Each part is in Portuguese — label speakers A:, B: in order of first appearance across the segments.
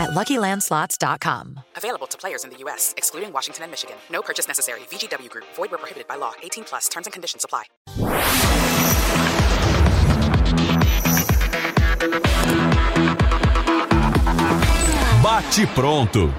A: at LuckyLandSlots.com.
B: Available to players in the U.S., excluding Washington and Michigan. No purchase necessary. VGW Group. Void where prohibited by law. 18 plus. Terms and conditions apply.
C: Bate pronto.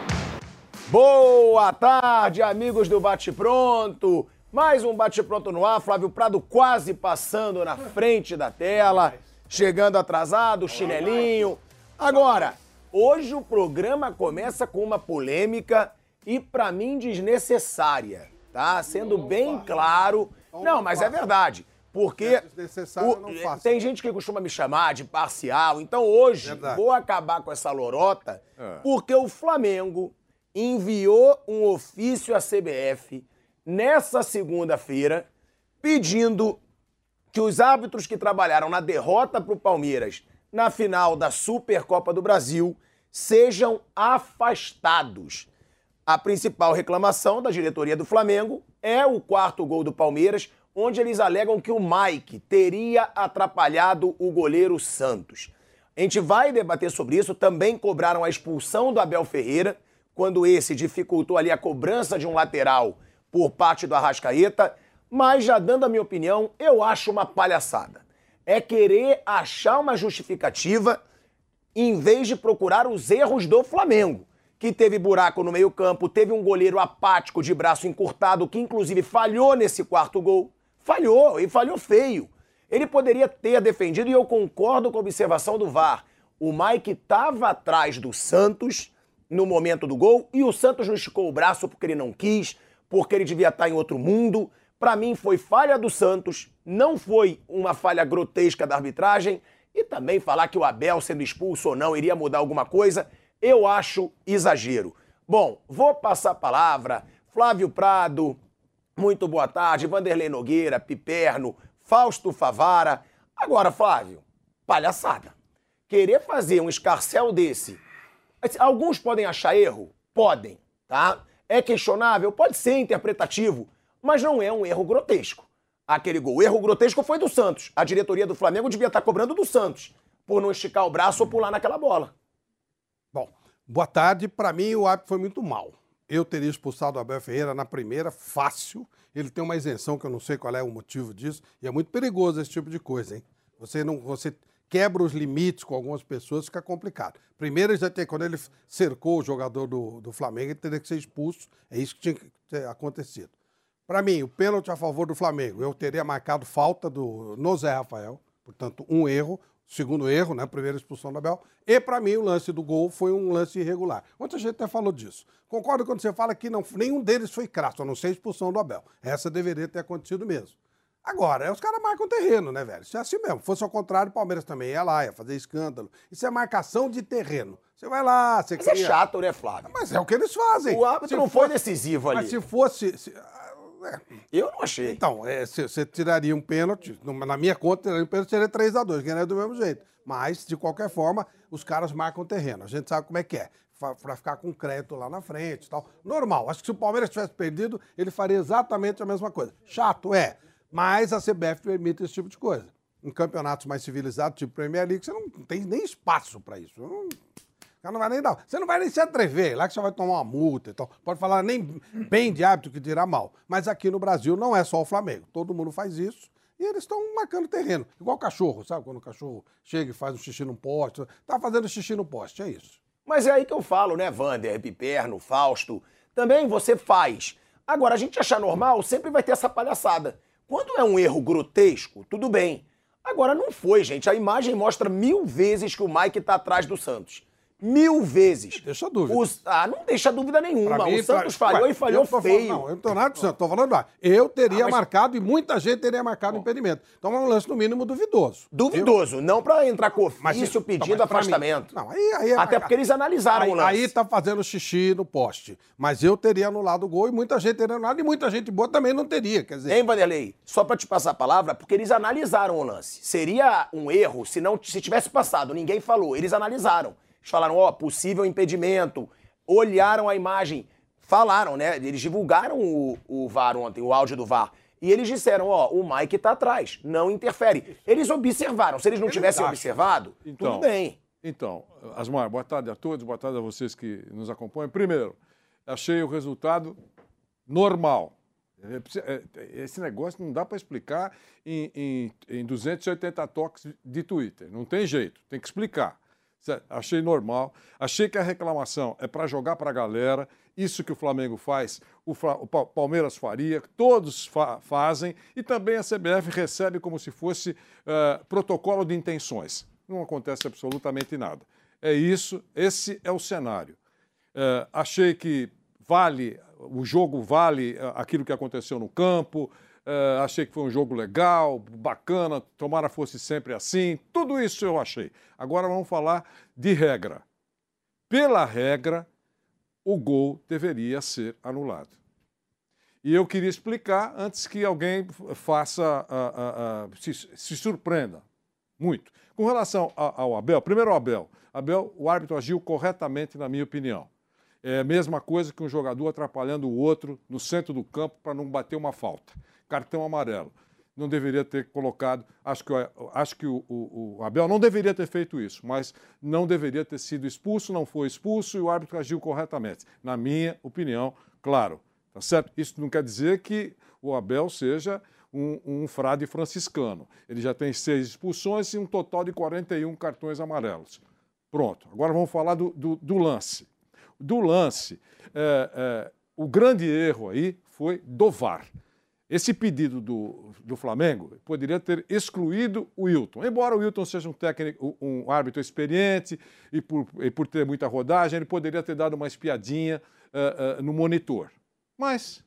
D: Boa tarde, amigos do Bate Pronto. Mais um Bate Pronto no ar. Flávio Prado quase passando na frente da tela, chegando atrasado, chinelinho. Agora, hoje o programa começa com uma polêmica e para mim desnecessária, tá? Sendo bem claro. Não, mas é verdade. Porque
E: Desnecessário
D: o-
E: eu não faço.
D: tem gente que costuma me chamar de parcial. Então hoje
E: Verdade.
D: vou acabar com essa lorota porque o Flamengo enviou um ofício à CBF nessa segunda-feira pedindo que os árbitros que trabalharam na derrota para o Palmeiras na final da Supercopa do Brasil sejam afastados. A principal reclamação da diretoria do Flamengo é o quarto gol do Palmeiras, onde eles alegam que o Mike teria atrapalhado o goleiro Santos. A gente vai debater sobre isso. Também cobraram a expulsão do Abel Ferreira, quando esse dificultou ali a cobrança de um lateral por parte do Arrascaeta. Mas, já dando a minha opinião, eu acho uma palhaçada. É querer achar uma justificativa em vez de procurar os erros do Flamengo, que teve buraco no meio-campo, teve um goleiro apático de braço encurtado, que inclusive falhou nesse quarto gol. Falhou, e falhou feio. Ele poderia ter defendido, e eu concordo com a observação do VAR. O Mike estava atrás do Santos no momento do gol, e o Santos não esticou o braço porque ele não quis, porque ele devia estar em outro mundo. Para mim, foi falha do Santos, não foi uma falha grotesca da arbitragem. E também falar que o Abel sendo expulso ou não iria mudar alguma coisa, eu acho exagero. Bom, vou passar a palavra. Flávio Prado, muito boa tarde. Vanderlei Nogueira, Piperno, Fausto Favara. Agora, Flávio, palhaçada. Querer fazer um escarcel desse. Alguns podem achar erro? Podem, tá? É questionável? Pode ser interpretativo, mas não é um erro grotesco. Aquele gol. O erro grotesco foi do Santos. A diretoria do Flamengo devia estar cobrando do Santos por não esticar o braço ou pular naquela bola.
E: Bom, boa tarde. Para mim, o árbitro foi muito mal. Eu teria expulsado o Abel Ferreira na primeira, fácil. Ele tem uma isenção que eu não sei qual é o motivo disso. E é muito perigoso esse tipo de coisa, hein? Você não, você quebra os limites com algumas pessoas, fica complicado. Primeiro, já tem, quando ele cercou o jogador do, do Flamengo, ele teria que ser expulso. É isso que tinha que ter acontecido. Para mim, o pênalti a favor do Flamengo, eu teria marcado falta do, no Zé Rafael, portanto, um erro. Segundo erro, né? Primeira expulsão do Abel. E, para mim, o lance do gol foi um lance irregular. Muita gente até falou disso. Concordo quando você fala que não, nenhum deles foi crasso, a não ser a expulsão do Abel. Essa deveria ter acontecido mesmo. Agora, é os caras marcam terreno, né, velho? Isso é assim mesmo. Fosse ao contrário, o Palmeiras também ia lá, ia fazer escândalo. Isso é marcação de terreno. Você vai lá, você
D: Mas é
E: cria-
D: chato, né, Flávio?
E: Mas é o que eles fazem.
D: O árbitro
E: Se
D: não foi decisivo ali.
E: Mas se fosse. se- é,
D: Eu não achei.
E: então, é, se- você tiraria um pênalti, na minha conta, tiraria um pênalti, seria 3x2, ganharia do mesmo jeito. Mas, de qualquer forma, os caras marcam terreno. A gente sabe como é que é. Pra ficar com crédito lá na frente e tal. Normal. Acho que se o Palmeiras tivesse perdido, ele faria exatamente a mesma coisa. Chato, é. Mas a CBF permite esse tipo de coisa. Em campeonatos mais civilizados, tipo Premier League, você não tem nem espaço pra isso. Não- cara não vai nem dar. Você não vai nem se atrever. Lá que você vai tomar uma multa e tal. Pode falar nem bem de hábito que dirá mal. Mas aqui no Brasil não é só o Flamengo. Todo mundo faz isso. E eles estão marcando terreno. Igual cachorro, sabe? Quando o cachorro chega e faz um xixi no poste. Tá fazendo xixi no poste, é isso.
D: Mas é aí que eu falo, né, Vander, Piperno, Fausto? Também você faz. Agora, a gente achar normal, sempre vai ter essa palhaçada. Quando é um erro grotesco, tudo bem. Agora, não foi, gente. A imagem mostra mil vezes que o Mike tá atrás do Santos. Mil vezes.
E: Deixa dúvida.
D: Os- ah, não deixa dúvida nenhuma.
E: Pra mim,
D: o Santos
E: pra-
D: falhou
E: Ué,
D: e falhou
E: eu
D: feio.
E: Falando, não, eu não tô nada do Santos, tô falando, ah, eu teria
D: Ah, mas-
E: marcado e muita gente teria marcado impedimento. Então é um lance, no mínimo, duvidoso.
D: Duvidoso, não pra entrar com
E: Mas
D: ofício
E: isso-
D: pedindo
E: mas pra mim-
D: afastamento.
E: Não, aí, aí é-
D: Até porque eles analisaram
E: aí,
D: o lance.
E: Aí tá fazendo xixi no poste. Mas eu teria anulado o gol e muita gente teria anulado e muita gente boa também não teria. Quer dizer,
D: Hein, Vanderlei? Só pra te passar a palavra, porque eles analisaram o lance. Seria um erro se não se tivesse passado, ninguém falou. Eles analisaram. Eles falaram, ó, possível impedimento. Olharam a imagem. Falaram, né? Eles divulgaram o, o VAR ontem, o áudio do VAR. E eles disseram, ó, o Mike tá atrás, não interfere. Eles observaram. Se eles não tivessem
E: acham.
D: observado,
F: Então,
D: tudo bem.
F: Então, Asmar, boa tarde a todos, boa tarde a vocês que nos acompanham. Primeiro, achei o resultado normal. É, é, Esse negócio não dá para explicar em, em, em 280 toques de Twitter. Não tem jeito, tem que explicar. Achei normal. Achei que a reclamação é para jogar para a galera. Isso que o Flamengo faz, o, Fla- o Pa- Palmeiras faria, todos fa- fazem. E também a CBF recebe como se fosse eh, protocolo de intenções. Não acontece absolutamente nada. É isso, esse é o cenário. Eh, achei que vale, o jogo vale eh, aquilo que aconteceu no campo. Eh, achei que foi um jogo legal, bacana, tomara fosse sempre assim. Tudo isso eu achei. Agora vamos falar de regra. Pela regra, o gol deveria ser anulado. E eu queria explicar antes que alguém faça, ah, ah, se, se surpreenda muito. Com relação ao Abel, primeiro o Abel. Abel, o árbitro agiu corretamente, na minha opinião. É a mesma coisa que um jogador atrapalhando o outro no centro do campo para não bater uma falta. Cartão amarelo. Não deveria ter colocado. Acho que, acho que o, o- o Abel não deveria ter feito isso, mas não deveria ter sido expulso, não foi expulso e o árbitro agiu corretamente. Na minha opinião, claro. Tá certo? Isso não quer dizer que o Abel seja um, um frade franciscano. Ele já tem seis expulsões e um total de 41 cartões amarelos. Pronto. Agora vamos falar do, do- do lance. Do lance, é, é, o grande erro aí foi do VAR. Esse pedido do, do Flamengo poderia ter excluído o Wilton. Embora o Wilton seja um técnico, um árbitro experiente e por, e por ter muita rodagem, ele poderia ter dado uma espiadinha eh, eh, no monitor. Mas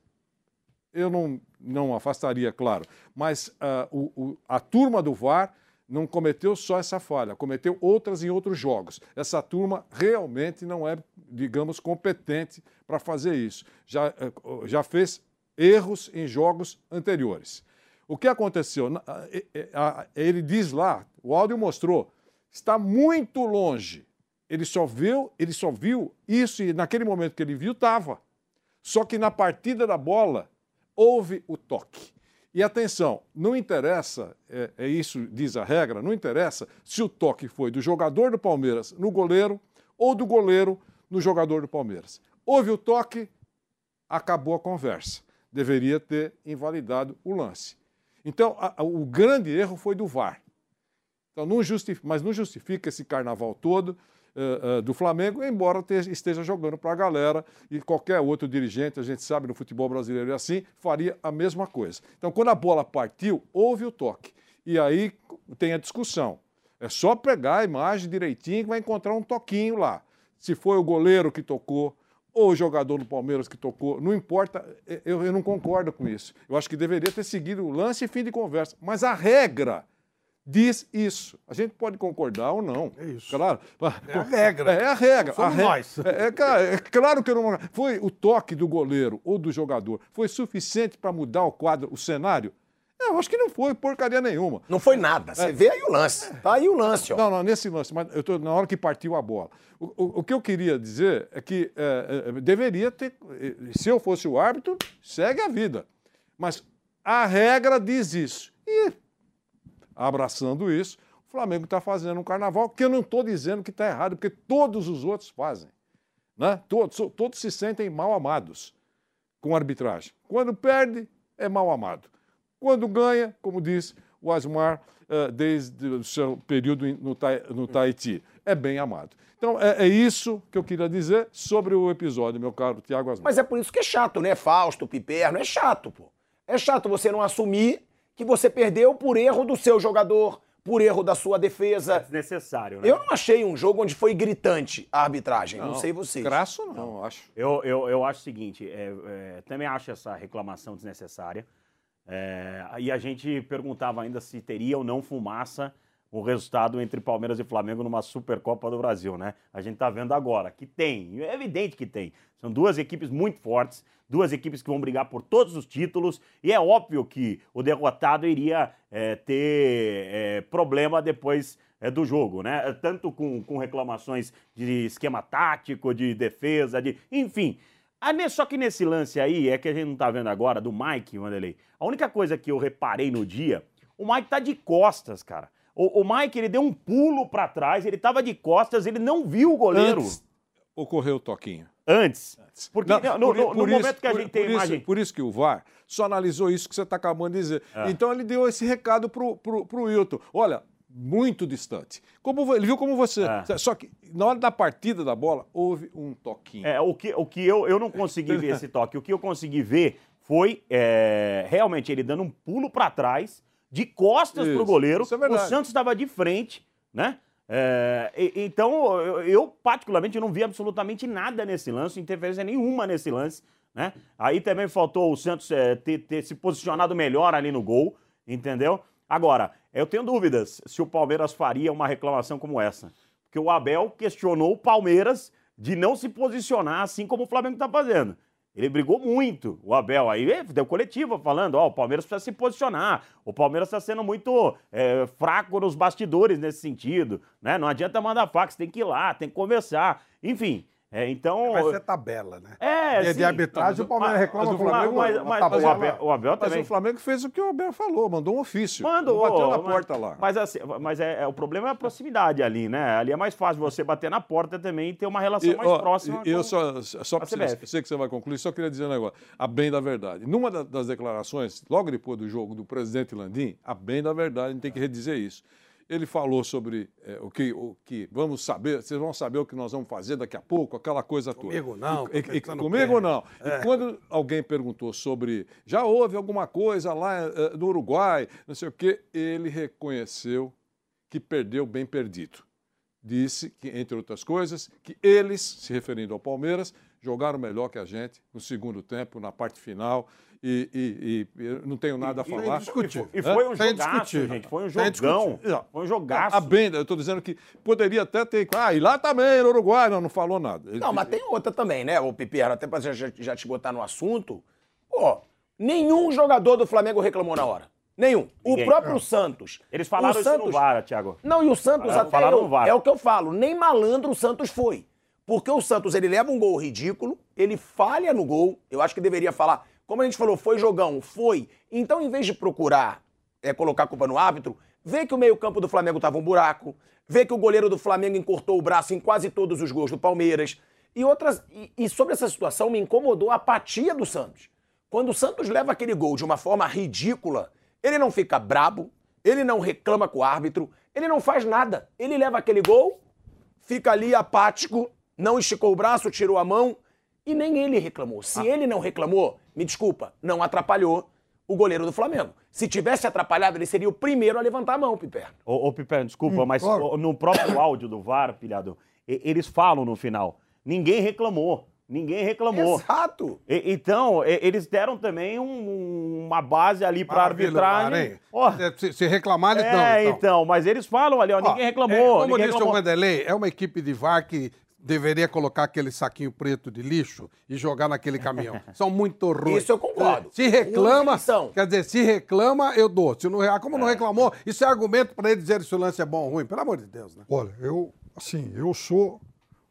F: eu não, não afastaria, claro. Mas ah, o- o- a turma do VAR não cometeu só essa falha, cometeu outras em outros jogos. Essa turma realmente não é, digamos, competente para fazer isso. Já, já fez erros em jogos anteriores. O que aconteceu? Ele diz lá, o áudio mostrou, está muito longe. Ele só viu, ele só viu isso e naquele momento que ele viu estava. Só que na partida da bola houve o toque. E atenção, não interessa, é, é isso diz a regra, não interessa se o toque foi do jogador do Palmeiras no goleiro ou do goleiro no jogador do Palmeiras. Houve o toque, acabou a conversa. Deveria ter invalidado o lance. Então, a- a- o grande erro foi do VAR. Então, não justifica, mas não justifica esse carnaval todo eh, eh, do Flamengo, embora te- esteja jogando para a galera e qualquer outro dirigente, a gente sabe no futebol brasileiro é assim, faria a mesma coisa. Então, quando a bola partiu, houve o toque. E aí tem a discussão. É só pegar a imagem direitinho que vai encontrar um toquinho lá. Se foi o goleiro que tocou, ou o jogador do Palmeiras que tocou, não importa, eu, eu não concordo com isso. Eu acho que deveria ter seguido o lance e fim de conversa. Mas a regra diz isso. A gente pode concordar ou não. É
E: isso.
F: Claro.
E: É a regra.
F: É, a regra.
E: Somos
F: a re-
E: nós.
F: É, é, é claro que eu não. Foi o toque do goleiro ou do jogador foi suficiente para mudar o quadro, o cenário? Eu acho que não foi porcaria nenhuma.
D: Não foi nada. Você vê aí o lance. Tá aí o lance, ó.
F: Não, não, nesse lance, mas eu tô na hora que partiu a bola. O, o- o que eu queria dizer é que é, é, deveria ter. Se eu fosse o árbitro, segue a vida. Mas a regra diz isso. E, abraçando isso, o Flamengo está fazendo um carnaval que eu não estou dizendo que está errado, porque todos os outros fazem. Né? Todos, todos se sentem mal amados com a arbitragem. Quando perde, é mal amado. Quando ganha, como diz o Asmar, eh, desde o seu período no, Tahiti, é bem amado. Então, é, é isso que eu queria dizer sobre o episódio, meu caro Tiago Asmar.
D: Mas é por isso que é chato, né? Fausto, Piperno, é chato, pô. É chato você não assumir que você perdeu por erro do seu jogador, por erro da sua defesa.
G: É desnecessário, né?
D: Eu não achei um jogo onde foi gritante a arbitragem. Não, sei vocês.
F: Crasso não, acho.
G: Eu, eu, eu acho o seguinte, é, é, também acho essa reclamação desnecessária. É, e a gente perguntava ainda se teria ou não fumaça o resultado entre Palmeiras e Flamengo numa Supercopa do Brasil, né? A gente tá vendo agora que tem, é evidente que tem. São duas equipes muito fortes, duas equipes que vão brigar por todos os títulos, e é óbvio que o derrotado iria é, ter é, problema depois é, do jogo, né? Tanto com, com reclamações de esquema tático, de defesa, de. Enfim. Ah, só que nesse lance aí, é que a gente não tá vendo agora, do Mike, Wanderlei. A única coisa que eu reparei no dia, o Mike tá de costas, cara. O, o Mike, ele deu um pulo para trás, ele tava de costas, ele não viu o goleiro.
F: Antes ocorreu o toquinho.
G: Antes. Porque
F: Não,
G: no,
F: por-
G: no-
F: por
G: no
F: isso-
G: momento que a
F: por-
G: gente tem
F: por isso-
G: imagem.
F: Por isso que o VAR só analisou isso que você está acabando de dizer.
G: É.
F: Então ele deu esse recado pro, pro, pro Wilton. Olha, muito distante. Como, ele viu como você.
G: É.
F: Só que na hora da partida da bola, houve um toquinho.
G: É, o que, o que eu, eu não consegui ver esse toque. O que eu consegui ver foi é, realmente ele dando um pulo para trás, de costas
F: Isso,
G: pro goleiro.
F: isso é
G: o
F: verdade.
G: Santos estava de frente, né? É, então, eu, eu, particularmente, não vi absolutamente nada nesse lance, interferência nenhuma nesse lance, né? Aí também faltou o Santos é, ter, ter se posicionado melhor ali no gol, entendeu? Agora, eu tenho dúvidas se o Palmeiras faria uma reclamação como essa. Porque o Abel questionou o Palmeiras de não se posicionar assim como o Flamengo está fazendo. Ele brigou muito, o Abel. Aí eh, deu coletiva falando: ó, o Palmeiras precisa se posicionar. O Palmeiras está sendo muito eh, fraco nos bastidores nesse sentido. Né? Não adianta mandar fax, tem que ir lá, tem que conversar. Enfim, é, então.
E: Vai ser tabela, né?
G: É,
E: de, de arbitragem, o Palmeiras
G: Mas-
E: reclama
F: mas o
E: Flamengo.
G: mas- mas- mas o Abel, o Abel
F: Mas
G: também.
F: o Flamengo fez o que o Abel falou, mandou um ofício.
G: Mandou,
F: Bateu na
G: mas-
F: porta lá.
G: Mas, assim, mas é, é- o problema é a proximidade ali, né? Ali é mais fácil você bater na porta também e ter uma relação
F: E,
G: mais
F: ó,
G: próxima.
F: e eu só, só pra você, sei que você vai concluir, só queria dizer um negócio. A bem da verdade. Numa da- das declarações, logo depois do jogo do presidente Landim, a bem da verdade, a gente tem que redizer isso. Ele falou sobre eh, o, que, o que vamos saber, vocês vão saber o que nós vamos fazer daqui a pouco, aquela coisa toda.
E: Comigo não, tô
F: E- e-
E: pensando
F: comigo
E: bem.
F: não. E quando alguém perguntou sobre já houve alguma coisa lá eh, no Uruguai, não sei o quê, ele reconheceu que perdeu bem perdido. Disse que, entre outras coisas, que eles, se referindo ao Palmeiras, jogaram melhor que a gente no segundo tempo, na parte final, e, e- e não tenho nada a falar.
G: E foi um jogaço, gente. Foi um jogão. Foi um jogaço.
F: A bem, eu estou dizendo que poderia até ter. Ah, e lá também, no Uruguai, não, não falou nada. Ele-
D: Não, mas tem outra também, né, o Pipiero? Até pra já, já- te botar no assunto. Pô, nenhum jogador do Flamengo reclamou na hora. Nenhum.
G: Ninguém.
D: O próprio Santos.
G: Eles falaram
D: o
G: isso no
D: Santos,
G: VAR, Thiago.
D: Não, e o Santos
G: Falaram-
D: até
G: falaram
D: eu-
G: no VAR.
D: é o que eu falo, nem malandro o Santos foi. Porque o Santos, ele leva um gol ridículo, ele falha no gol, eu acho que deveria falar, como a gente falou, foi jogão, foi. Então, em vez de procurar é, colocar a culpa no árbitro, vê que o meio-campo do Flamengo tava um buraco, vê que o goleiro do Flamengo encurtou o braço em quase todos os gols do Palmeiras. E outras. E, e sobre essa situação me incomodou a apatia do Santos. Quando o Santos leva aquele gol de uma forma ridícula, ele não fica brabo, ele não reclama com o árbitro, ele não faz nada. Ele leva aquele gol, fica ali apático, não esticou o braço, tirou a mão e nem ele reclamou. Se
G: Ah.
D: ele não reclamou, me desculpa, não atrapalhou o goleiro do Flamengo. Se tivesse atrapalhado, ele seria o primeiro a levantar a mão, Piperno.
G: Ô, ô Piper, desculpa,
E: Hum,
G: mas
E: claro.
G: no próprio áudio do VAR, pilhado, e- eles falam no final. Ninguém reclamou. Ninguém reclamou.
D: Exato.
G: E- então, e- eles deram também um- uma base ali para arbitragem.
E: Hein? Se, se reclamar, então.
G: é,
E: então.
G: então, mas eles falam ali, ó, ninguém
E: Ó,
G: reclamou.
E: é, como
G: ninguém
E: disse o
G: reclamou.
E: Vanderlei, é uma equipe de VAR que deveria colocar aquele saquinho preto de lixo e jogar naquele caminhão. São muito ruins.
D: Isso eu concordo.
E: Se reclama, quer dizer, se reclama, eu dou. Se não, ah, como não reclamou, isso é argumento para ele dizer se o lance é bom ou ruim. Pelo amor de Deus, né?
H: Olha, eu, assim, eu sou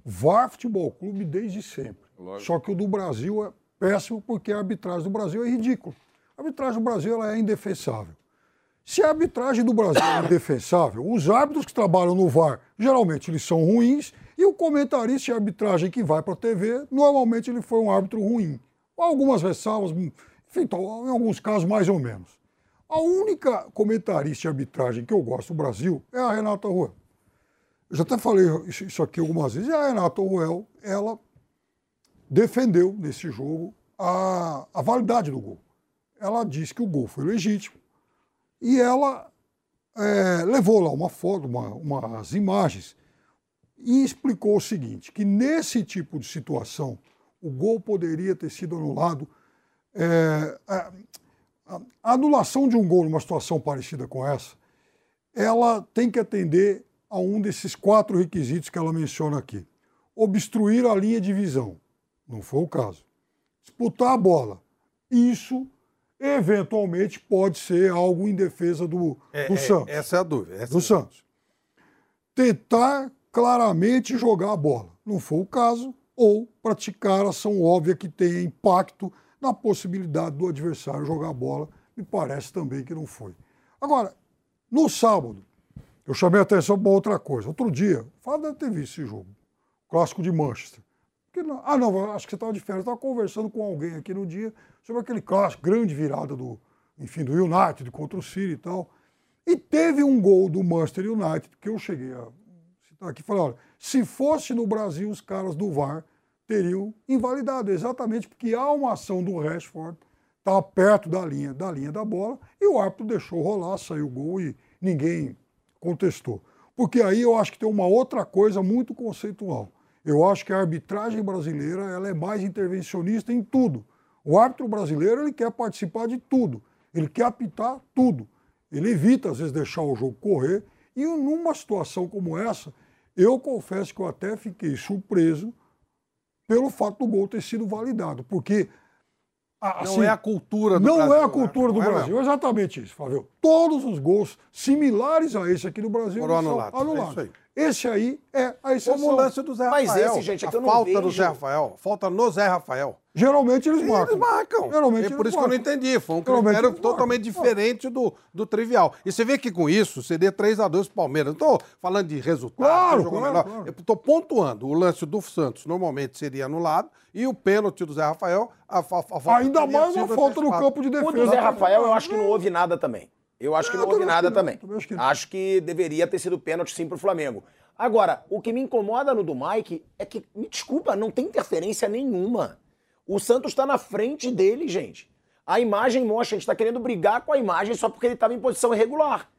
H: VAR Futebol Clube desde sempre. Só que o do Brasil é péssimo porque a arbitragem do Brasil é ridícula. A arbitragem do Brasil ela é indefensável. Se a arbitragem do Brasil é indefensável, os árbitros que trabalham no VAR, geralmente eles são ruins, e o comentarista de arbitragem que vai para a TV, normalmente ele foi um árbitro ruim. Algumas ressalvas, enfim, em alguns casos mais ou menos. A única comentarista de arbitragem que eu gosto do Brasil é a Renata Ruel. Eu já até falei isso isso aqui algumas vezes. E a Renata Ruel, ela defendeu nesse jogo a, a validade do gol. Ela disse que o gol foi legítimo. E ela é, levou lá uma foto, uma, umas imagens, e explicou o seguinte: que nesse tipo de situação, o gol poderia ter sido anulado. É, a, a anulação de um gol numa situação parecida com essa, ela tem que atender a um desses quatro requisitos que ela menciona aqui. Obstruir a linha de visão. Não foi o caso. Disputar a bola. Isso, eventualmente, pode ser algo em defesa do,
E: É,
H: do
E: é,
H: Santos.
E: Essa é a dúvida.
H: do
E: é a
H: Santos. Tentar claramente jogar a bola. Não foi o caso. Ou praticar ação óbvia que tenha impacto na possibilidade do adversário jogar a bola. Me parece também que não foi. Agora, no sábado, eu chamei a atenção para outra coisa. Outro dia, deve ter visto esse jogo. Clássico de Manchester. Não- ah, não, acho que você estava de férias. Estava conversando com alguém aqui no dia sobre aquele clássico, grande virada do, enfim, do United contra o City e tal. E teve um gol do Manchester United, que eu cheguei a aqui falei, olha, se fosse no Brasil, os caras do VAR teriam invalidado, exatamente porque há uma ação do Rashford, estava perto da linha, da linha da bola, e o árbitro deixou rolar, saiu o gol e ninguém contestou. Porque aí eu acho que tem uma outra coisa muito conceitual. Eu acho que a arbitragem brasileira ela é mais intervencionista em tudo. O árbitro brasileiro ele quer participar de tudo, ele quer apitar tudo. Ele evita, às vezes, deixar o jogo correr. E numa situação como essa, eu confesso que eu até fiquei surpreso pelo fato do gol ter sido validado. Porque. a-
E: Não
H: assim,
E: é a cultura do
H: não
E: Brasil.
H: é a cultura do
E: Não é
H: Brasil, exatamente isso, Flávio. Todos os gols similares a esse aqui do Brasil
E: Foram
H: são
E: anulados, é
H: anulados.
E: isso aí.
H: Esse aí é a exceção.
E: Como o lance do Zé
D: Mas
E: Rafael.
D: esse, gente, é que
E: a
D: eu não
E: falta do
D: vejo.
E: Zé Rafael. Falta no Zé Rafael.
H: Geralmente eles marcam.
E: Eles marcam.
H: Geralmente
E: é por
H: eles
E: isso que eu não
H: marcam.
E: entendi. Foi um critério
H: marcam.
E: totalmente diferente do, do trivial. E você vê que com isso seria 3x2 pro Palmeiras. Não estou falando de resultado.
H: Claro, claro,
E: melhor.
H: claro.
E: Eu estou pontuando. O lance do Santos normalmente seria anulado e o pênalti do Zé Rafael, a, a falta
H: Ainda mais uma falta no campo de
D: O
H: defesa.
D: do Zé Rafael, eu acho que não houve nada também. Eu acho que
H: Eu
D: não houve nada também.
H: Acho que
D: deveria ter sido pênalti sim pro Flamengo. Agora, o que me incomoda no do Mike é que, me desculpa, não tem interferência nenhuma. O Santos tá na frente dele, gente. A imagem mostra, a gente tá querendo brigar com a imagem só porque ele tava em posição irregular.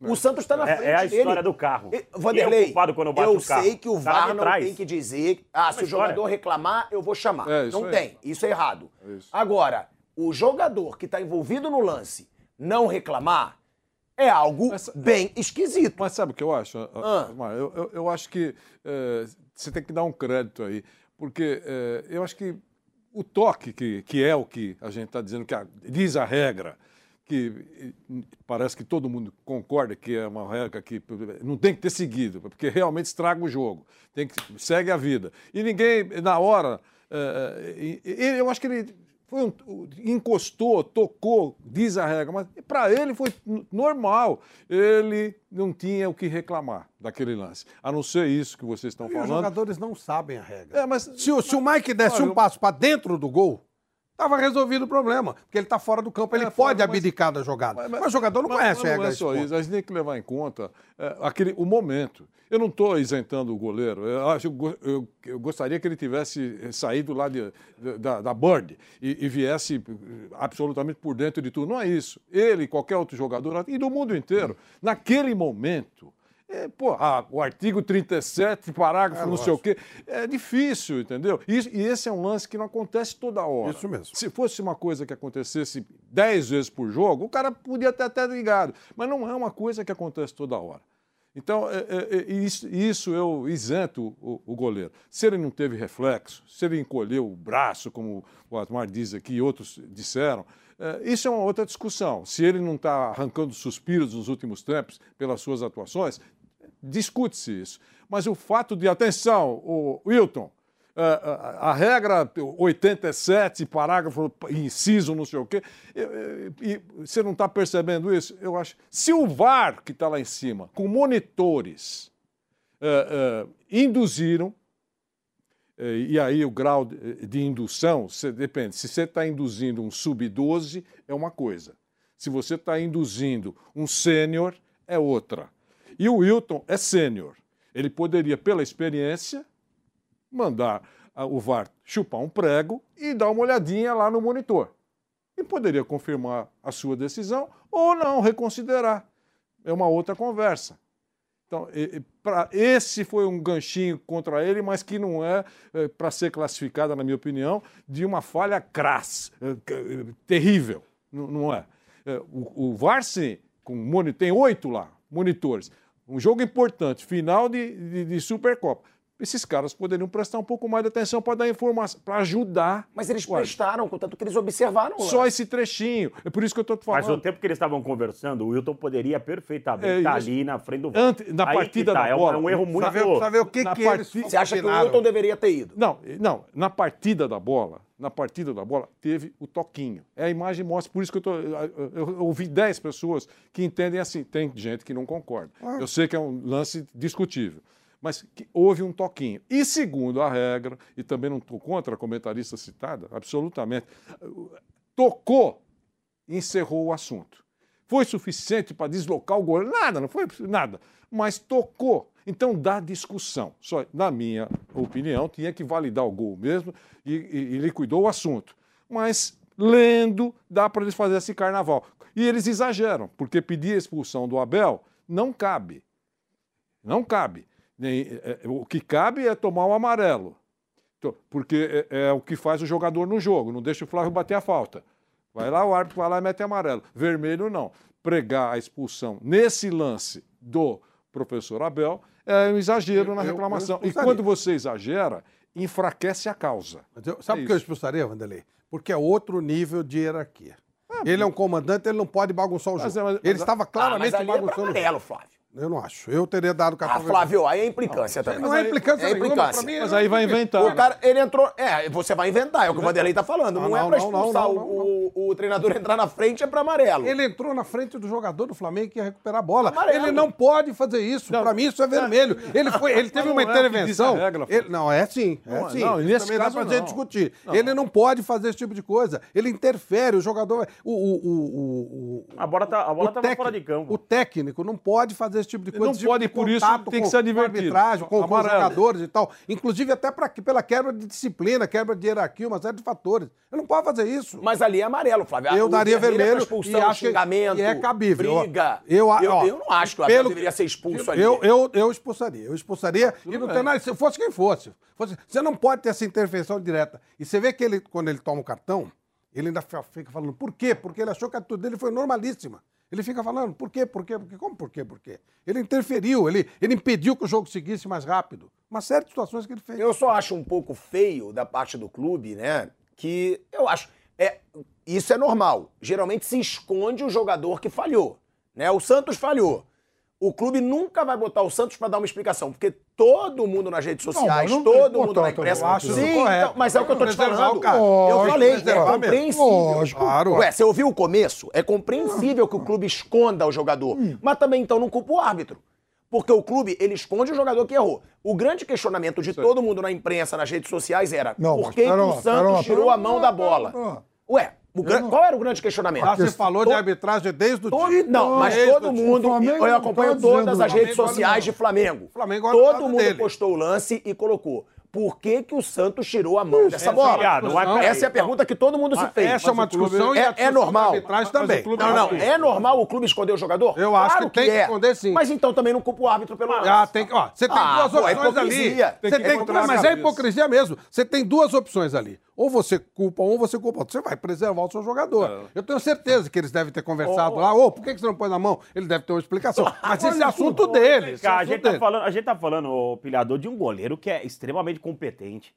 D: O Santos tá na
G: É-
D: frente
G: é a
D: dele.
G: história do carro. É
D: Vanderlei,
G: culpado quando bate
D: eu
G: o carro?
D: sei que o
G: cara
D: VAR não
G: trás.
D: tem que dizer, ah, se o
G: história.
D: jogador reclamar, eu vou chamar.
F: É,
D: não
F: aí.
D: tem, isso é errado.
F: Isso.
D: Agora, o jogador que está envolvido no lance não reclamar é algo
F: Mas-
D: bem esquisito.
F: Mas sabe o que eu acho?
D: Ah.
F: Eu, eu, eu acho que eh, você tem que dar um crédito aí, porque eh, eu acho que o toque, que, que é o que a gente está dizendo, que a- diz a regra, que parece que todo mundo concorda que é uma regra que não tem que ter seguido, porque realmente estraga o jogo, tem que segue a vida. E ninguém, na hora, eh, eh, eu acho que ele foi um- encostou, tocou, diz a regra, mas para ele foi normal. Ele não tinha o que reclamar daquele lance. A não ser isso que vocês estão
E: E os
F: falando.
E: jogadores não sabem a regra.
F: É, mas
E: Se o, se o Mike desse
F: Olha,
E: um passo para dentro do gol, tava resolvido o problema. Porque ele tá fora do campo, ele
F: É,
E: pode
F: fora, mas-
E: abdicar da jogada. Mas, o jogador não
F: mas-
E: conhece
F: mas. Não é só isso, a gente tem que levar em conta é, aquele, o momento. Eu não estou isentando o goleiro. Eu, acho, eu, eu- eu gostaria que ele tivesse saído lá de- da, da Bird e, e viesse eh, absolutamente por dentro de tudo. Não é isso. Ele, qualquer outro jogador, e do mundo inteiro, naquele momento. É, pô, ah, o artigo 37, parágrafo não sei o quê. É difícil, entendeu? E, e esse é um lance que não acontece toda hora.
E: Isso mesmo.
F: Se fosse uma coisa que acontecesse 10 vezes por jogo, o cara podia ter até ligado. Mas não é uma coisa que acontece toda hora. Então, é, é, é, isso, isso eu isento o, o goleiro. Se ele não teve reflexo, se ele encolheu o braço, como o Asmar diz aqui e outros disseram, é, isso é uma outra discussão. Se ele não está arrancando suspiros nos últimos tempos pelas suas atuações, discute-se isso. Mas o fato de, atenção, o Wilton, a, a- a regra 87, parágrafo, inciso, não sei o quê, e você não está percebendo isso? Eu acho. Se o VAR, que está lá em cima, com monitores, eh, eh, induziram, eh, e aí o grau de, de indução, você- depende, se você está induzindo um sub-12, é uma coisa. Se você está induzindo um sênior, é outra. E o Wilton é sênior. Ele poderia, pela experiência, mandar ah, o VAR chupar um prego e dar uma olhadinha lá no monitor. E poderia confirmar a sua decisão ou não, reconsiderar. é uma outra conversa. Então, pra- esse foi um ganchinho contra ele, mas que não é, para ser classificada, na minha opinião, de uma falha crassa, eh, c- eh, terrível. Não, não é. Eh, O, o com moni- tem oito lá, monitores. Um jogo importante, final de, de, de Supercopa. Esses caras poderiam prestar um pouco mais de atenção para dar informação, para ajudar.
D: Mas eles
F: Ué,
D: prestaram, contanto que eles observaram.
F: Só esse trechinho. É por isso que eu estou
G: Mas
F: falando.
G: o tempo que eles estavam conversando, o Wilton poderia perfeitamente
F: É,
G: estar
F: isso.
G: ali na frente do VAR.
F: Ante- na
G: Aí
F: partida
G: tá,
F: da
G: é um-
F: bola.
G: É um erro muito...
E: Pra ver o que,
F: Na
E: que
F: partida-
D: Você acha que o. Wilton deveria ter ido?
F: Não, não, na partida da bola, na partida da bola, teve o toquinho. É a imagem mostra, por isso que eu, tô, eu, eu ouvi 10 pessoas que entendem assim. Tem gente que não concorda. Eu sei que é um lance discutível. Mas houve um toquinho. E segundo a regra, e também não estou contra a comentarista citada, absolutamente, tocou encerrou o assunto. Foi suficiente para deslocar o goleiro? Nada, não foi nada. Mas tocou. Então dá discussão. Só, na minha opinião, tinha que validar o gol mesmo e, e, e liquidou o assunto. Mas lendo, dá para eles fazer esse carnaval. E eles exageram, porque pedir a expulsão do Abel não cabe. Não cabe. Nem- é- é- o que cabe é tomar o amarelo. Então, Porque é, é o que faz o jogador no jogo, não deixa o Flávio bater a falta. Vai lá, o árbitro vai lá e mete amarelo. Vermelho não. Pregar a expulsão nesse lance do professor Abel é um exagero
E: Eu-
F: na
E: eu- eu
F: reclamação. e quando você exagera, enfraquece a causa.
E: Mas eu- sabe
F: É
E: por que eu expulsaria, Vanderlei? Porque é outro nível de hierarquia. ele é um comandante, ele não pode bagunçar o jogo.
F: Mas é, mas-
E: ele
F: mas-
E: estava
D: Ah, mas
E: claramente
D: ali é pra
E: bagunçando o jogo.
D: amarelo, Flávio.
E: Eu não acho. Eu teria dado cartão
D: Ah, Flávio, aí é implicância também.
E: Não é implicância
D: é implicância.
E: Mim,
F: Mas
E: não-
F: aí vai inventar.
D: O cara, ele entrou. É, você vai inventar, é o que o Vanderlei tá falando. Não,
E: Não,
D: é
E: não,
D: pra
E: não,
D: expulsar
E: não,
D: o-
E: não,
D: O, o treinador entrar na frente, é pra amarelo.
E: Ele entrou na frente do jogador do Flamengo que ia recuperar a bola.
D: Amarelo.
E: Ele não pode fazer isso. Pra mim, isso é vermelho. Ele, foi, ele teve
F: não
E: uma
F: é
E: intervenção.
F: regra,
E: Ele- não, é sim. É
F: Não,
E: sim.
F: não,
E: Isso
F: nesse
E: também
F: caso,
E: dá pra gente
F: não.
E: discutir. Ele não pode fazer esse tipo de coisa. Ele interfere. O jogador. O, o, o,
G: A bola, tá, a bola
E: o
G: tava
E: técnico-
G: fora de campo.
E: O técnico não pode fazer esse tipo de coisa.
F: Não
E: tipo
F: pode,
E: de
F: por isso tem que
E: com-
F: ser
E: com
F: advertido.
E: arbitragem, com, com jogadores e tal. Inclusive até pra, pela quebra de disciplina, quebra de hierarquia, uma série de fatores. Ele não pode fazer isso.
D: Mas ali é amarelo, Flávio.
E: Eu
D: O
E: daria
D: é pra
E: vermelho
D: expulsão,
E: e acho que-
D: xingamento,
E: é cabível.
D: briga.
E: Eu,
D: eu,
E: ó,
D: eu não acho que o Abel
E: pelo-
D: deveria ser expulso ali.
E: Eu, eu, eu expulsaria. Eu expulsaria e não tem nada. Se fosse quem fosse, fosse. Você não pode ter essa intervenção direta. E você vê que ele, quando ele toma o cartão, ele ainda fica- fica falando, por quê? Porque ele achou que a atitude dele foi normalíssima. Ele fica falando, por quê, por quê, por quê? Como por quê, por quê? Ele interferiu, ele, ele impediu que o jogo seguisse mais rápido. Uma série de situações que ele fez.
D: Eu só acho um pouco feio da parte do clube, né? Que eu acho. É, isso é normal. Geralmente se esconde o jogador que falhou. Né? O Santos falhou. O clube nunca vai botar o Santos para dar uma explicação, porque todo mundo nas redes sociais,
H: não tem
D: todo mundo na
H: também.
D: imprensa.
E: Eu acho
D: Sim, então, mas é o que eu tô te falando.
E: cara.
D: Eu falei, é compreensível.
H: Lógico.
E: Claro.
D: Ué, você ouviu o começo? É compreensível que o clube esconda o jogador. Mas também, então, não culpa o árbitro. Porque o clube, ele esconde o jogador que errou. O grande questionamento de todo mundo na imprensa, nas redes sociais, era
H: Não,
D: por que, o Santos tirou a mão da bola? Ué, gran- qual era o grande questionamento?
E: Ah, você falou de arbitragem desde o
D: Todo-
E: dia.
D: não, mas
E: Desde
D: todo mundo.
H: Flamengo
D: Eu acompanho
H: tá
D: todas
H: dizendo-
D: as redes
E: Flamengo
D: sociais de Flamengo.
E: Flamengo
D: Todo mundo
E: dele.
D: postou o lance e colocou. Por que, que o Santos tirou a mão dessa bola?
G: Peraí,
D: Essa é a pergunta que todo mundo se fez.
E: Essa é uma discussão e
D: É- é normal.
E: também.
F: clube-
D: Não, não. É normal o clube esconder o jogador?
E: Eu acho que tem que
D: é.
E: esconder, sim.
D: Mas então também não culpa o árbitro pelo lance.
E: Ah, tem, ó, você tem
D: Ah,
E: duas
D: pô, é
E: opções ali. mas é hipocrisia mesmo. Você tem duas opções ali. Ou você culpa um, ou você culpa outro. Você vai preservar o seu jogador. Eu tenho certeza que eles devem ter conversado lá. Ô, por que você não põe na mão? Ele deve ter uma explicação. Mas esse é assunto dele. esse é
G: Cara, a gente, tá falando, a gente tá falando, pilhador, de um goleiro que é extremamente competente.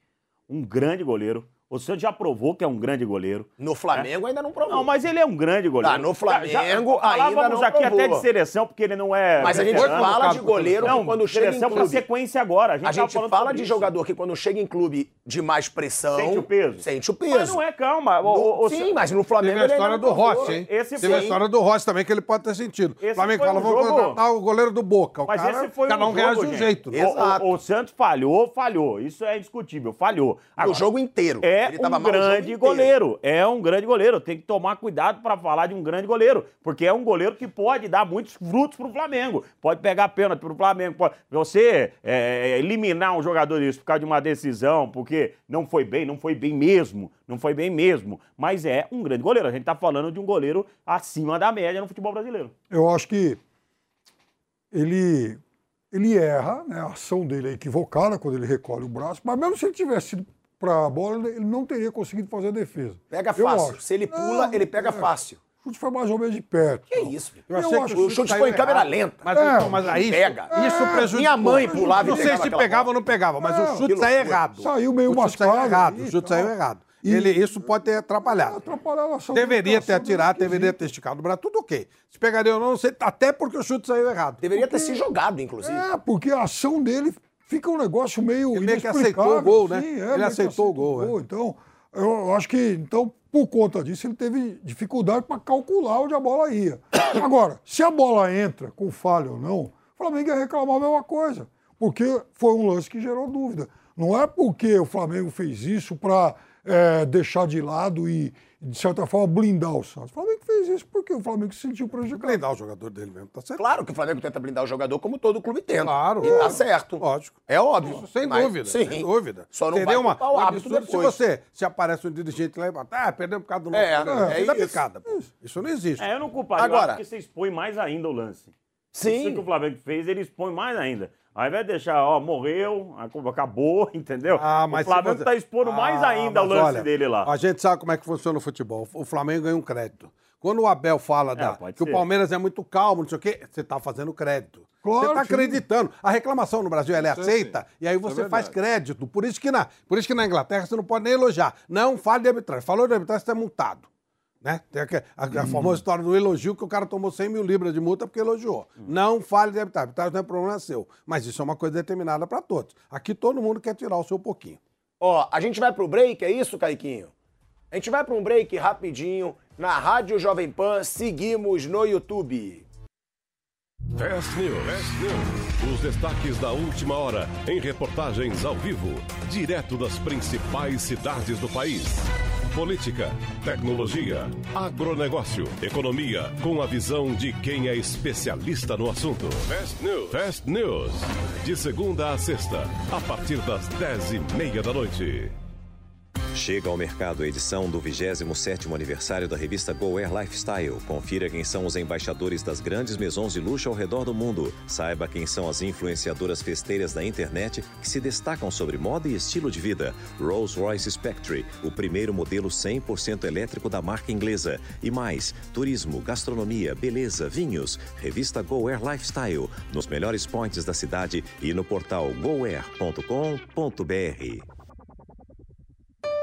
G: Um grande goleiro. O senhor já provou que é um grande goleiro.
D: No Flamengo ainda não provou.
G: Não, mas ele é um grande goleiro.
D: Tá, no Flamengo ainda
G: falávamos
D: não
G: aqui
D: provou.
G: até de seleção, porque ele não é.
D: Mas a gente fala de goleiro que
G: Não,
D: quando chega em
G: seleção pra
D: clube...
G: sequência agora. A gente,
D: A
G: tava
D: gente fala de
G: isso.
D: jogador que quando chega em clube de mais pressão...
G: Sente o peso.
D: Sente o peso.
G: Mas não é, calma. O,
D: No-
G: o- o-
D: Sim, mas no Flamengo
E: Teve a
D: ainda
E: história
D: não
E: do. Rossi, hein?
G: Esse
E: Teve a história do Rossi também, que ele pode ter sentido.
G: Esse
E: O Flamengo fala, vamos
G: jogo-
E: contratar o goleiro do Boca. O
G: Mas
E: cara,
G: esse foi um
E: um reage de um jeito.
G: O-
E: né?
G: O Santos falhou, falhou. Isso é indiscutível. Falhou.
D: O jogo inteiro.
G: É
D: Ele tava
G: um
D: o
G: grande goleiro. É um grande goleiro. Tem que tomar cuidado para falar de um grande goleiro. Porque é um goleiro que pode dar muitos frutos pro Flamengo. Pode pegar pênalti pro Flamengo. Pode... Você é, eliminar um jogador desse por causa de uma decisão, porque não foi bem, não foi bem mesmo. Não foi bem mesmo. Mas é um grande goleiro. A gente tá falando de um goleiro acima da média no futebol brasileiro.
H: Eu acho que ele, ele erra, né? a ação dele é equivocada quando ele recolhe o braço, mas mesmo se ele tivesse ido para a bola, ele não teria conseguido fazer a defesa.
D: Pega
H: Eu
D: fácil.
H: acho.
D: Se ele pula,
H: Não,
D: ele pega
H: é.
D: fácil.
H: O chute foi mais ou menos de perto.
D: Que isso, filho?
E: Eu
H: Eu
E: achei
H: acho
E: que
D: O chute foi em câmera lenta.
E: Mas,
H: É,
E: então, mas aí
D: pega.
E: Isso prejudicou.
D: Minha mãe pulava e
E: Não sei se pegava
D: bola.
E: ou não pegava, mas
H: É,
E: o chute saiu errado.
H: Saiu meio
E: o chute saiu errado. O chute saiu errado.
H: E-
E: Ele, isso pode ter atrapalhado.
H: Atrapalhar a ação
E: Deveria ter
H: ação dele
E: atirado, deveria ter esticado o braço, tudo ok. Se pegaria ou não, não sei, até porque o chute saiu errado.
D: Deveria ter se jogado, inclusive.
H: É, porque a ação dele fica um negócio meio
E: Ele meio que aceitou o gol, né?
H: sim, é,
E: Ele aceitou o gol, é.
H: Então, eu, acho que, então, por conta disso, ele teve dificuldade para calcular onde a bola ia. Agora, se a bola entra com falha ou não, o Flamengo ia reclamar a mesma coisa, porque foi um lance que gerou dúvida. Não é porque o Flamengo fez isso para deixar de lado e, de certa forma, blindar o Santos. O Flamengo fez isso porque o Flamengo se sentiu prejudicado.
E: Blindar o jogador dele mesmo, tá certo?
D: Claro que o Flamengo tenta blindar o jogador como todo clube tenta.
E: Claro,
D: E tá
E: claro.
D: certo.
E: Lógico.
D: É óbvio.
E: Isso sem
D: Mas,
E: dúvida,
D: sim.
E: sem dúvida.
D: Só não
E: Seria
D: vai
E: uma, um absurdo
D: depois.
E: se você, se aparece um dirigente lá e fala, ah, perdemos por causa do
D: É,
E: treinador."
D: é
E: Isso
D: isso.
E: picada, pô. Isso não existe.
G: É, eu não culparia.
D: Agora-
G: Agora, porque você expõe mais ainda o lance.
D: Sim.
G: Isso que o Flamengo fez, ele expõe mais ainda. Ao invés de deixar, ó, morreu, acabou, entendeu?
E: Ah, mas
G: o Flamengo
E: se você-
G: tá expondo mais
E: Ah,
G: ainda o lance
E: olha,
G: dele lá.
E: A gente sabe como é que funciona o futebol. O Flamengo ganha um crédito. Quando o Abel fala da-
G: pode
E: que o
G: ser.
E: Palmeiras é muito calmo, não sei o quê, você está fazendo crédito.
H: Claro,
E: você está
H: sim.
E: acreditando. A reclamação no Brasil ela é
F: é
E: aceita
F: assim.
E: e aí
F: é
E: você faz
F: verdade.
E: crédito. Por isso, que na, por isso que na Inglaterra você não pode nem elogiar. Não fale de arbitragem. Falou de arbitragem, você é multado. Né? Tem aqua- a, a famosa história do elogio que o cara tomou 100 mil libras de multa porque elogiou. Não fale de arbitragem. Arbitragem não é problema seu. Mas isso é uma coisa determinada para todos. Aqui todo mundo quer tirar o seu pouquinho.
D: Ó, a gente vai pro break, é isso, Caiquinho? A gente vai pra um break rapidinho na Rádio Jovem Pan, seguimos no YouTube.
I: Fast News. Os destaques da última hora em reportagens ao vivo, direto das principais cidades do país. Política, tecnologia, agronegócio, economia, com a visão de quem é especialista no assunto. Fast News. Fast News. De segunda a sexta, a partir das dez e meia da noite.
J: Chega ao mercado a edição do 27º aniversário da revista Go Air Lifestyle. Confira quem são os embaixadores das grandes maisons de luxo ao redor do mundo. Saiba quem são as influenciadoras festeiras da internet que se destacam sobre moda e estilo de vida. Rolls-Royce Spectre, o primeiro modelo 100% elétrico da marca inglesa. E mais, turismo, gastronomia, beleza, vinhos. Revista Go Air Lifestyle, nos melhores pontos da cidade e no portal goair.com.br.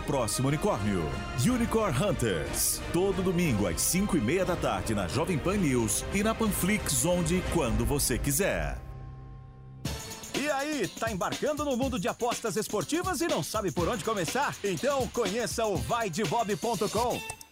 K: próximo unicórnio. Unicorn Hunters. Todo domingo às 5 e meia da tarde na Jovem Pan News e na Panflix, onde e quando você quiser.
L: E aí, tá embarcando no mundo de apostas esportivas e não sabe por onde começar? Então conheça o vaidebob.com.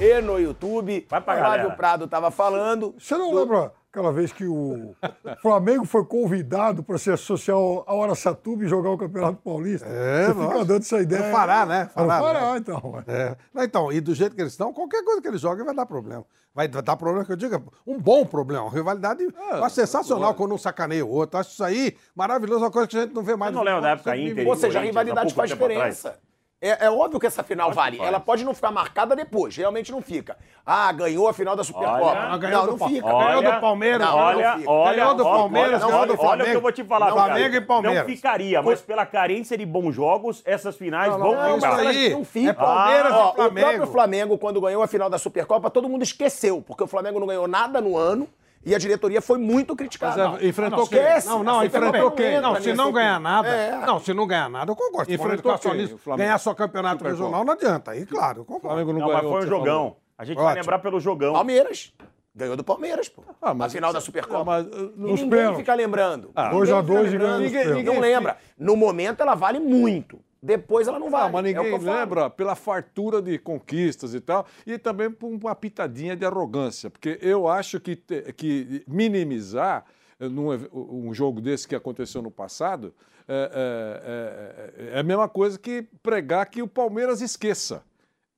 D: e no YouTube.
G: Vai pra
D: o
G: galera.
D: Flávio Prado estava falando.
H: Você não lembra aquela vez que o Flamengo foi convidado para se associar ao ao Araçatuba e jogar o Campeonato Paulista?
E: É,
H: Você fica
E: lógico.
H: dando essa ideia.
E: No Pará, né?
H: Pará,
E: Pará,
H: Pará
E: né?
H: então.
E: É. Não, então, e do jeito que eles estão, qualquer coisa que eles joguem vai dar problema. Vai dar problema que eu diga, um bom problema. Uma rivalidade eu acho sensacional quando um sacaneia o outro. Acho isso aí maravilhoso, uma coisa que a gente não vê mais.
G: Você não lembra da época Inter
D: Ou seja, a rivalidade faz diferença. É, é óbvio que essa final vale. Ela pode não ficar marcada depois, realmente não fica. Ah, ganhou a final da Supercopa.
G: Olha,
E: ganhou
D: não, não fica.
E: ganhou do Palmeiras,
D: Não,
G: olha,
D: não fica.
G: olha,
E: Ganhou do
G: olha,
E: Palmeiras,
G: olha,
E: ganhou do
G: olha, Olha o que eu
E: Flamengo.
G: vou te falar,
E: Não. Flamengo e Palmeiras.
G: Não ficaria, mas pela carência de bons jogos, essas finais vão
E: não,
G: ficar.
E: isso aí
D: Não fica.
E: é Palmeiras
D: Ó,
E: e
D: O
E: Flamengo.
D: próprio Flamengo, quando ganhou a final da Supercopa, todo mundo esqueceu, porque o Flamengo não ganhou nada no ano e a diretoria foi muito criticada.
F: Mas, é, enfrentou
D: não,
F: quem?
D: esquece.
E: Não, não,
D: A
E: enfrentou quem? Não, se não ganhar nada.
D: É.
E: Não, se não ganhar nada, eu concordo.
F: Enfrentou
E: Enfrentou
F: o
E: ganhar só campeonato
F: Supercopa.
E: regional não adianta. Aí, claro, eu
F: O
E: concordo.
F: Flamengo não,
G: Não, mas
F: ganhou.
G: foi um
F: você falou.
G: jogão. A gente vai
E: Ótimo.
G: lembrar pelo jogão.
D: Palmeiras. Ganhou do Palmeiras, pô.
F: Ah, mas
D: a final da Supercopa.
F: Mas, uh,
D: E ninguém
H: pênaltis.
D: fica lembrando.
F: Ah,
H: dois
D: Ninguém
H: dois
D: Ninguém, ninguém lembra. No momento ela vale muito. Depois ela não.
F: Ah, mas
D: É
F: ninguém
D: falo.
F: lembra pela fartura de conquistas e tal, e também por uma pitadinha de arrogância, porque eu acho que, que minimizar eh, num um jogo desse que aconteceu no passado é, é- é- é a mesma coisa que pregar que o Palmeiras esqueça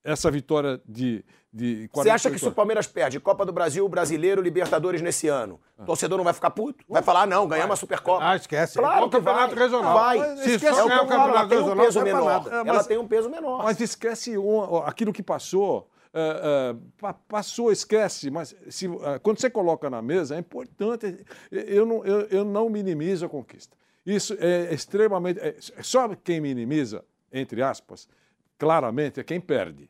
F: essa vitória de. de
D: Você acha que se o
F: 48
D: Palmeiras perde Copa do Brasil, Brasileiro, Libertadores nesse ano, o torcedor não vai ficar puto? Vai falar, ah, não, ganhamos a Supercopa.
E: Ah, esquece.
D: Claro
E: Igual o campeonato
D: vai.
E: regional.
D: Vai. Se
E: esquece
D: só
E: ganhar
D: ganhar
E: o campeonato
D: ela tem um
E: regional,
D: peso
E: é
D: menor.
F: É,
D: Ela
F: mas-
D: tem um peso menor.
F: Mas esquece um- aquilo que passou. é, é, pa- passou, esquece, mas se, é, quando você coloca na mesa, é importante. Eu não, eu, eu não minimizo a conquista. Isso é extremamente. é, só quem minimiza, entre aspas, claramente, é quem perde.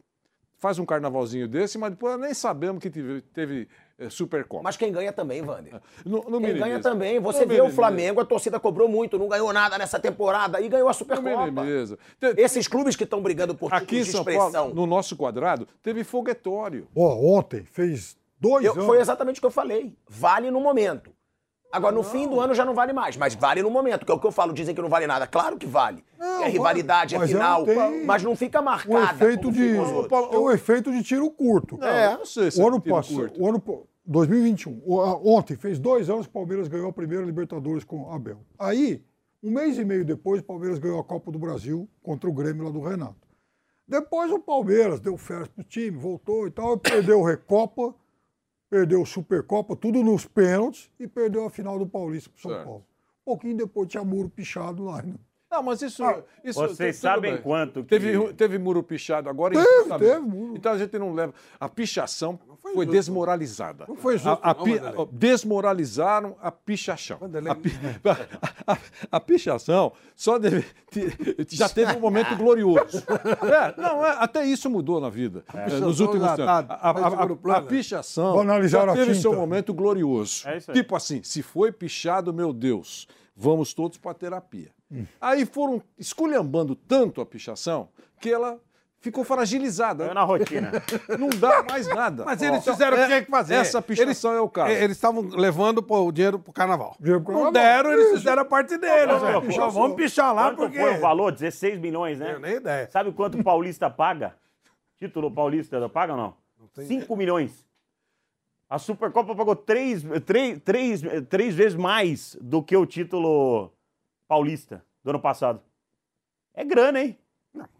F: Faz um carnavalzinho desse, mas depois nem sabemos que teve, teve é, Supercopa.
D: Mas quem ganha também, Wander.
F: Não, não
D: Quem
F: minimiza.
D: ganha também. Você
F: Não
D: vê o. Flamengo, a torcida cobrou muito, não ganhou nada nessa temporada e ganhou a Supercopa.
F: minimiza.
D: Esses clubes que estão brigando por
F: Aqui em São
D: expressão.
F: Paulo, no nosso quadrado, teve foguetório.
H: Ó, ontem fez dois
D: Eu-
H: anos.
D: foi exatamente o que eu falei. Vale no momento. Agora, no fim do ano já não vale mais, mas vale no momento, que é o que eu falo. Dizem que não vale nada. Claro que vale. é rivalidade, é
H: mas
D: final,
H: tem
D: mas não fica
H: o
D: marcada.
H: efeito de
D: os outros.
H: é o efeito de tiro curto.
D: É.
F: não sei se
H: o
F: é
H: ano
F: tiro
H: passado,
F: curto.
H: o ano pa- 2021, o- a- ontem fez dois anos que o Palmeiras ganhou a primeira Libertadores com o Abel. Aí, um mês e meio depois, o Palmeiras ganhou a Copa do Brasil contra o Grêmio lá do Renato. Depois o Palmeiras deu férias pro time, voltou e tal, e perdeu o Recopa, perdeu o Supercopa, tudo nos pênaltis e perdeu a final do Paulista pro São
F: Certo.
H: Paulo. Um pouquinho depois tinha muro pichado lá. Né?
F: Não, mas isso. isso
G: Vocês
F: tudo
G: sabem
F: bem.
G: quento que-
F: Teve, teve muro pichado agora.
H: Teve,
F: injustamente.
H: teve muro.
F: Então a gente não leva. A pichação foi, desmoralizada.
E: Não foi justo,
F: A- a
E: não,
F: pi-
E: Vanderlei.
F: desmoralizaram a pichação. A, pi- a- a- a pichação só deve, já teve um momento glorioso. É, não, é, até isso mudou na vida. é, nos últimos tempos.
E: tá-
F: A, a- a- a pichação já
H: a
F: teve seu momento glorioso.
G: É isso aí.
F: Tipo assim, se foi pichado, meu Deus, vamos todos para terapia.
E: Hum.
F: Aí foram esculhambando tanto a pichação que ela ficou fragilizada.
G: Foi na rotina.
F: Não dá mais nada.
E: Mas eles
F: Ó,
E: fizeram o que
F: é-
E: tinha que fazer.
F: Essa pichação é o caso.
E: Eles estavam levando pô, o dinheiro pro carnaval.
H: Dinheiro pro
E: Não
H: carnaval.
E: deram, eles fizeram a parte deles.
G: Não,
E: né?
G: não, não.
E: vamos pichar lá
G: Quanto
E: porque...
G: foi o valor? 16 milhões, né?
E: Tenho nem ideia.
G: Sabe quanto o Paulista paga? Título Paulista paga ou não? 5 milhões. A Supercopa pagou três, três, três, três vezes mais do que o título paulista do ano passado. É grana, hein?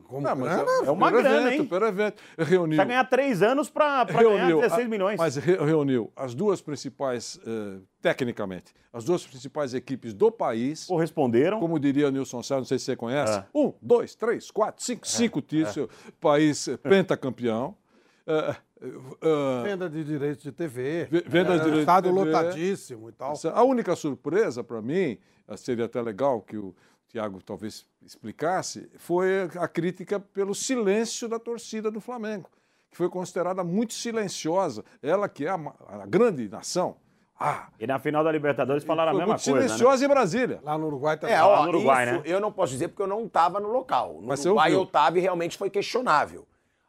E: Como
F: Não, mas
E: grana?
G: é uma grana,
F: evento,
G: hein?
F: Pelo evento. Reuniu.
G: Vai ganhar três anos pra ganhar
F: reuniu
G: 16
F: a-
G: milhões.
F: Mas re- reuniu as duas principais, eh, tecnicamente, as duas principais equipes do país.
G: Corresponderam.
F: Como diria o Nilson Sá, não sei se você conhece.
G: É.
F: Um, dois, três, quatro, cinco, cinco títulos. País eh, pentacampeão. Eh, eh,
E: Venda de direitos de TV.
F: Ve- venda de
E: É,
F: direitos de
E: Estádio
F: TV.
E: lotadíssimo e tal.
F: A única surpresa para mim, eh, seria até legal que o Tiago talvez explicasse, foi a crítica pelo silêncio da torcida do Flamengo, que foi considerada muito silenciosa. Ela que é a, a grande nação. Ah,
G: E na final da Libertadores falaram a mesma
F: muito
G: coisa, né?
F: silenciosa em Brasília.
E: Lá no Uruguai também.
D: É,
G: Lá no Uruguai,
D: isso
G: né?
D: eu não posso dizer porque eu não estava no local. No
F: Mas
D: Uruguai eu estava e realmente foi questionável.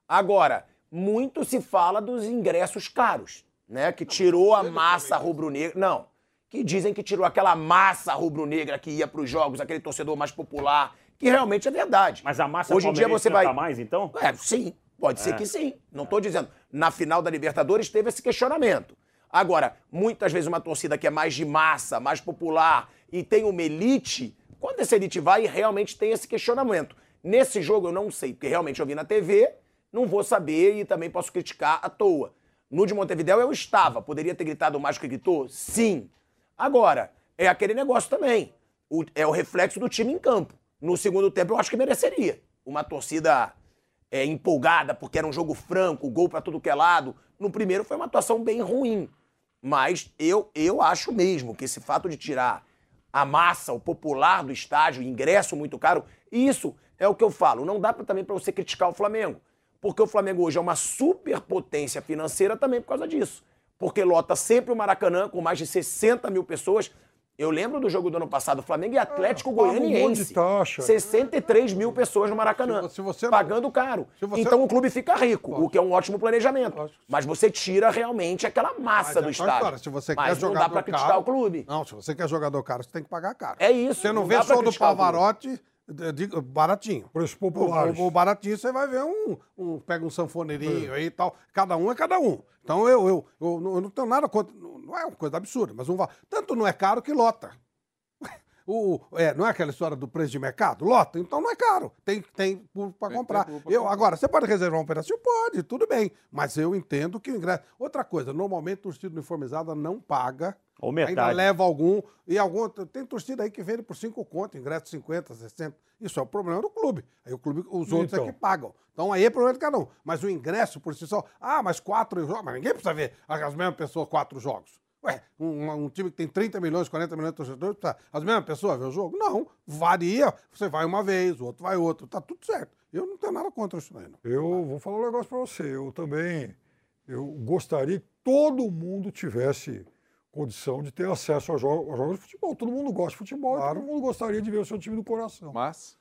D: Agora, muito se fala dos ingressos caros, né? Que tirou a massa rubro-negra. Não. que dizem que tirou aquela massa rubro-negra que ia para os jogos, aquele torcedor mais popular, que realmente é verdade.
G: Mas a massa
D: Hoje em dia você vai.
G: canta mais, então?
D: É, sim, pode ser
G: É.
D: que sim. Não estou dizendo. Na final da Libertadores teve esse questionamento. Agora, muitas vezes uma torcida que é mais de massa, mais popular e tem uma elite, quando essa elite vai, realmente tem esse questionamento. Nesse jogo eu não sei, porque realmente eu vi na TV, não vou saber e também posso criticar à toa. No de Montevidéu eu estava, poderia ter gritado mais que gritou? Sim. Agora, é aquele negócio também. O- é o reflexo do time em campo. No segundo tempo eu acho que mereceria. Uma torcida é, empolgada, porque era um jogo franco, gol pra tudo que é lado. No primeiro foi uma atuação bem ruim. Mas eu, eu acho mesmo que esse fato de tirar a massa, o popular do estádio, ingresso muito caro, isso é o que eu falo. Não dá pra, também para você criticar o Flamengo. Porque o Flamengo hoje é uma superpotência financeira também por causa disso. Porque lota sempre o Maracanã com mais de 60 mil pessoas. Eu lembro do jogo do ano passado, Flamengo e Atlético
H: paga um monte
D: Goianiense.
H: taxa.
D: 63 mil pessoas no Maracanã. Pagando caro.
E: você-
D: Então o clube fica rico, o que é um ótimo planejamento. Mas você tira realmente aquela massa
E: Mas
D: do
E: é
D: estádio.
E: história, se você
D: Mas
E: quer
D: não dá
E: jogador
D: pra criticar o clube.
E: Não, se você quer jogador caro, você tem que pagar caro.
D: É isso.
E: Você não,
D: não
E: vê só do. Pavarotti de- baratinho.
H: Preços
E: O,
H: populares.
E: o- o baratinho você vai ver um, um- pega um sanfoneirinho aí e tal. Cada um é cada um. Então eu, eu, eu, não- eu não tenho nada contra. Não é uma coisa absurda, mas um, tanto não é caro que lota. O, é, não é aquela história do preço de mercado? Lota, então não é caro. Tem, tem para comprar. eu, agora, você pode reservar um pedacinho? Pode, tudo bem. Mas eu entendo que o ingresso. Outra coisa, normalmente torcida uniformizada não paga.
G: Ou
E: Ainda
G: metade.
E: leva algum. E algum. Tem torcida aí que vende por 5 conto, ingresso 50, 60. Isso é o problema do clube. Aí o clube, os outros
H: Então.
E: é que pagam. Então aí é problema de cada um. Mas o ingresso por si só. Ah, mas quatro jogos. Mas ninguém precisa ver as mesmas pessoas quatro jogos. Ué, um, um time que tem 30 milhões, 40 milhões de torcedores, precisa as mesmas pessoas ver o jogo? Não. Varia. Você vai uma vez, o outro vai outro. Tá tudo certo. Eu não tenho nada contra isso aí, não.
H: Eu vou falar um negócio para você. Eu também eu gostaria que todo mundo tivesse condição de ter acesso aos jogos, aos jogos de futebol. Todo mundo gosta de futebol e todo mundo gostaria de ver o seu time do coração.
F: Mas?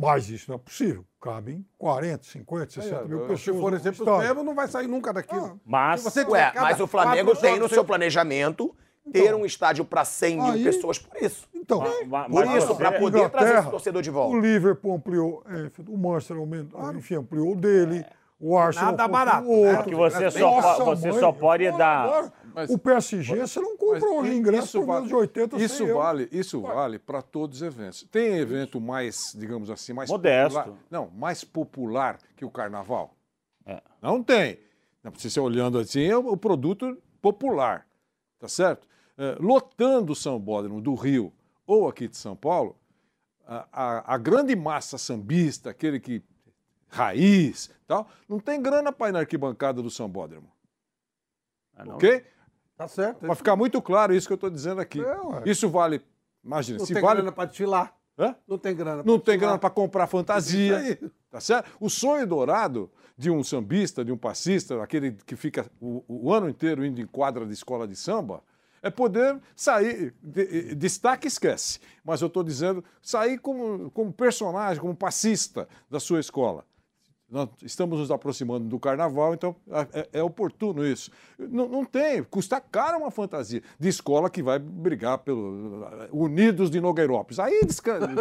H: Mas isso não é possível. Cabem 40, 50, 60 mil pessoas.
E: Se for exemplo
H: estádio.
E: mesmo, não vai sair nunca daquilo.
G: Mas,
E: Se você
D: Ué, mas o Flamengo tem no seu planejamento ter um estádio para 100 mil
H: Aí-
D: pessoas por isso.
H: Então,
D: Por
G: mas
D: isso,
G: você-
D: para poder trazer esse torcedor de
H: O
D: volta.
H: Liverpool ampliou, é, o Manchester aumentou, enfim, ampliou o dele. O Arsenal
E: Nada barato,
H: o
E: né?
H: outro.
G: Que você só você
H: mãe,
G: só pode dar-
H: agora,
F: Mas-
H: o PSG, você não compra hoje
F: i-
H: ingresso por menos de 80,
F: Isso
H: 100 euros.
F: vale, isso vale para todos os eventos. Tem evento mais, digamos assim, mais
G: Modesto.
F: popular- não, mais popular que o carnaval?
G: É.
F: Não tem. Não precisa ser olhando assim, é o produto popular, tá certo? É, lotando o São Bódromo do Rio ou aqui de São Paulo, a, a- a grande massa sambista, aquele que raiz, tal, não tem grana para ir na arquibancada do São Bódromo.
G: Ah.
F: Ok?
E: Tá certo.
F: Para ficar muito claro isso que eu estou dizendo aqui.
H: É,
F: isso vale, imagina,
E: Não
F: se
E: tem
F: vale
E: grana para desfilar.
F: Hã?
E: Não tem grana.
F: não tem grana para comprar fantasia. Tá certo? O sonho dourado de um sambista, de um passista, aquele que fica o, o ano inteiro indo em quadra de escola de samba, é poder sair. de- destaque esquece. Mas eu estou dizendo, sair como, como personagem, como passista da sua escola. Nós estamos nos aproximando do carnaval, então é, é oportuno isso. Não, não tem, custa caro uma fantasia de escola que vai brigar pelo Unidos de Nogueirópolis. Aí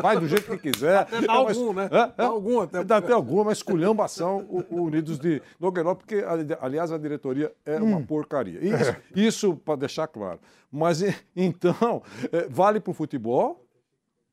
F: vai do jeito que quiser.
E: Até dá
F: É uma-
E: algum, né? Dá
F: Hã?
E: algum até.
F: Dá até alguma, mas esculhambação o, o Unidos de Nogueirópolis, porque, ali- aliás, a diretoria é uma porcaria. Isso, isso para deixar claro. Mas então, é, vale para o futebol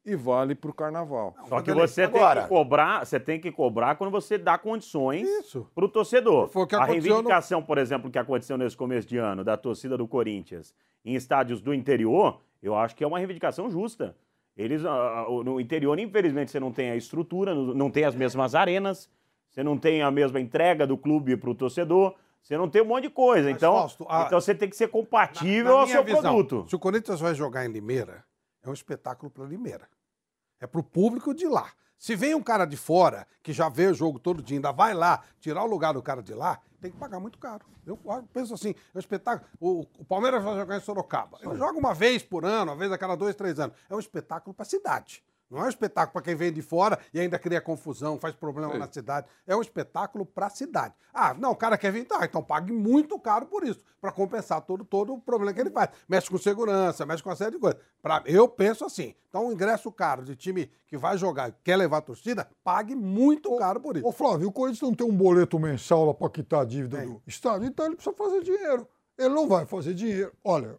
F: e vale para o carnaval.
G: Só que você tem
D: Agora-
G: que cobrar, você tem que cobrar quando você dá condições para o torcedor.
E: Foi o que
G: a
E: aconteceu no-
G: reivindicação, por exemplo, que aconteceu nesse começo de ano da torcida do Corinthians em estádios do interior, eu acho que é uma reivindicação justa. Eles, ah, ah, no interior, infelizmente, você não tem a estrutura, não não tem as mesmas arenas, você não tem a mesma entrega do clube para o torcedor, você não tem um monte de coisa.
E: Mas,
G: Então,
E: Fausto, a-
G: então você tem que ser compatível
E: Na
G: ao
E: minha
G: seu
E: visão,
G: produto.
E: Se o Corinthians vai jogar em Limeira, é um espetáculo para Limeira. É para o público de lá. Se vem um cara de fora, que já vê o jogo todo dia, ainda vai lá tirar o lugar do cara de lá, tem que pagar muito caro. Eu penso assim, é um espetáculo. O, o Palmeiras vai jogar em Sorocaba. Ele joga uma vez por ano, uma vez a cada dois, três anos. É um espetáculo para a cidade. Não é um espetáculo para quem vem de fora e ainda cria confusão, faz problema
F: Sim.
E: na cidade. É um espetáculo para a cidade. Ah, não, o cara quer vir, tá, então pague muito caro por isso, para compensar todo, todo o problema que ele faz. Mexe com segurança, mexe com uma série de coisas. Pra, eu penso assim, então o ingresso caro de time que vai jogar e quer levar a torcida, pague muito caro por isso.
H: Ô, Flávio, o Corinthians não tem um boleto mensal lá para quitar a dívida do Estado, então ele precisa fazer dinheiro. Ele não vai fazer dinheiro. Olha,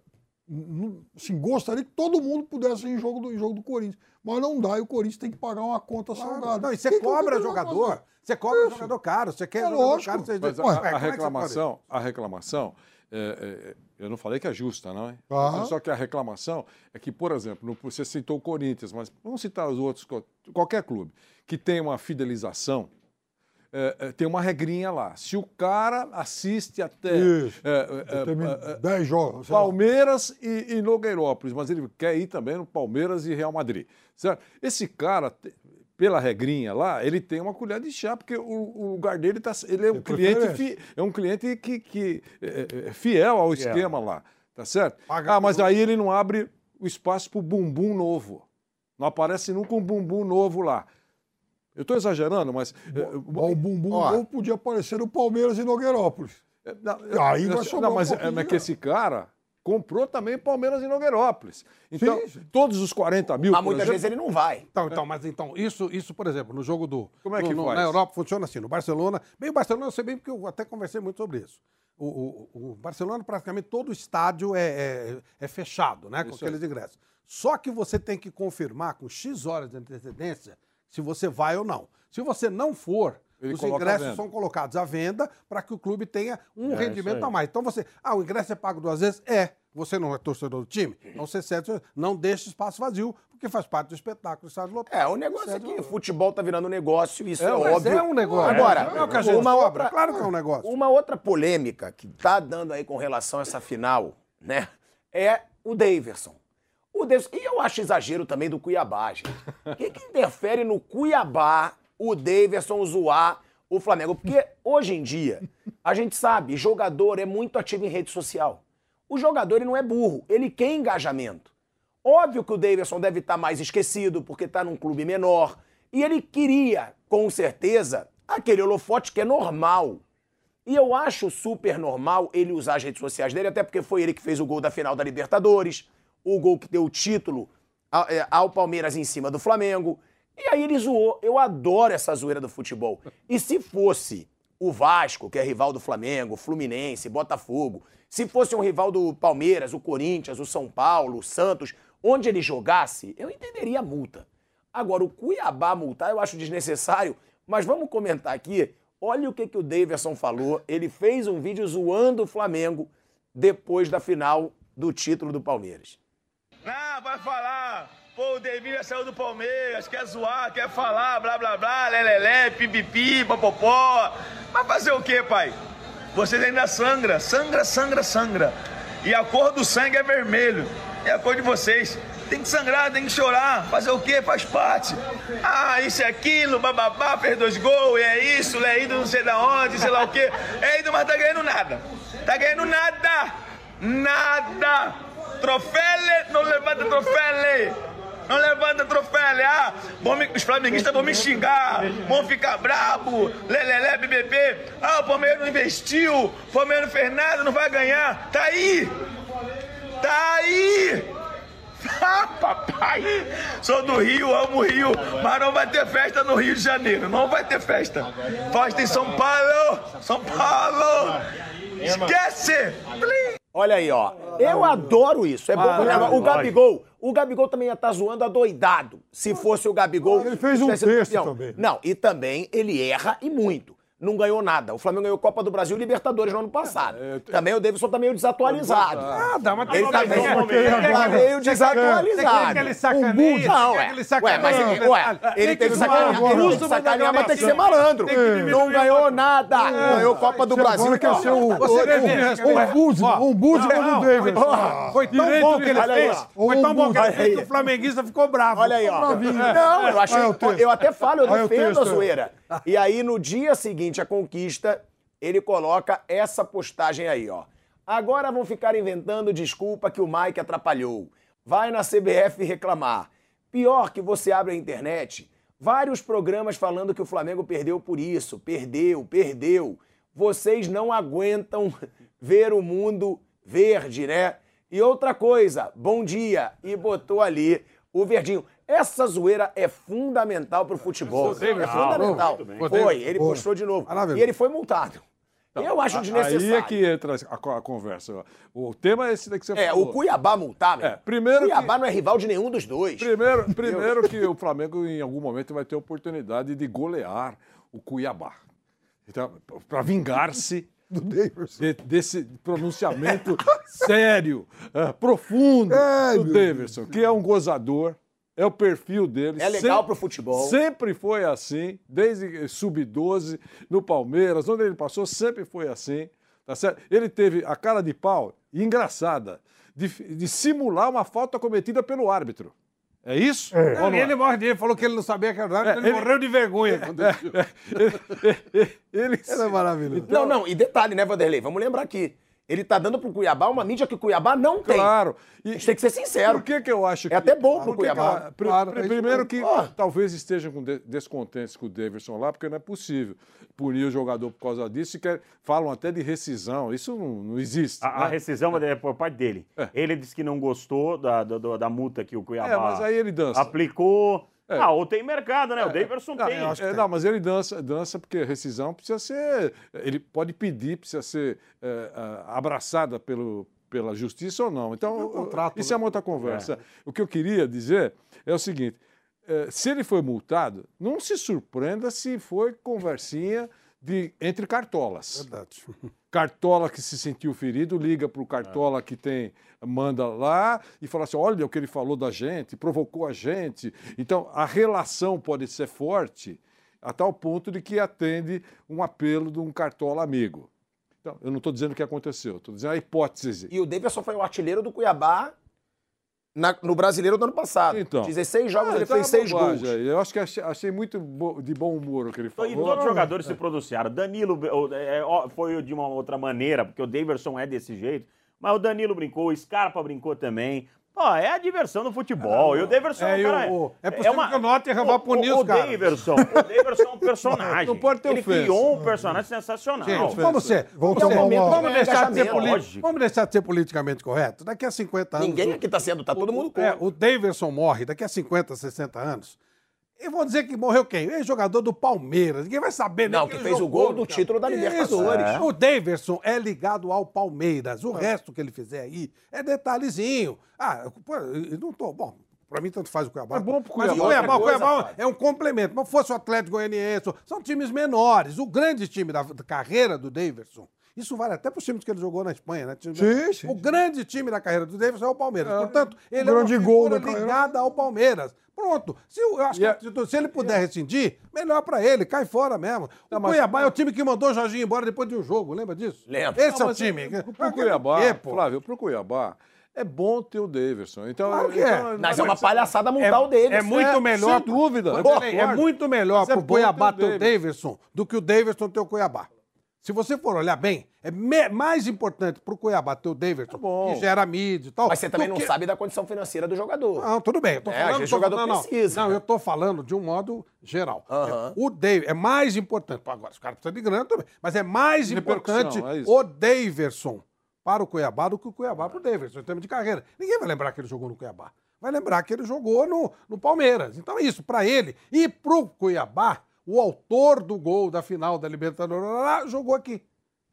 H: assim, gostaria que todo mundo pudesse ir em jogo do, em jogo do Corinthians, mas não dá e o Corinthians tem que pagar uma conta salgada.
E: Não, e você cobra jogador, você cobra
H: Isso.
E: jogador caro, você quer
H: É
E: jogador
H: lógico.
E: caro, você
F: Mas a,
E: Ué,
F: a
E: como é
F: reclamação, a reclamação, é, é, eu não falei que é justa, não é? Só que a reclamação é que, por exemplo, você citou o Corinthians, mas vamos citar os outros, qualquer clube que tem uma fidelização, é, é, tem uma regrinha lá. Se o cara assiste até
H: Isso.
F: é, é,
H: Termina
F: é, é,
H: 10 jogos.
F: Palmeiras e, e Nogueirópolis, mas ele quer ir também no Palmeiras e Real Madrid. Certo? Esse cara, pela regrinha lá, ele tem uma colher de chá, porque o, o lugar dele tá, ele é um cliente, fi- é um cliente que, que é, é fiel ao esquema lá, tá certo? ah, mas aí ele não abre o espaço para o bumbum novo. Não aparece nunca um bumbum novo lá. Eu estou exagerando, mas. é,
H: Ó, o bumbum
F: Ó,
H: novo podia aparecer no Palmeiras e Nogueirópolis.
F: não,
H: Aí vai
F: não,
H: sobrar um
F: mas,
H: pouquinho
F: é,
H: de
F: que esse cara comprou também Palmeiras e Nogueirópolis. Então,
H: Sim, sim.
F: todos os 40 mil.
D: Mas muitas
F: exemplo-
D: vezes ele não vai.
E: Então, então, mas então, isso, isso, por exemplo, no jogo do.
F: Como é que
E: no-? Na Europa funciona assim. No Barcelona. Bem, o Barcelona eu sei bem porque eu até conversei muito sobre isso. O, o- o Barcelona, praticamente todo o estádio é, é- é fechado, né? Com
F: Isso
E: aqueles ingressos. Só que você tem que confirmar com X horas de antecedência se você vai ou não. Se você não for,
F: Ele
E: os ingressos são colocados à venda para que o clube tenha um
G: É,
E: rendimento a mais. Então você. Ah, o ingresso é pago duas vezes? É. Você não é torcedor do time? Então você cede, não deixe espaço vazio, porque faz parte do espetáculo, estádio lotado.
D: É, o negócio é que futebol tá virando negócio, isso é,
E: É,
D: óbvio.
E: é um negócio.
D: Agora,
E: É o que a gente
D: uma
E: cobra,
D: outra,
E: claro que é um negócio.
D: Uma outra polêmica que tá dando aí com relação a essa final, né, é o Daverson. O Daverson, e eu acho exagero também do Cuiabá, gente. O que, que interfere no Cuiabá o Daverson zoar o Flamengo? Porque hoje em dia, a gente sabe, jogador é muito ativo em rede social. O jogador ele não é burro, ele quer engajamento. Óbvio que o Davidson deve estar mais esquecido porque está num clube menor. E ele queria, com certeza, aquele holofote que é normal. E eu acho super normal ele usar as redes sociais dele, até porque foi ele que fez o gol da final da Libertadores, o gol que deu o título é, ao Palmeiras em cima do Flamengo. E aí ele zoou. Eu adoro essa zoeira do futebol. E se fosse o Vasco, que é rival do Flamengo, Fluminense, Botafogo, se fosse um rival do Palmeiras, o Corinthians, o São Paulo, o Santos, onde ele jogasse, eu entenderia a multa. Agora, o Cuiabá multar eu acho desnecessário, mas vamos comentar aqui. Olha o que, que o Davidson falou. Ele fez um vídeo zoando o Flamengo depois da final do título do Palmeiras.
M: Não, vai falar. Pô, o Devinho já saiu do Palmeiras, quer zoar, quer falar, blá blá blá, lelelé, pipipi, popopó. Mas fazer o quê, pai? Vocês ainda sangra, sangra, sangra, sangra. E a cor do sangue é vermelho. É a cor de vocês. Tem que sangrar, tem que chorar. Fazer o quê? Faz parte. Ah, isso é aquilo, bababá, fez dois gols, e é isso, é ido não sei da onde, sei lá o quê. É ido, mas tá ganhando nada. Tá ganhando nada. Nada. Troféu, não levanta troféu. Não levanta troféu, ah, vão me- os flamenguistas vão me xingar, vão ficar brabo, lelelé, BBB, ah, o Palmeiras não investiu, o Palmeiras não fez nada, não vai ganhar, tá aí, tá aí, ah, papai, sou do Rio, amo o Rio, mas não vai ter festa no Rio de Janeiro, não vai ter festa, festa em São Paulo, São Paulo, esquece,
D: Olha aí, ó. Eu adoro isso. É bom.
H: Ah,
D: o. Gabigol, o Gabigol também ia estar zoando adoidado. Se fosse o Gabigol.
H: Ele fez um texto também.
D: Não, e também ele erra e muito. Não ganhou nada. O Flamengo ganhou Copa do Brasil e Libertadores no ano passado. Também o Davidson tá meio desatualizado.
E: Nada, mas
D: Ele tá meio, ele tá meio desatualizado.
E: ele sacaneie?
D: Não, é.
E: que ele
D: Ué,
E: sacaneie?
D: mas ele, ué, ele tem que
E: zoar
D: sacanear. Ele tem que
E: Usa uma
D: sacanear, mas tem que ser malandro. Não ganhou nada. Ganhou Copa do
H: Você
D: Brasil.
H: agora quer ser o- ombudsman, ombudsman
E: não,
H: do Davidson.
E: ó, Foi tão
H: Direito
E: bom que ele fez. Foi tão bom que ele fez que o flamenguista ficou bravo.
D: Olha aí, ó. Não, eu. Eu até falo, eu defendo a zoeira. E aí, no dia seguinte à conquista, ele coloca essa postagem aí, ó. Agora vão ficar inventando desculpa que o Mike atrapalhou. Vai na CBF reclamar. Pior que você abre a internet, vários programas falando que o Flamengo perdeu por isso, perdeu, perdeu. Vocês não aguentam ver o mundo verde, né? E outra coisa, bom dia, e botou ali o verdinho. Essa zoeira é fundamental pro futebol.
F: Você
D: É fundamental. Foi, ele postou de novo. E ele foi multado. Eu acho desnecessário.
F: Aí é que entra a, a conversa. O tema é esse daqui que você
D: É,
F: falou.
D: o Cuiabá multar, meu.
F: É, primeiro que-
D: Cuiabá não é rival de nenhum dos dois.
F: Primeiro, primeiro que o Flamengo, em algum momento, vai ter a oportunidade de golear o Cuiabá. Então, para vingar-se de- desse pronunciamento sério, é, profundo do Davidson, que é um gozador, é o perfil dele.
D: É legal
F: Sempre-
D: pro futebol.
F: Sempre foi assim, desde sub-12, no Palmeiras, onde ele passou, sempre foi assim. Tá certo? Ele teve a cara de pau, engraçada, de, de simular uma falta cometida pelo árbitro. É isso?
E: É.
F: Não é?
E: Ele morre de ele, falou que ele não sabia que era verdade,
F: É,
E: ele,
F: ele-
E: morreu de vergonha. quando
F: ele, ele,
E: é maravilhoso.
D: Não, não, e detalhe, né, Vanderlei? Vamos lembrar aqui. Ele tá dando pro Cuiabá uma mídia que o Cuiabá não tem.
F: Claro.
D: A gente tem que ser sincero.
F: Por que, que eu acho que.
D: É até bom pro
F: que que
D: Cuiabá.
F: eu- pri-
D: Claro, é
F: primeiro que
D: Ó.
F: talvez estejam com de- descontentes com o Davidson lá, porque não é possível punir o jogador por causa disso e quer, falam até de rescisão. Isso não, não existe.
G: A, a
F: né?
G: rescisão é por parte dele. Ele disse que não gostou da, da, da- da multa que o Cuiabá
F: É, mas aí ele dança.
G: aplicou.
F: É.
G: Ah, ou tem mercado, né? O Daverson
F: Não,
G: tem.
F: que tem. não, mas ele dança, dança porque a rescisão precisa ser. Ele pode pedir, precisa ser é, ah, abraçada pelo, pela justiça ou não. Então,
E: contrato,
F: isso é uma outra conversa. O que eu queria dizer é o seguinte: se ele foi multado, não se surpreenda se foi conversinha de, entre cartolas.
E: Verdade.
F: Cartola que se sentiu ferido liga para o Cartola que tem manda lá e fala assim: olha o que ele falou da gente, provocou a gente. Então a relação pode ser forte a tal ponto de que atende um apelo de um Cartola amigo. Então, eu não estou dizendo o que aconteceu, estou dizendo a hipótese.
D: E o Davidson foi o artilheiro do Cuiabá na- no brasileiro do ano passado.
F: Então.
D: 16 jogos,
F: Ah,
D: ele
F: tá
D: fez
F: uma
D: 6 gols.
F: bobagem aí. Eu acho que achei, achei muito bo- de bom humor o que ele falou.
G: E todos os jogadores se pronunciaram. Danilo ou, é, ó, foi de uma outra maneira, porque o Daverson é desse jeito. Mas o Danilo brincou, o Scarpa brincou também. Pô, é a diversão do futebol. e o Daverson
E: É,
G: é, um cara,
E: o- o- é possível que o Nottingham vá punir
G: o,
E: os caras.
G: O Daverson, o Daverson é um personagem.
F: Não pode ter
G: Ele
F: ofensa.
G: criou um personagem sensacional.
E: Gente, vamos ser.
H: Vamos
E: vamos,
H: tomar uma-
E: vamos deixar de ser político. Vamos deixar de ser politicamente correto. Daqui a 50 anos.
D: Ninguém
E: o-
D: aqui tá sendo, tá todo mundo
E: o, é,
D: contra.
E: o Daverson morre daqui a 50, 60 anos. E vão dizer que morreu quem? É jogador do Palmeiras. Ninguém vai saber nem
D: Não, que
E: ele
D: fez o
E: jogou,
D: gol do
E: cara.
D: título da. Libertadores.
E: O Daverson é ligado ao Palmeiras. O resto que ele fizer aí é detalhezinho. Ah, pô, eu não tô. Bom, pra mim tanto faz o Cuiabá.
F: É bom pro
E: Mas o
F: Cuiabá.
E: Cuiabá, o Cuiabá
D: coisa,
E: é um complemento. Mas fosse o Atlético Goianiense, são times menores. O grande time da, da carreira do Daverson. Isso vale até para os times que ele jogou na Espanha, né? Time-
H: Sim, sim,
E: O grande time da carreira do Davidson é o Palmeiras. Portanto, ele
H: grande
E: é uma
H: gol
E: figura
H: da carreira.
E: ligada ao Palmeiras. Pronto. Se, eu acho
F: E
E: que se ele puder rescindir, melhor pra ele, cai fora mesmo. O
F: mas-
E: Cuiabá é o time que mandou o Jorginho embora depois de um jogo, lembra disso?
D: Lembro.
E: Esse é
F: Não,
E: o
F: mas
E: time.
F: Pro Cuiabá,
E: É, pô.
F: Flávio, pro Cuiabá, é bom ter o Daverson. Então,
E: Claro que é.
F: então-
D: Mas é uma palhaçada multar o Davidson.
E: É muito
F: É,
E: melhor.
F: sem dúvida,
E: Pô. É muito melhor
F: é
E: pro Cuiabá
F: o
E: ter o Davidson do que o Davidson ter o Cuiabá. Se você for olhar bem, é mais importante pro Cuiabá ter o Davidson,
F: bom.
E: que gera mídia e tal.
D: Mas você também não
E: que-
D: sabe da condição financeira do jogador.
E: Não, tudo bem. Eu tô
D: É,
E: falando, tô
D: o jogador
E: falando- não,
D: precisa.
E: Não, eu tô falando de um modo geral.
D: Aham.
E: É, O David é mais importante. Agora, os caras precisam de grana também. Mas é mais importante
F: é
E: o Daverson para o Cuiabá do que o Cuiabá para o Daverson, em termos de carreira. Ninguém vai lembrar que ele jogou no Cuiabá. Vai lembrar que ele jogou no, no Palmeiras. Então é isso, para ele. E pro Cuiabá, o autor do gol da final da Libertadores jogou aqui.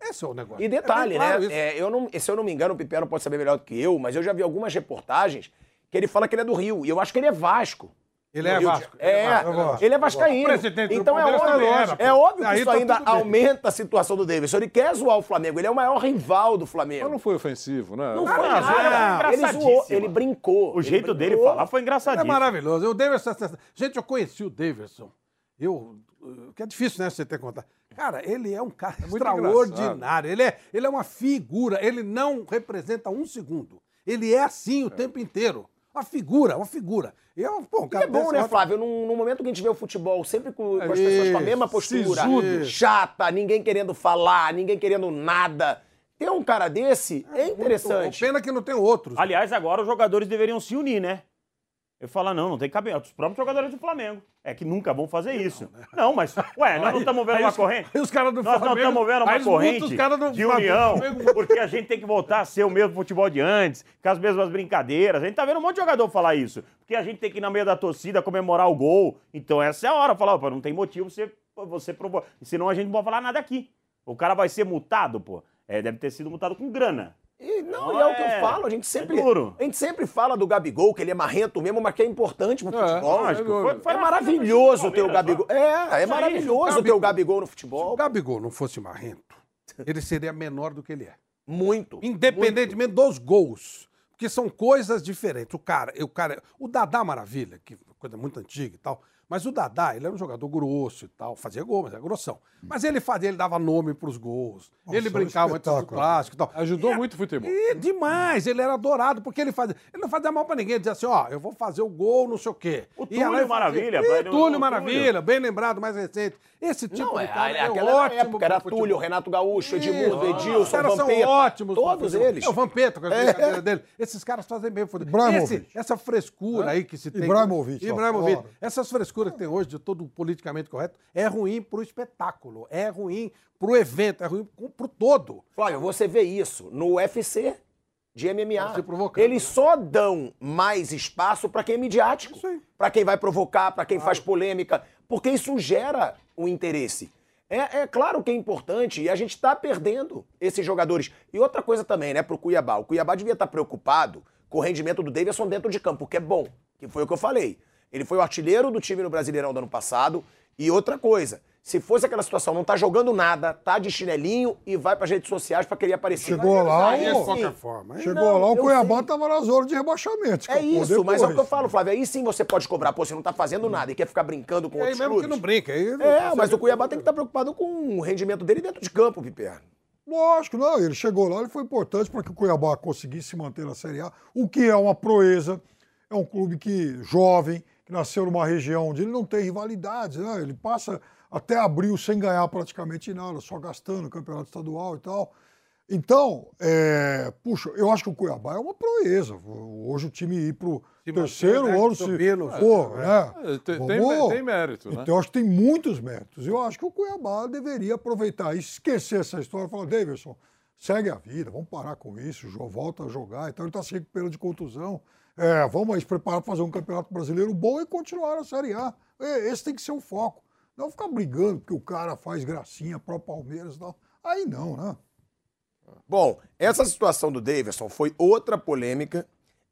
E: Esse é o negócio.
D: E detalhe,
E: É claro
D: né? é, eu não, se eu não me engano, o Pipiano pode saber melhor do que eu, mas eu já vi algumas reportagens que ele fala que ele é do Rio. E eu acho que ele é Vasco.
E: Ele é
D: Rio de-
E: Vasco.
D: É,
E: Vasco.
D: ele é vascaíno. Então é óbvio,
E: era,
D: é óbvio que isso
E: tá
D: ainda
E: bem.
D: aumenta a situação do Davidson. Ele quer zoar o Flamengo, ele é o maior rival do
F: Mas
D: Flamengo.
F: não foi ofensivo, né?
D: Não foi
G: Ah,
D: nada. Ele zoou, ele brincou.
G: O
D: Ele
G: jeito dele
D: brincou.
G: falar foi
E: É
G: engraçadíssimo.
E: maravilhoso. O Davidson, gente, eu conheci o Davidson. Eu, que é difícil, né, você ter que contar. Cara, ele é um cara
F: muito
E: extraordinário. Ele é, ele é uma figura. Ele não representa um segundo. Ele é assim o tempo inteiro. Uma figura, uma figura. E eu, pô, um
D: E
E: cara
D: é bom, né, Flávio? Num, num momento que a gente vê o futebol sempre com, com as pessoas com a mesma postura, chata, ninguém querendo falar, ninguém querendo nada. Ter um cara desse é, interessante.
E: Pena que não tem outros.
G: Aliás, agora os jogadores deveriam se unir, né? Ele fala, não, não tem cabelo. Os próprios jogadores do Flamengo. É que nunca vão fazer isso. Não, mas, ué, nós não estamos vendo uma
F: os-
G: corrente.
F: aí os caras do
G: Nós não
F: Flamengo-
G: estamos vendo uma corrente
F: os do
G: de união, porque a gente tem que voltar a ser o mesmo futebol de antes, com as mesmas brincadeiras. A gente tá vendo um monte de jogador falar isso. Porque a gente tem que ir na meia da torcida comemorar o gol. Então essa é a hora. Falar, opa, não tem motivo você, você provocar. Senão a gente não pode falar nada aqui. O cara vai ser multado, pô. É, deve ter sido multado com grana.
D: E não, e é o que eu
G: É,
D: falo, a gente sempre.
G: é.
D: A gente sempre fala do Gabigol, que ele é marrento mesmo, mas que é importante pro futebol.
G: lógico. Foi- foi
D: é maravilhoso ter o Gabigol. É, é maravilhoso ter o
E: Gabigol-
D: no
E: Se o
D: futebol.
E: Gabigol não fosse marrento, ele seria menor do que ele é.
D: Muito.
E: Independentemente dos gols. Porque são coisas diferentes. O cara, o cara, o Dadá Maravilha, que é coisa muito antiga e tal, mas o Dadá, ele era um jogador grosso e tal, fazia gol, mas era grossão. Mas ele fazia, ele dava nome pros gols.
H: Nossa,
E: ele
H: um
E: brincava antes do clássico e tal.
F: Ajudou
E: E-
F: muito o futebol.
E: E demais, ele era adorado, porque ele fazia. Ele não fazia mal pra ninguém, ele dizia assim, ó, eu vou fazer o gol, não sei o quê.
G: O Túlio
E: e fazia.
G: Maravilha, o
E: Túlio
G: Túlio.
E: Maravilha, bem lembrado, mais recente. Esse tipo
D: Não,
E: de
D: é,
E: cara é,
D: aquela
E: ótimo.
D: época era. Túlio, Renato Gaúcho, Edmundo,
E: Os
D: Edilson,
E: caras são
D: Vampeta.
E: ótimos. pra
D: Todos eles.
E: É, o Vampeta, com a
D: É.
E: brincadeira dele. Esses caras fazem bem futebol. Esse- essa frescura aí que se tem.
H: Ibrahimovic,
E: Ibrahimovic. Essas frescuras que tem hoje de todo politicamente correto é ruim pro espetáculo, é ruim pro evento, é ruim pro, pro todo.
D: Flávio, você vê isso no UFC de MMA.
E: Provocando.
D: Eles só dão mais espaço pra quem é midiático. Pra quem vai provocar, pra quem faz polêmica, porque isso gera o interesse. É, é claro que é importante e a gente tá perdendo esses jogadores. E outra coisa também, né, pro Cuiabá. O Cuiabá devia estar preocupado com o rendimento do Davidson dentro de campo, que é bom, que foi o que eu falei. Ele foi o artilheiro do time no Brasileirão do ano passado. E outra coisa, se fosse aquela situação, não tá jogando nada, tá de chinelinho e vai pras redes sociais pra querer aparecer.
H: Chegou lá,
D: Aí,
H: o-
E: De qualquer forma. hein?
H: Chegou
D: Não,
H: lá, o Cuiabá
D: sei.
H: estava na zona de rebaixamento.
D: É isso, mas é o que eu falo, Flávio. Aí sim você pode cobrar. Pô, você não tá fazendo nada e quer ficar brincando com
E: E aí
D: outros
E: mesmo
D: clubes.
E: que não brinca. Aí não
D: É,
E: passa
D: mas o Cuiabá tem que estar preocupado com o rendimento dele dentro de campo, Piper.
H: Lógico, não. Ele chegou lá, ele foi importante para que o Cuiabá conseguisse se manter na Série A, o que é uma proeza. É um clube que jovem, que nasceu numa região onde ele não tem rivalidades, né? Ele passa até abril sem ganhar praticamente nada, só gastando campeonato estadual e tal. Então, é, puxa, eu acho que o Cuiabá é uma proeza. Hoje o time ir pro
E: Se
H: terceiro
E: né,
H: ano, se,
E: subindo,
H: pô, né?
F: É, tem- tem-
H: Vamos-
F: tem mérito, né?
H: Então, eu acho que tem muitos méritos. Eu acho que o Cuiabá deveria aproveitar e esquecer essa história e falar, Davidson, segue a vida, vamos parar com isso, volta a jogar. Então ele está se recuperando de contusão. É, vamos aí se preparar para fazer um campeonato brasileiro bom e continuar na Série A. É, Esse tem que ser o foco. Não ficar brigando porque o cara faz gracinha pro Palmeiras e tal. Aí não, né?
D: Bom, essa situação do Davidson foi outra polêmica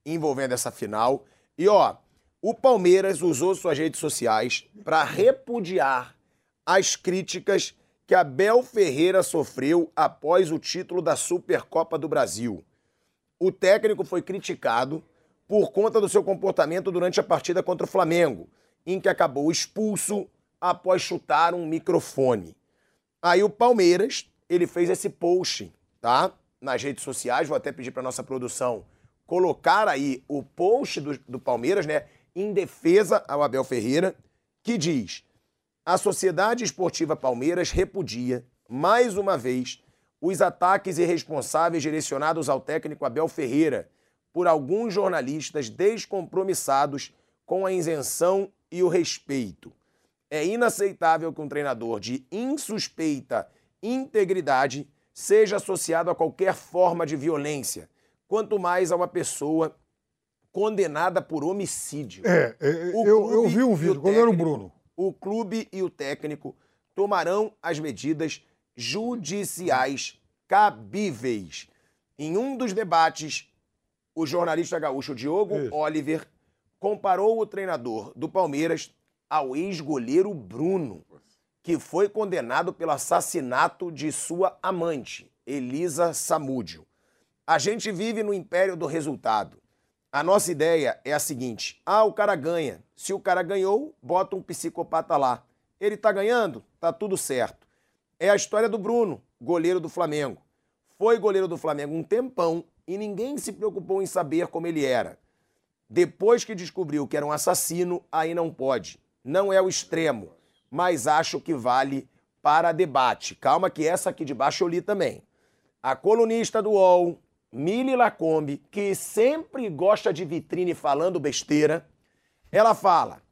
D: envolvendo essa final. E ó, o Palmeiras usou suas redes sociais para repudiar as críticas que Abel Ferreira sofreu após o título da Supercopa do Brasil. O técnico foi criticado por conta do seu comportamento durante a partida contra o Flamengo, em que acabou expulso após chutar um microfone. Aí o Palmeiras, ele fez esse post, tá? Nas redes sociais, vou até pedir para nossa produção colocar aí o post do, do Palmeiras, né? Em defesa ao Abel Ferreira, que diz: a Sociedade Esportiva Palmeiras repudia, mais uma vez, os ataques irresponsáveis direcionados ao técnico Abel Ferreira por alguns jornalistas descompromissados com a isenção e o respeito. É inaceitável que um treinador de insuspeita integridade seja associado a qualquer forma de violência, quanto mais a uma pessoa condenada por homicídio.
H: É, é,
D: O
H: eu, eu vi um
D: o
H: vídeo, quando era o Bruno.
D: O clube e o técnico tomarão as medidas judiciais cabíveis. Em um dos debates, o jornalista gaúcho Diogo
H: Isso.
D: Oliver comparou o treinador do Palmeiras ao ex-goleiro Bruno, que foi condenado pelo assassinato de sua amante, Elisa Samúdio. A gente vive no império do resultado. A nossa ideia é a seguinte: ah, o cara ganha. Se o cara ganhou, bota um psicopata lá. Ele tá ganhando? Tá tudo certo. É a história do Bruno, goleiro do Flamengo. Foi goleiro do Flamengo um tempão e ninguém se preocupou em saber como ele era. Depois que descobriu que era um assassino, aí não pode. Não é o extremo, mas acho que vale para debate. Calma que essa aqui de baixo eu li também. A colunista do UOL, Mili Lacombe, que sempre gosta de vitrine falando besteira, Ela fala: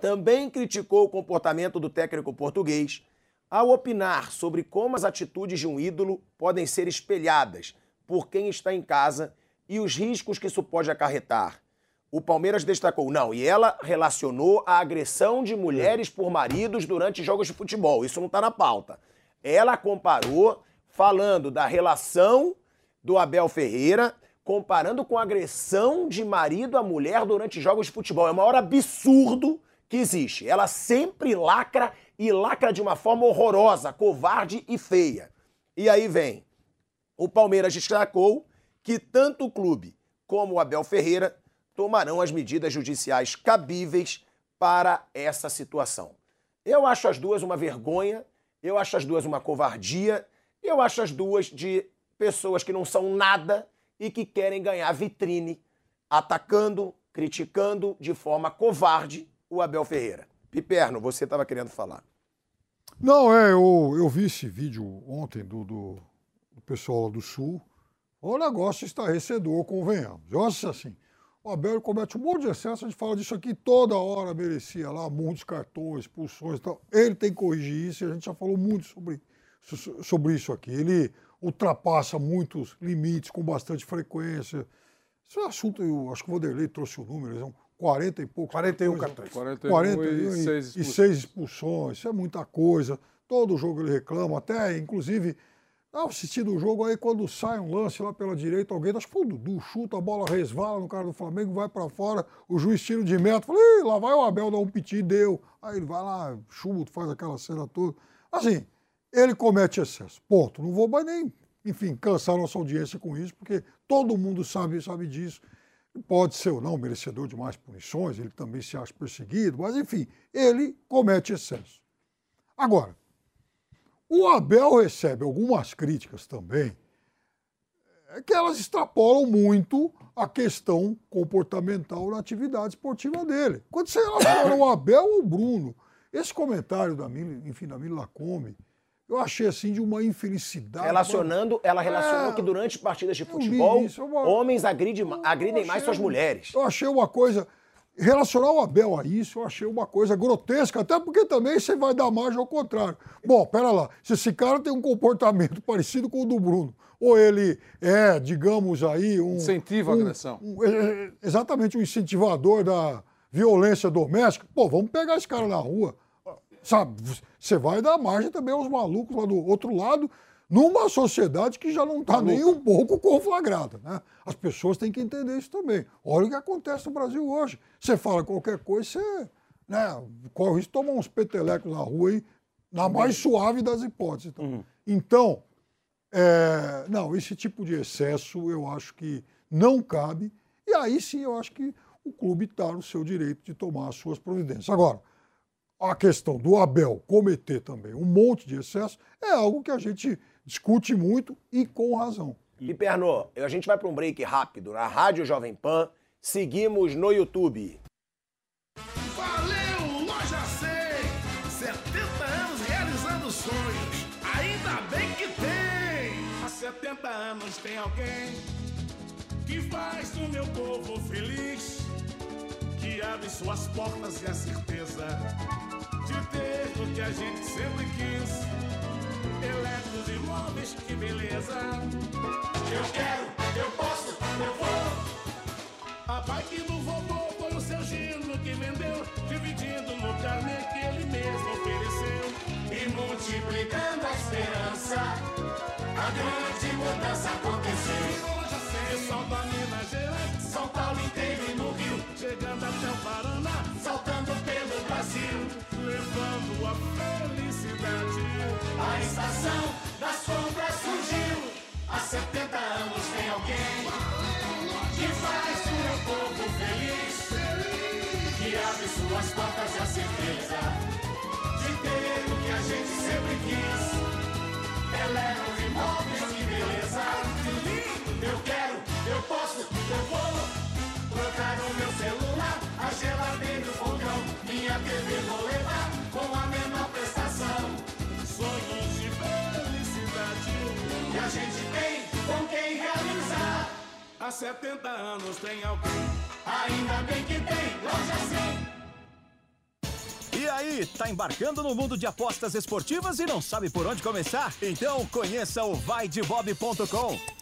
D: também criticou o comportamento do técnico português ao opinar sobre como as atitudes de um ídolo podem ser espelhadas por quem está em casa e os riscos que isso pode acarretar. O Palmeiras destacou, não, e ela relacionou a agressão de mulheres por maridos durante jogos de futebol. Isso não está na pauta. Ela comparou, falando da relação do Abel Ferreira, comparando com a agressão de marido a mulher durante jogos de futebol. É o maior absurdo que existe. Ela sempre lacra e lacra de uma forma horrorosa, covarde e feia. E aí vem. O Palmeiras destacou que tanto o clube como o Abel Ferreira tomarão as medidas judiciais cabíveis para essa situação. Eu acho as duas uma vergonha, eu acho as duas uma covardia, eu acho as duas de pessoas que não são nada e que querem ganhar vitrine, atacando, criticando de forma covarde o Abel Ferreira. Piperno, você estava querendo falar.
H: Não, é, eu, eu vi esse vídeo ontem do, do, pessoal lá do Sul. O negócio estarrecedor, convenhamos. Eu acho assim, o Abel comete um monte de excesso, a gente fala disso aqui toda hora, merecia lá muitos cartões, expulsões e tal. Ele tem que corrigir isso e a gente já falou muito sobre, sobre isso aqui. Ele ultrapassa muitos limites com bastante frequência. Isso é um assunto, eu acho que o Vanderlei trouxe o número, são 40 e poucos.
E: 41 cartões.
H: 41 40 e, e, seis expulsões. e seis expulsões. Isso é muita coisa. Todo jogo ele reclama, até inclusive Estava assistindo o jogo aí, quando sai um lance lá pela direita, alguém, acho que foi o Dudu, chuta, a bola resvala no cara do Flamengo, vai para fora, o juiz tira de meta, fala, lá vai o Abel dar um piti, deu. Aí ele vai lá, chuta, faz aquela cena toda. Assim, ele comete excesso, ponto. Não vou mais nem, enfim, cansar nossa audiência com isso, porque todo mundo sabe, sabe disso. Pode ser ou não merecedor de mais punições, ele também se acha perseguido, mas enfim, ele comete excesso. Agora, o Abel recebe algumas críticas também, é que elas extrapolam muito a questão comportamental na atividade esportiva dele. Quando você relaciona o Abel ou o Bruno, esse comentário da Mila, enfim, da Mila Come, eu achei assim de uma infelicidade.
D: Relacionando, ela relacionou é, que durante partidas de futebol, isso, uma, homens agridem, agridem mais suas mulheres.
H: Eu achei uma coisa Relacionar o Abel a isso eu achei uma coisa grotesca, até porque também você vai dar margem ao contrário. Bom, pera lá, se esse cara tem um comportamento parecido com o do Bruno, ou ele é, digamos aí, um.
F: Incentiva um, a agressão.
H: Um, é, exatamente, um incentivador da violência doméstica, pô, vamos pegar esse cara na rua. Sabe, você vai dar margem também aos malucos lá do outro lado numa sociedade que já não está nem um pouco conflagrada. Né? As pessoas têm que entender isso também. Olha o que acontece no Brasil hoje. Você fala qualquer coisa, você né, corre o risco de tomar uns petelecos na rua aí, na mais suave das hipóteses. Então, uhum. então é, não, esse tipo de excesso eu acho que não cabe. E aí sim eu acho que o clube está no seu direito de tomar as suas providências. Agora, a questão do Abel cometer também um monte de excesso é algo que a gente discute muito e com razão.
D: E Perno, a gente vai para um break rápido na Rádio Jovem Pan. Seguimos no YouTube.
N: Valeu, Loja 100! 70 anos realizando sonhos. Ainda bem que tem! Há 70 anos tem alguém que faz o meu povo feliz, que abre suas portas e a certeza de ter o que a gente sempre quis Eletros imóveis, que beleza. Eu quero, eu posso, eu vou. A bike do vovô foi o seu gino que vendeu, dividindo no carnê que ele mesmo ofereceu. E multiplicando a esperança, a grande mudança aconteceu. São Paulo, Minas Gerais, São Paulo inteiro e no Rio, chegando até o Paraná, saltando pelo Brasil, levando a felicidade. A estação das compras surgiu. Há 70 povo feliz, que abre suas portas a certeza de ter o que a gente sempre quis. Eleva os imóveis, que beleza, Há 70 anos tem alguém Ainda bem que tem loja 100.
L: E aí, tá embarcando no mundo de apostas esportivas e não sabe por onde começar? Então conheça o vaidebob.com.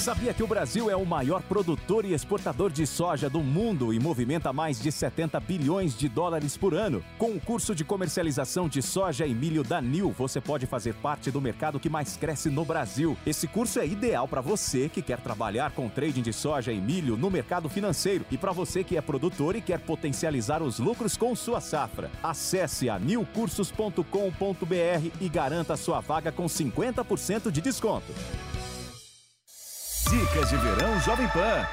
L: Sabia que o Brasil é o maior produtor e exportador de soja do mundo e movimenta mais de 70 bilhões de dólares por ano? Com o curso de comercialização de soja e milho da NIL, você pode fazer parte do mercado que mais cresce no Brasil. Esse curso é ideal para você que quer trabalhar com trading de soja e milho no mercado financeiro e para você que é produtor e quer potencializar os lucros com sua safra. Acesse a nilcursos.com.br e garanta sua vaga com 50% de desconto. Dicas de verão Jovem Pan.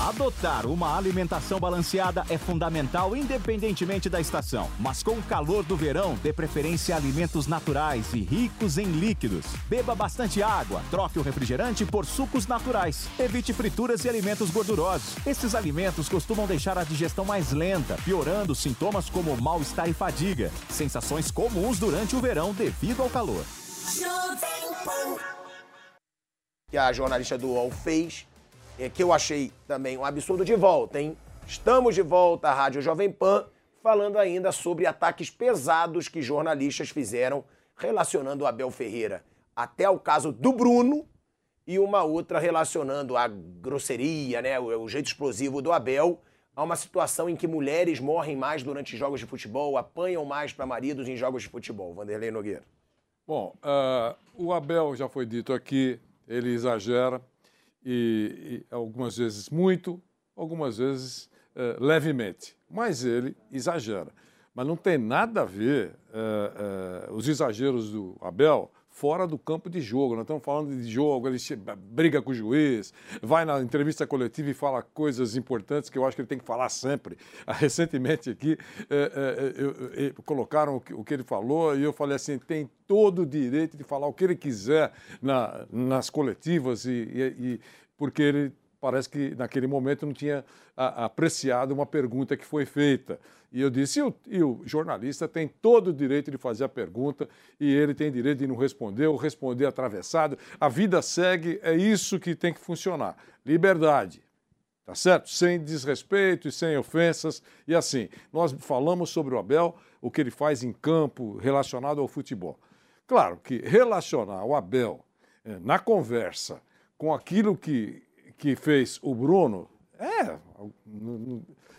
L: Adotar uma alimentação balanceada é fundamental independentemente da estação. Mas com o calor do verão, dê preferência a alimentos naturais e ricos em líquidos. Beba bastante água, troque o refrigerante por sucos naturais. Evite frituras e alimentos gordurosos. Esses alimentos costumam deixar a digestão mais lenta, piorando sintomas como mal-estar e fadiga. Sensações comuns durante o verão devido ao calor.
D: Que a jornalista do UOL fez, é, que eu achei também um absurdo de volta, hein? Estamos de volta à Rádio Jovem Pan, falando ainda sobre ataques pesados que jornalistas fizeram relacionando o Abel Ferreira até o caso do Bruno e uma outra relacionando a grosseria, né, o, o jeito explosivo do Abel a uma situação em que mulheres morrem mais durante jogos de futebol, apanham mais para maridos em jogos de futebol. Vanderlei Nogueira.
F: Bom, ah, o Abel já foi dito aqui, ele exagera e, e algumas vezes muito, algumas vezes eh, levemente, mas ele exagera. Mas não tem nada a ver eh, eh, os exageros do Abel fora do campo de jogo. Nós estamos falando de jogo, ele briga com o juiz, vai na entrevista coletiva e fala coisas importantes que eu acho que ele tem que falar sempre. Recentemente aqui eh, eu- eu- colocaram o que, o que ele falou e eu falei assim, tem todo o direito de falar o que ele quiser na- nas coletivas e- e- e porque ele parece que naquele momento não tinha a- apreciado uma pergunta que foi feita. E eu disse, e o, e o jornalista tem todo o direito de fazer a pergunta e ele tem direito de não responder ou responder atravessado. A vida segue, é isso que tem que funcionar. Liberdade, tá certo? Sem desrespeito e sem ofensas. E assim, nós falamos sobre o Abel, o que ele faz em campo relacionado ao futebol. Claro que relacionar o Abel eh, na conversa com aquilo que, que fez o Bruno é,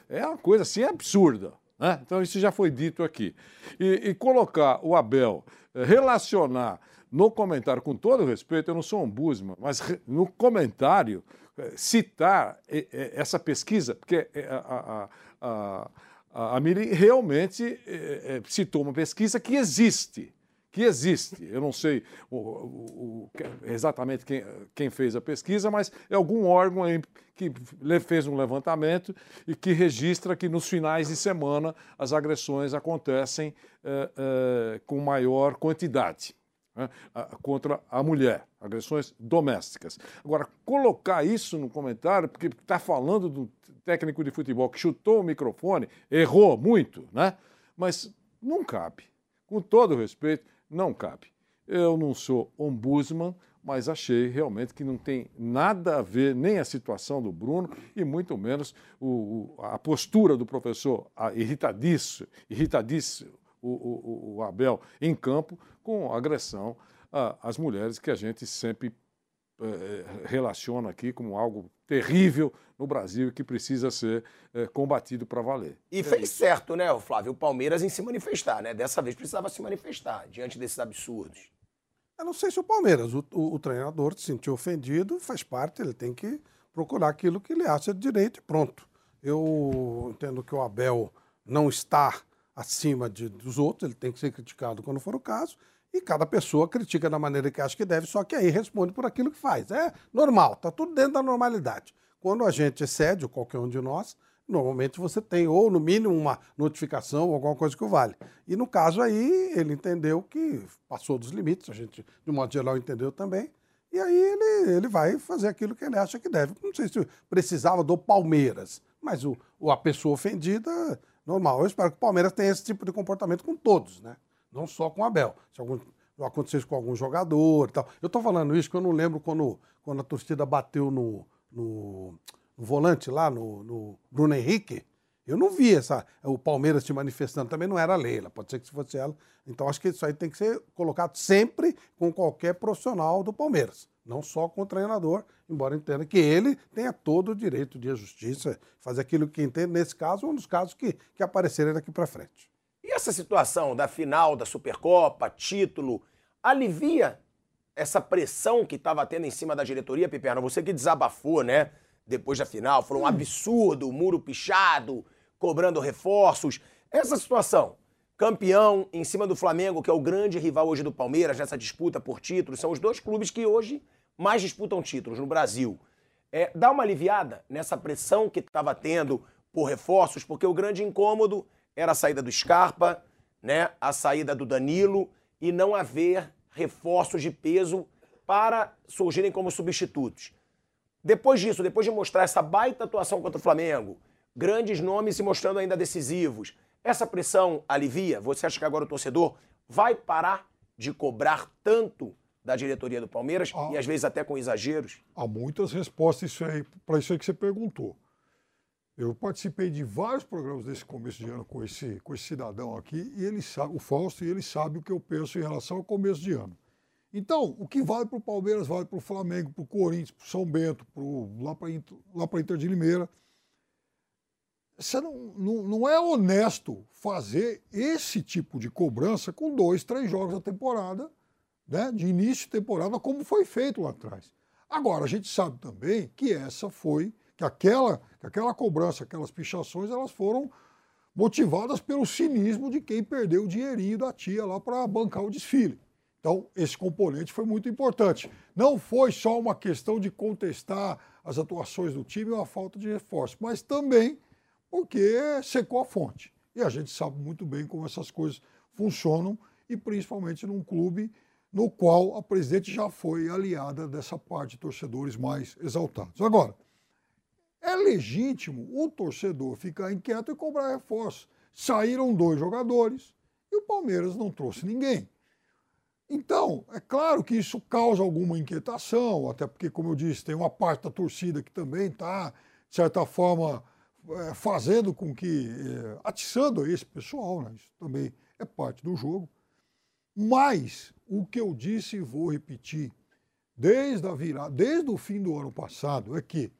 F: é uma coisa assim absurda. Né? Então, isso já foi dito aqui. E, e colocar o Abel, eh, relacionar no comentário, com todo respeito, eu não sou um busman, mas no comentário, eh, citar eh, essa pesquisa, porque a, a, a, a, a Miri realmente citou uma pesquisa que existe que existe. Eu não sei o- o- o- exatamente quem, quem fez a pesquisa, mas é algum órgão que fez um levantamento e que registra que nos finais de semana as agressões acontecem eh, eh, com maior quantidade. né, contra a mulher, agressões domésticas. Agora, colocar isso no comentário, porque está falando do técnico de futebol que chutou o microfone, errou muito, né? Mas não cabe. Com todo respeito, não cabe. Eu não sou ombudsman, mas achei realmente que não tem nada a ver nem a situação do Bruno e muito menos o- o- a postura do professor a- irritadiço o, o- Abel em campo com agressão às mulheres que a gente sempre eh, relaciona aqui como algo terrível no Brasil e que precisa ser eh, combatido para valer.
D: E fez certo, né, o Flávio, o Palmeiras em se manifestar, né? Dessa vez precisava se manifestar diante desses absurdos.
E: Eu não sei se o Palmeiras, o, o- o treinador se sentiu ofendido, faz parte, ele tem que procurar aquilo que ele acha de direito e pronto. Eu entendo que o Abel não está acima de- dos outros, ele tem que ser criticado quando for o caso, e cada pessoa critica da maneira que acha que deve, só que aí responde por aquilo que faz. É normal, está tudo dentro da normalidade. Quando a gente excede, ou qualquer um de nós, normalmente você tem, ou no mínimo, uma notificação ou alguma coisa que o vale. E no caso aí, ele entendeu que passou dos limites, a gente, de modo geral, entendeu também. E aí ele, ele vai fazer aquilo que ele acha que deve. Não sei se precisava do Palmeiras, mas o, a pessoa ofendida, normal. Eu espero que o Palmeiras tenha esse tipo de comportamento com todos, né? Não só com Abel. Se algum, acontecesse com algum jogador e tal. Eu estou falando isso que eu não lembro quando, quando a torcida bateu no, no, no volante lá, no, no, Bruno Henrique. Eu não vi essa, o Palmeiras se manifestando, também não era a Leila, pode ser que se fosse ela. Então acho que isso aí tem que ser colocado sempre com qualquer profissional do Palmeiras, não só com o treinador, embora entenda que ele tenha todo o direito de justiça, fazer aquilo que entende, nesse caso, um dos casos que, que aparecerem daqui para frente.
D: E essa situação da final da Supercopa, título, alivia essa pressão que estava tendo em cima da diretoria, Piperno? Você que desabafou, né? Depois da final, foi um absurdo, o muro pichado, cobrando reforços. Essa situação, campeão em cima do Flamengo, que é o grande rival hoje do Palmeiras nessa disputa por títulos, são os dois clubes que hoje mais disputam títulos no Brasil. É, dá uma aliviada nessa pressão que estava tendo por reforços, porque o grande incômodo era a saída do Scarpa, né, a saída do Danilo e não haver reforços de peso para surgirem como substitutos. Depois disso, depois de mostrar essa baita atuação contra o Flamengo, grandes nomes se mostrando ainda decisivos, essa pressão alivia? Você acha que agora o torcedor vai parar de cobrar tanto da diretoria do Palmeiras e às vezes até com exageros?
H: Há muitas respostas para isso aí que você perguntou. Eu participei de vários programas desse começo de ano com esse, com esse cidadão aqui, e ele sabe, o Fausto, e ele sabe o que eu penso em relação ao começo de ano. Então, o que vale para o Palmeiras, vale para o Flamengo, para o Corinthians, para o São Bento, pro, lá para lá a Inter de Limeira. Você não, não, não é honesto fazer esse tipo de cobrança com dois, três jogos da temporada, né, de início de temporada, como foi feito lá atrás. Agora, a gente sabe também que essa foi que aquela, que aquela cobrança, aquelas pichações, elas foram motivadas pelo cinismo de quem perdeu o dinheirinho da tia lá para bancar o desfile. Então, esse componente foi muito importante. Não foi só uma questão de contestar as atuações do time ou a falta de reforço, mas também porque secou a fonte. E a gente sabe muito bem como essas coisas funcionam, e principalmente num clube no qual a presidente já foi aliada dessa parte de torcedores mais exaltados. Agora, é legítimo o torcedor ficar inquieto e cobrar reforço. Saíram dois jogadores e o Palmeiras não trouxe ninguém. Então, é claro que isso causa alguma inquietação, até porque, como eu disse, tem uma parte da torcida que também está, de certa forma, é, fazendo com que. É, atiçando esse pessoal, né? isso também é parte do jogo. Mas o que eu disse e vou repetir desde a virada, desde o fim do ano passado, é que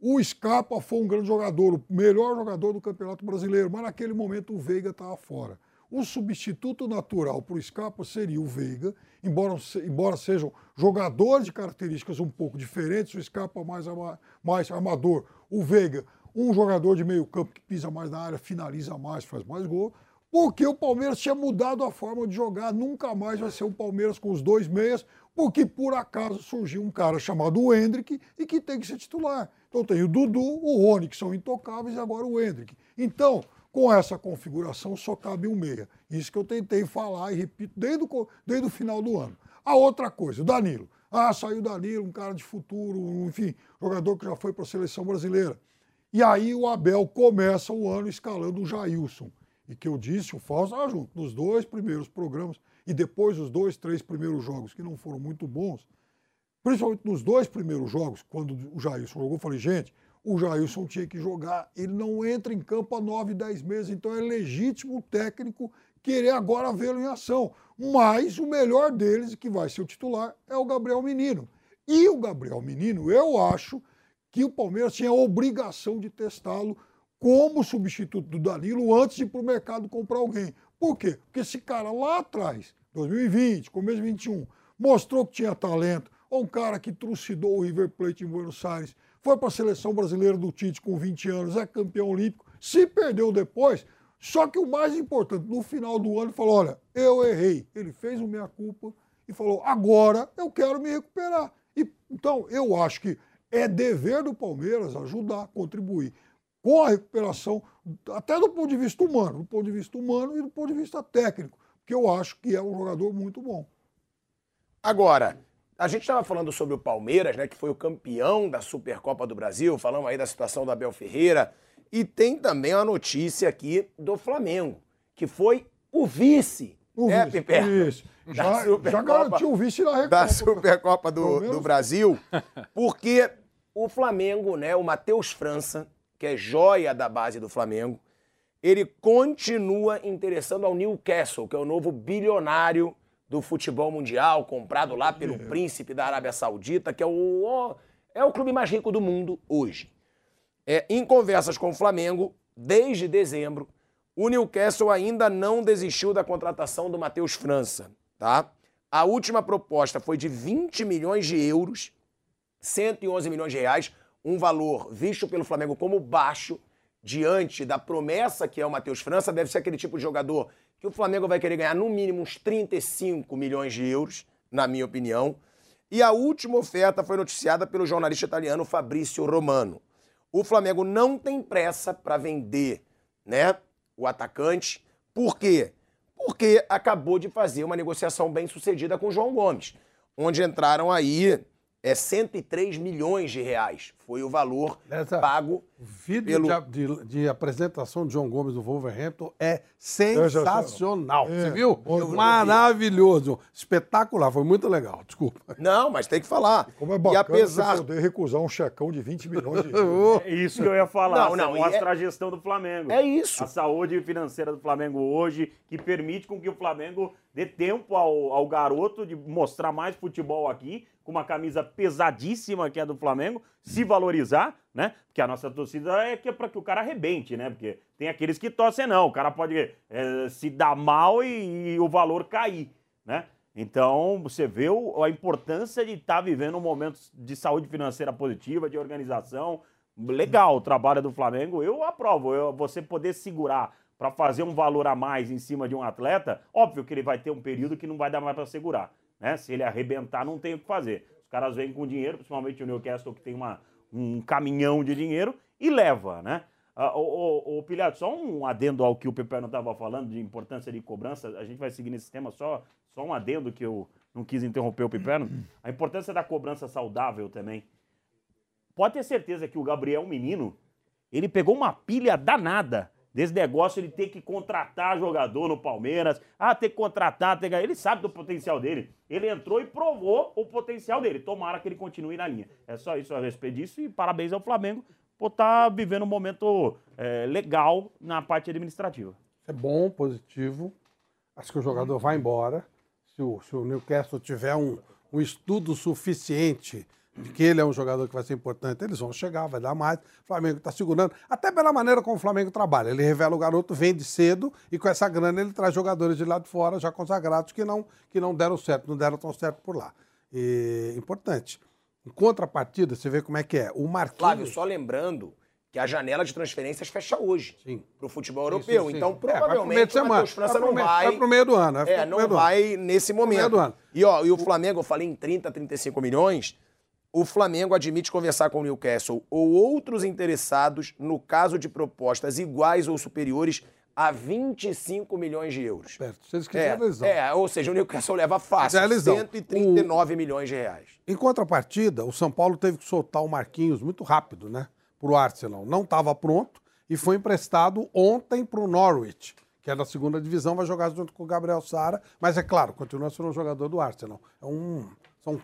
H: o Scarpa foi um grande jogador, o melhor jogador do Campeonato Brasileiro, mas naquele momento o Veiga estava fora. O substituto natural para o Scarpa seria o Veiga, embora, embora sejam jogadores de características um pouco diferentes, o Scarpa mais, mais armador, o Veiga um jogador de meio campo que pisa mais na área, finaliza mais, faz mais gol, porque o Palmeiras tinha mudado a forma de jogar, nunca mais vai ser o Palmeiras com os dois meias, porque por acaso surgiu um cara chamado Hendrick e que tem que ser titular. Então tem o Dudu, o Rony, que são intocáveis, e agora o Hendrick. Então, com essa configuração, só cabe um meia. Isso que eu tentei falar e repito desde o, desde o final do ano. A outra coisa, o Danilo. Ah, saiu o Danilo, um cara de futuro, enfim, jogador que já foi para a seleção brasileira. E aí o Abel começa o ano escalando o Jailson. E que eu disse, o Fausto ah, junto, nos dois primeiros programas, e depois os dois, três primeiros jogos que não foram muito bons, Principalmente nos dois primeiros jogos, quando o Jailson jogou, eu falei, gente, o Jailson tinha que jogar. Ele não entra em campo há nove, dez meses, então é legítimo o técnico querer agora vê-lo em ação. Mas o melhor deles, que vai ser o titular, é o Gabriel Menino. E o Gabriel Menino, eu acho que o Palmeiras tinha a obrigação de testá-lo como substituto do Danilo antes de ir para o mercado comprar alguém. Por quê? Porque esse cara lá atrás, 2020, começo de 2021, mostrou que tinha talento, ou um cara que trucidou o River Plate em Buenos Aires, foi para a seleção brasileira do Tite com 20 anos, é campeão olímpico, se perdeu depois. Só que o mais importante, no final do ano, falou: olha, eu errei. Ele fez o meia-culpa e falou: agora eu quero me recuperar. E, então, eu acho que é dever do Palmeiras ajudar, contribuir com a recuperação, até do ponto de vista humano, do ponto de vista humano e do ponto de vista técnico, que eu acho que é um jogador muito bom.
D: Agora, a gente estava falando sobre o Palmeiras, né, que foi o campeão da Supercopa do Brasil, falamos aí da situação do Abel Ferreira, e tem também uma notícia aqui do Flamengo, que foi o vice,
H: O
D: né,
H: vice,
D: Piper?
H: isso.
D: Da
H: Já- já garantiu o vice na Recopa.
D: Da Supercopa do, do Brasil, porque o Flamengo, né, o Matheus França, que é joia da base do Flamengo, ele continua interessando ao Newcastle, que é o novo bilionário do futebol mundial, comprado lá pelo príncipe da Arábia Saudita, que é o, é o clube mais rico do mundo hoje. É, em conversas com o Flamengo, desde dezembro, o Newcastle ainda não desistiu da contratação do Matheus França, tá? A última proposta foi de 20 milhões de euros, 111 milhões de reais, um valor visto pelo Flamengo como baixo diante da promessa que é o Matheus França, deve ser aquele tipo de jogador que o Flamengo vai querer ganhar no mínimo uns 35 milhões de euros, na minha opinião. E a última oferta foi noticiada pelo jornalista italiano Fabrício Romano. O Flamengo não tem pressa para vender, né, o atacante. Por quê? Porque acabou de fazer uma negociação bem sucedida com o João Gomes, onde entraram aí é 103 milhões de reais. Foi o valor
E: Essa-
D: pago
E: Vídeo
D: pelo
E: de, de- de apresentação de João Gomes no Wolverhampton é sensacional.
D: É,
E: Você viu? Maravilhoso. Espetacular. Foi muito legal. Desculpa.
D: Não, mas tem que falar.
H: Como é
D: e
H: bacana
D: apesar
H: você poder recusar um checão de 20 milhões de euros.
G: É isso que eu ia falar.
D: Não,
G: Não,
D: e
G: mostra
D: é-
G: a gestão do Flamengo.
D: É isso.
G: A saúde financeira do Flamengo hoje, que permite com que o Flamengo dê tempo ao, ao garoto de mostrar mais futebol aqui, com uma camisa pesadíssima que é do Flamengo, se valorizar, né? Porque a nossa torcida é que é para que o cara arrebente, né? Porque tem aqueles que torcem não, o cara pode eh, se dar mal e, e o valor cair, né? Então, você vê o- a importância de estar vivendo um momento de saúde financeira positiva, de organização. Legal o trabalho do Flamengo, eu aprovo. Eu- você poder segurar para fazer um valor a mais em cima de um atleta, óbvio que ele vai ter um período que não vai dar mais para segurar. Né? Se ele arrebentar, não tem o que fazer. Os caras vêm com dinheiro, principalmente o Newcastle, que tem uma, um caminhão de dinheiro, e leva, né? Ah, ô, ô, Pilhado, só um adendo ao que o Pepe não estava falando de importância de cobrança. A gente vai seguir nesse tema, só, só um adendo que eu não quis interromper o Piperno. A importância da cobrança saudável também. Pode ter certeza que o Gabriel, menino, ele pegou uma pilha danada desse negócio ele ter que contratar jogador no Palmeiras. Ah, que contratar, que... ele sabe do potencial dele. Ele entrou e provou o potencial dele. Tomara que ele continue na linha. É só isso a respeito disso e parabéns ao Flamengo por estar vivendo um momento eh, legal na parte administrativa.
E: É bom, positivo. Acho que o jogador vai embora. Se o, se o Newcastle tiver um, um estudo suficiente de que ele é um jogador que vai ser importante, eles vão chegar, vai dar mais. O Flamengo está segurando, até pela maneira como o Flamengo trabalha. Ele revela o garoto, vende cedo e com essa grana ele traz jogadores de lá de fora já consagrados que não, que não deram certo, não deram tão certo por lá. E, importante. Em contrapartida, você vê como é que é. O Marquinhos.
D: Flávio, só lembrando que a janela de transferências fecha hoje para o futebol europeu.
E: sim, sim.
D: Então,
E: É,
D: provavelmente,
E: de
D: o. Matheus França
E: Vai
D: não
E: meio-
D: vai.
E: vai pro meio do ano, vai
D: É, não vai nesse momento. E, ó, e o Flamengo, eu falei em 30, 35 milhões. O Flamengo admite conversar com o Newcastle ou outros interessados no caso de propostas iguais ou superiores a 25 milhões de euros.
E: Certo. Se eles quiserem,
D: É,
E: eles
D: é, ou seja, o Newcastle leva fácil,
E: eles dão.
D: 139 milhões de reais.
E: Em contrapartida, o São Paulo teve que soltar o Marquinhos muito rápido, né? Para o Arsenal. Não estava pronto e foi emprestado ontem para o Norwich, que é da segunda divisão, vai jogar junto com o Gabriel Sara, mas é claro, continua sendo um jogador do Arsenal. É um, são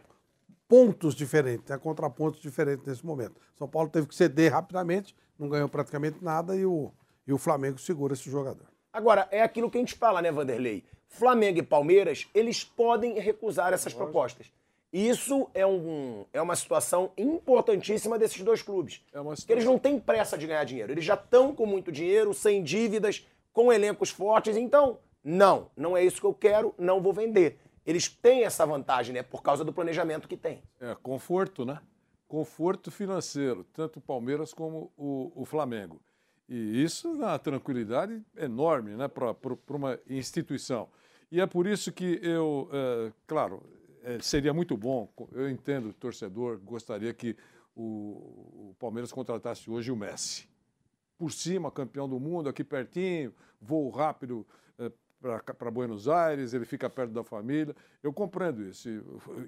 E: pontos diferentes, né? contrapontos diferentes nesse momento. São Paulo teve que ceder rapidamente, não ganhou praticamente nada e o, e o Flamengo segura esse jogador.
D: Agora, é aquilo que a gente fala, né, Vanderlei? Flamengo e Palmeiras, eles podem recusar essas propostas. Isso é, um, é uma situação importantíssima desses dois clubes.
F: É uma
D: Porque eles não têm pressa de ganhar dinheiro. Eles já estão com muito dinheiro, sem dívidas, com elencos fortes. Então, não, não é isso que eu quero, não vou vender. Eles têm essa vantagem, né? Por causa do planejamento que tem.
F: É, conforto, né? Conforto financeiro, tanto o Palmeiras como o, o Flamengo. E isso dá uma tranquilidade enorme né, para uma instituição. E é por isso que eu, é, claro, é, seria muito bom, eu entendo o torcedor, gostaria que o, o Palmeiras contratasse hoje o Messi. por cima, campeão do mundo, aqui pertinho, voo rápido para Buenos Aires, ele fica perto da família. Eu compreendo isso. E,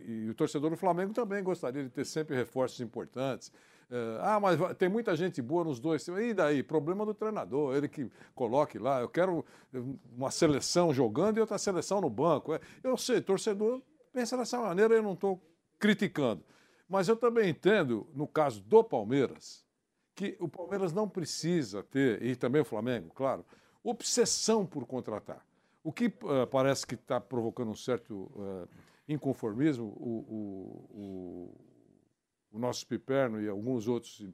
F: e o torcedor do Flamengo também gostaria de ter sempre reforços importantes. Eh, ah, mas tem muita gente boa nos dois. E daí? Problema do treinador, ele que coloque lá. Eu quero uma seleção jogando e outra seleção no banco. É, Eu sei, torcedor pensa dessa maneira, eu não estou criticando. Mas eu também entendo, no caso do Palmeiras, que o Palmeiras não precisa ter, e também o Flamengo, claro, obsessão por contratar. O que eh, parece que está provocando um certo eh, inconformismo, o, o- o- o nosso Piperno e alguns outros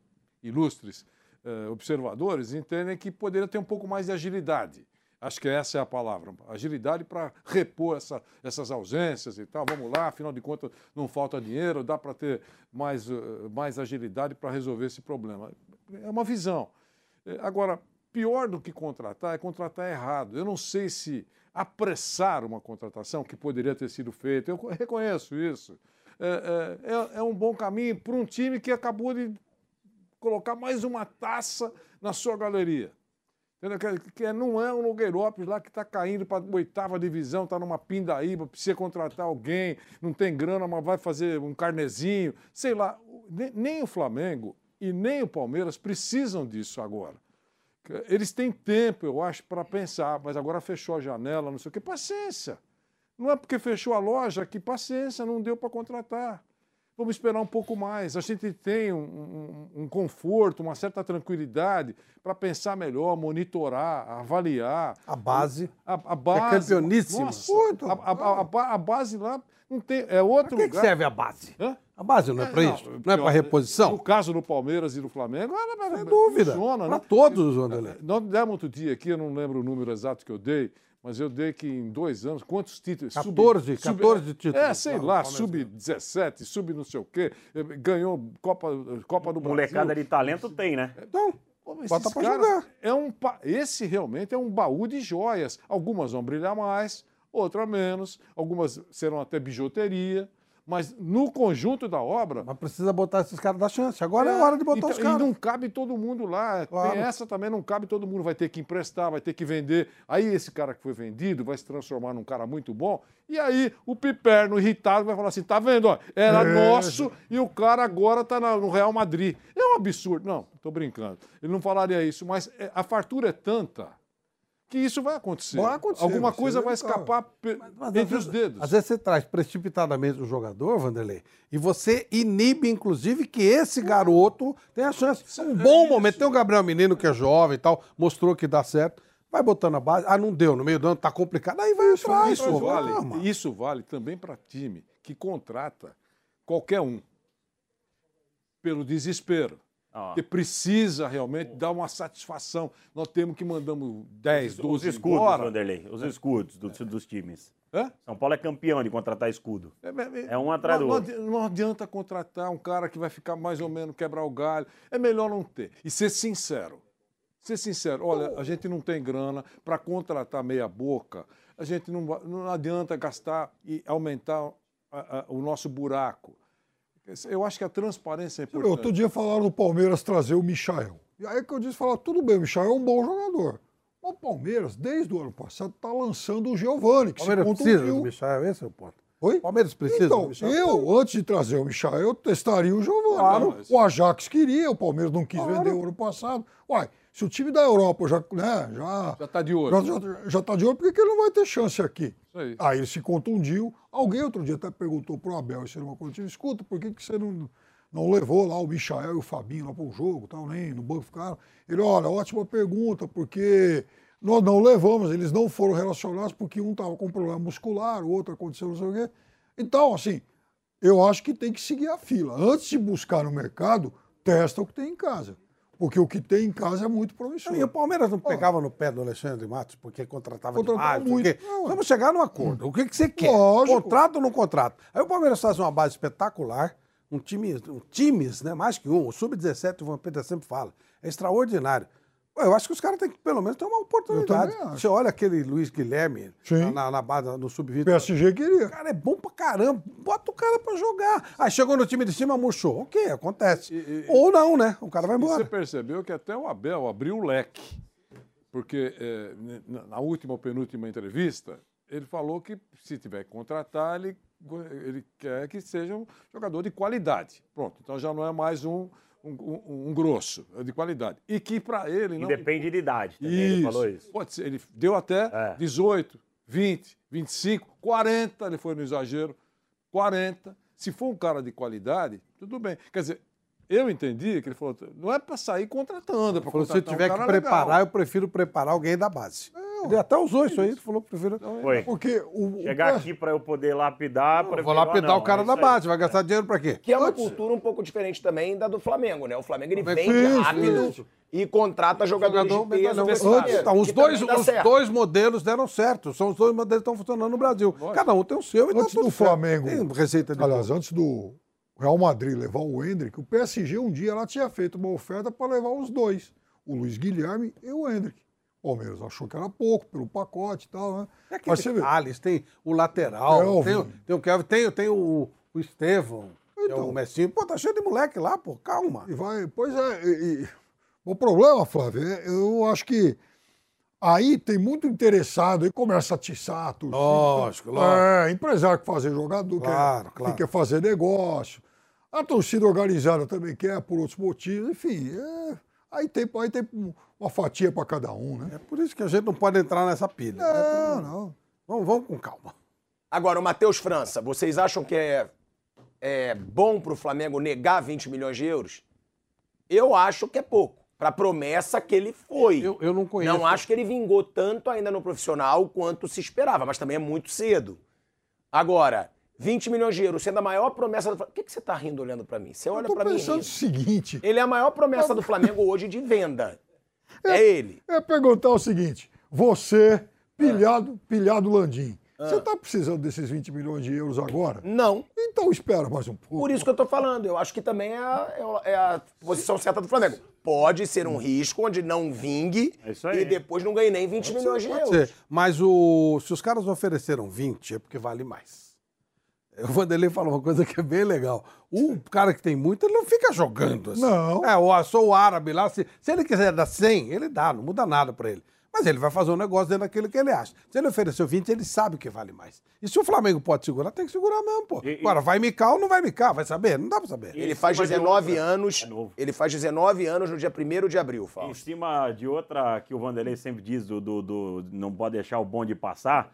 F: ilustres eh, observadores entendem que poderia ter um pouco mais de agilidade. Acho que essa é a palavra. Agilidade para repor essa- essas ausências e tal. Vamos lá, afinal de contas, não falta dinheiro, dá para ter mais, mais agilidade para resolver esse problema. É uma visão. Agora, pior do que contratar é contratar errado. Eu não sei se apressar uma contratação que poderia ter sido feita, eu reconheço isso. É, é- é- é um bom caminho para um time que acabou de colocar mais uma taça na sua galeria. Que, que não é um Nogueirópolis lá que está caindo para a oitava divisão, está numa pindaíba, precisa contratar alguém, não tem grana, mas vai fazer um carnezinho. Sei lá, nem o Flamengo e nem o Palmeiras precisam disso agora. Eles têm tempo, eu acho, para pensar, mas agora fechou a janela, não sei o quê. Paciência. Não é porque fechou a loja que paciência, não deu para contratar. Vamos esperar um pouco mais. A gente tem um, um- um conforto, uma certa tranquilidade para pensar melhor, monitorar, avaliar.
E: A base.
F: A, a base.
E: É campeoníssima.
F: Nossa, a, a- a- a ba- a base lá não tem. É outro
E: Pra que que
F: lugar.
E: serve a base?
F: Hã?
E: A base não é para isso? Não é para reposição?
F: No caso do Palmeiras e do Flamengo, ela,
E: Sem dúvida.
F: funciona,
E: Para
F: né?
E: todos, Wanderlei.
F: Nós demos outro dia aqui, eu não lembro o número exato que eu dei, mas eu dei que em dois anos, quantos títulos?
E: 14, 14 títulos.
F: É, sei
E: Não,
F: lá,
E: Palmeiras
F: sub-17, sub não sei o quê, eh, ganhou Copa, Copa do Brasil.
G: Molecada de talento tem, né?
E: Então, bota
F: caras
E: jogar.
F: É um, pa- esse realmente é um baú de joias. Algumas vão brilhar mais, outras menos, algumas serão até bijuteria, mas no conjunto da obra.
E: Mas precisa botar esses caras da chance. Agora é, hora de botar
F: então,
E: os caras.
F: E não cabe todo mundo lá.
E: Claro.
F: Tem essa também, não cabe todo mundo. Vai ter que emprestar, vai ter que vender. Aí esse cara que foi vendido vai se transformar num cara muito bom. E aí o Piperno, irritado, vai falar assim: tá vendo? Ó, era
H: É.
F: nosso e o cara agora tá no Real Madrid. É um absurdo. Não, tô brincando. Ele não falaria isso, mas é, a fartura é tanta que isso vai acontecer.
E: Vai acontecer,
F: Alguma coisa vai escapar pe-
E: Mas,
F: entre
E: às
F: os
E: vezes-
F: dedos.
E: Às vezes você traz precipitadamente o jogador, Vanderlei, e você inibe, inclusive, que esse garoto tenha chance. Um bom momento. Tem o Gabriel Menino, que é jovem e tal, mostrou que dá certo. Vai botando a base. Ah, não deu, no meio do ano tá complicado. Aí vai atrás.
F: Isso
E: pô,
F: vale, isso vale também para time que contrata qualquer um pelo desespero.
G: Ah.
F: Que precisa realmente dar uma satisfação. Nós temos que mandamos 10, 12
G: Os escudos,
F: embora.
G: Vanderlei. Os escudos do- dos times.
F: Hã?
G: São Paulo é campeão de contratar escudo. É um atrás do
F: não,
G: outro.
F: não adi- não adianta contratar um cara que vai ficar mais ou menos quebrar o galho. É melhor não ter. E ser sincero. Ser sincero. Olha, a gente não tem grana para contratar meia boca. A gente não, não adianta gastar e aumentar a- a- o nosso buraco. Eu acho que a transparência é importante.
H: Outro dia falaram do Palmeiras trazer o Michael. E aí que eu disse, falar, tudo bem, o Michael é um bom jogador. Mas o Palmeiras, desde o ano passado, está lançando o Giovani, que
E: Palmeiras
H: se
E: precisa do Michel, esse é o ponto.
H: Oi?
E: Palmeiras precisa do
H: Então,
E: Michel.
H: eu, antes de trazer o Michael, eu testaria o Giovani.
E: Claro.
H: O Ajax queria, o Palmeiras não quis vender o ano passado. Uai, se o time da Europa já, né, já,
F: Já está de olho.
H: já, já, já tá de olho, por que, que ele não vai ter chance aqui? Aí.
F: aí.
H: ele se contundiu. Alguém outro dia até perguntou pro Abel, isso era uma coisa, escuta, por que, que você não, não levou lá o Michael e o Fabinho lá pro jogo, tal, nem no banco ficaram? Ele, olha, ótima pergunta, porque nós não levamos, eles não foram relacionados porque um estava com problema muscular, o outro aconteceu não sei o quê. Então, assim, eu acho que tem que seguir a fila. Antes de buscar no mercado, testa o que tem em casa. Porque o que tem em casa é muito promissor.
E: E o Palmeiras não pegava no pé do Alexandre Matos porque contratava
H: Contratava
E: demais,
H: muito.
E: quê.
H: Não,
E: Vamos chegar num acordo. O que, que você quer?
H: Lógico.
E: Contrato ou não contrato? Aí o Palmeiras faz uma base espetacular, um time, um times, né? Mais que um. O Sub-17, o Vampeta sempre fala. É extraordinário. Eu acho que os caras têm que, pelo menos, ter uma oportunidade. Você olha aquele Luiz Guilherme
H: Sim.
E: na, na base, no sub-20.
H: PSG queria.
E: O cara é bom pra caramba. Bota o cara pra jogar. Aí chegou no time de cima, murchou. Ok, acontece. Ou não, né? O cara vai
F: E
E: embora.
F: você percebeu que até o Abel abriu o leque. Porque eh, na- última ou penúltima entrevista, ele falou que se tiver que contratar, ele, ele quer que seja um jogador de qualidade. Pronto, então já não é mais um, um, um- um grosso, é de qualidade. E que para ele
G: E
F: não.
G: depende de idade também, ele falou isso.
F: Pode ser, ele deu até 18, 20, 25, 40, ele foi no exagero, 40. Se for um cara de qualidade, tudo bem. Quer dizer, eu entendi que ele falou, não é para sair contratando, é para
E: Falou, se
F: contratar
E: tiver
F: um
E: que preparar,
F: legal.
E: eu prefiro preparar alguém da base. Ele até usou isso aí, ele falou, prefiro.
G: Foi.
H: Porque o.
G: Chegar aqui pra eu poder lapidar,
E: Eu
G: prefiro
E: vou lapidar
G: não,
E: o cara
G: é
E: da base, vai gastar dinheiro pra quê?
D: Que é uma cultura um pouco diferente também da do Flamengo, né? O Flamengo ele
E: Flamengo-
D: vende
E: Isso,
D: rápido
E: isso.
D: e contrata jogadores
E: Jogador
D: de peso.
E: Antes, então, os dois, os
D: certo.
E: dois modelos deram certo. São os dois modelos que estão funcionando no Brasil. Cada um tem o seu e tá
H: Antes
E: tudo
H: do. Flamengo.
E: Tem receita de
H: Aliás, antes do Real Madrid levar o Hendrick, o PSG um dia ela tinha feito uma oferta para levar os dois, o Luiz Guilherme e o Hendrick. O Palmeiras achou que era pouco pelo pacote e tal, né?
E: É aquele
H: Mas vê,
E: Thales, tem o lateral,
H: Kelvin.
E: tem, o- tem o Kelvin, tem, tem o, o Estevão, que é
H: Então.
E: o Messinho. Pô, tá cheio de moleque lá, pô, calma.
H: E vai, pois é, e- e- o problema, Flávio, é, eu acho que aí tem muito interessado e começa a atiçar torcida.
E: Lógico, lógico.
H: É, empresário que fazer jogador,
E: Claro,
H: quer,
E: claro.
H: que quer fazer negócio. A torcida organizada também quer, por outros motivos, enfim. é, aí, tem, aí tem uma fatia para cada um, né?
E: É por isso que a gente não pode entrar nessa pilha. né?
H: Não, não.
E: Vamos, vamos com calma.
D: Agora, o Matheus França, vocês acham que é, é bom pro Flamengo negar 20 milhões de euros? Eu acho que é pouco. Pra promessa que ele foi.
E: Eu, eu não conheço.
D: Não acho que ele vingou tanto ainda no profissional quanto se esperava, mas também é muito cedo. Agora, 20 milhões de euros, sendo a maior promessa do Flamengo. Por que, que você tá rindo olhando pra mim? Você olha
H: Tô
D: pra mim.
H: pensando o seguinte,
D: Ele é a maior promessa do Flamengo hoje de venda. É ele.
H: é perguntar o seguinte, você, pilhado, pilhado Landim,
D: Ah.
H: você está precisando desses 20 milhões de euros agora?
D: Não.
H: Então espera mais um pouco.
D: Por isso que eu tô falando. Eu acho que também é a, é a- é a posição certa do Flamengo. Pode ser um risco onde não vingue
G: É
D: e depois não ganhe nem 20 milhões de
E: Pode
D: euros.
E: ser. Mas o, se os caras ofereceram 20, é porque vale mais. O Vanderlei falou uma coisa que é bem legal. O cara que tem muito, ele não fica jogando assim.
H: Não.
E: É, ó, sou o árabe lá. Se, se ele quiser dar 100, ele dá, não muda nada pra ele. Mas ele vai fazer um negócio dentro daquilo que ele acha. Se ele ofereceu 20, ele sabe que vale mais. E se o Flamengo pode segurar, tem que segurar mesmo, pô.
G: E- e-
E: Agora, vai micar ou não vai micar? Vai saber? Não dá pra saber.
D: Ele faz 19 anos.
G: É novo.
D: Ele faz 19 anos no dia 1 de abril,
G: Em
D: Fausto.
G: cima de outra que o Vanderlei sempre diz do, do- do não pode deixar o bonde passar,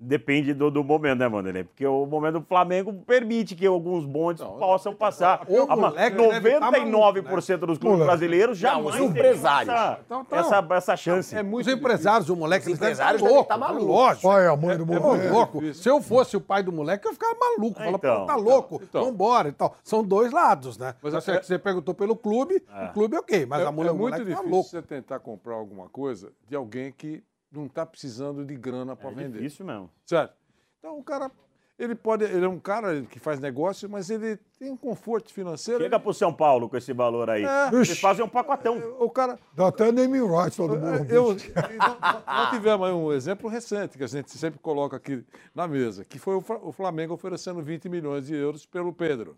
G: depende do, do momento, né, Vanderlei? Porque o momento do Flamengo permite que alguns bondes possam passar.
E: o
G: Ah, mas
E: moleque deve tá
G: 99% dos clubes brasileiros
D: Não,
G: jamais
D: os empresários.
G: Essa,
E: Então, então.
G: essa, essa chance.
F: É
E: Os
F: muito
E: empresários, o moleque,
D: Os
E: devem
D: empresários
E: estar
D: devem estar malucos.
E: Lógico.
H: Pai, a mãe do
E: É
H: moleque.
E: louco. Se eu fosse o pai do moleque, eu ficava maluco. Falava,
G: Então,
E: pô, tá louco,
F: então.
E: vambora e tal. São dois lados, né?
F: Mas
E: Mas
F: é-
E: você perguntou pelo clube, o clube é ok, mas
F: é,
E: a mulher
F: é muito
E: moleque tá
F: difícil
E: louco.
F: você tentar comprar alguma coisa de alguém que não está precisando de grana para
G: É
F: vender.
G: difícil mesmo.
F: Certo? Então o cara, ele pode, ele é um cara que faz negócio, mas ele tem um conforto financeiro.
G: Chega pro São Paulo com esse valor aí.
F: É.
G: Eles fazem um pacotão.
F: O cara,
H: Dá até naming rights lá do Morumbi.
F: eu, nós- nós tivemos aí um exemplo recente que a gente sempre coloca aqui na mesa, que foi o Fla- o Flamengo oferecendo 20 milhões de euros pelo Pedro.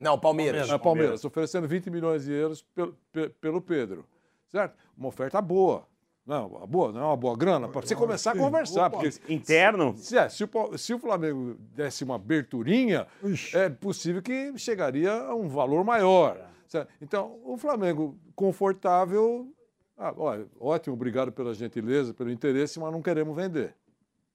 D: Não, Palmeiras.
F: É, Palmeiras, oferecendo 20 milhões de euros pelo, pe- pelo Pedro. Certo? Uma oferta boa. Não, uma boa, não é uma boa grana, para você começar a conversar. Porque
G: Interno?
F: se, é, se, o, se o Flamengo desse uma aberturinha,
H: Ixi.
F: é possível que chegaria a um valor maior. certo? Então, o Flamengo confortável. ah, olha, ótimo, obrigado pela gentileza, pelo interesse, mas não queremos vender.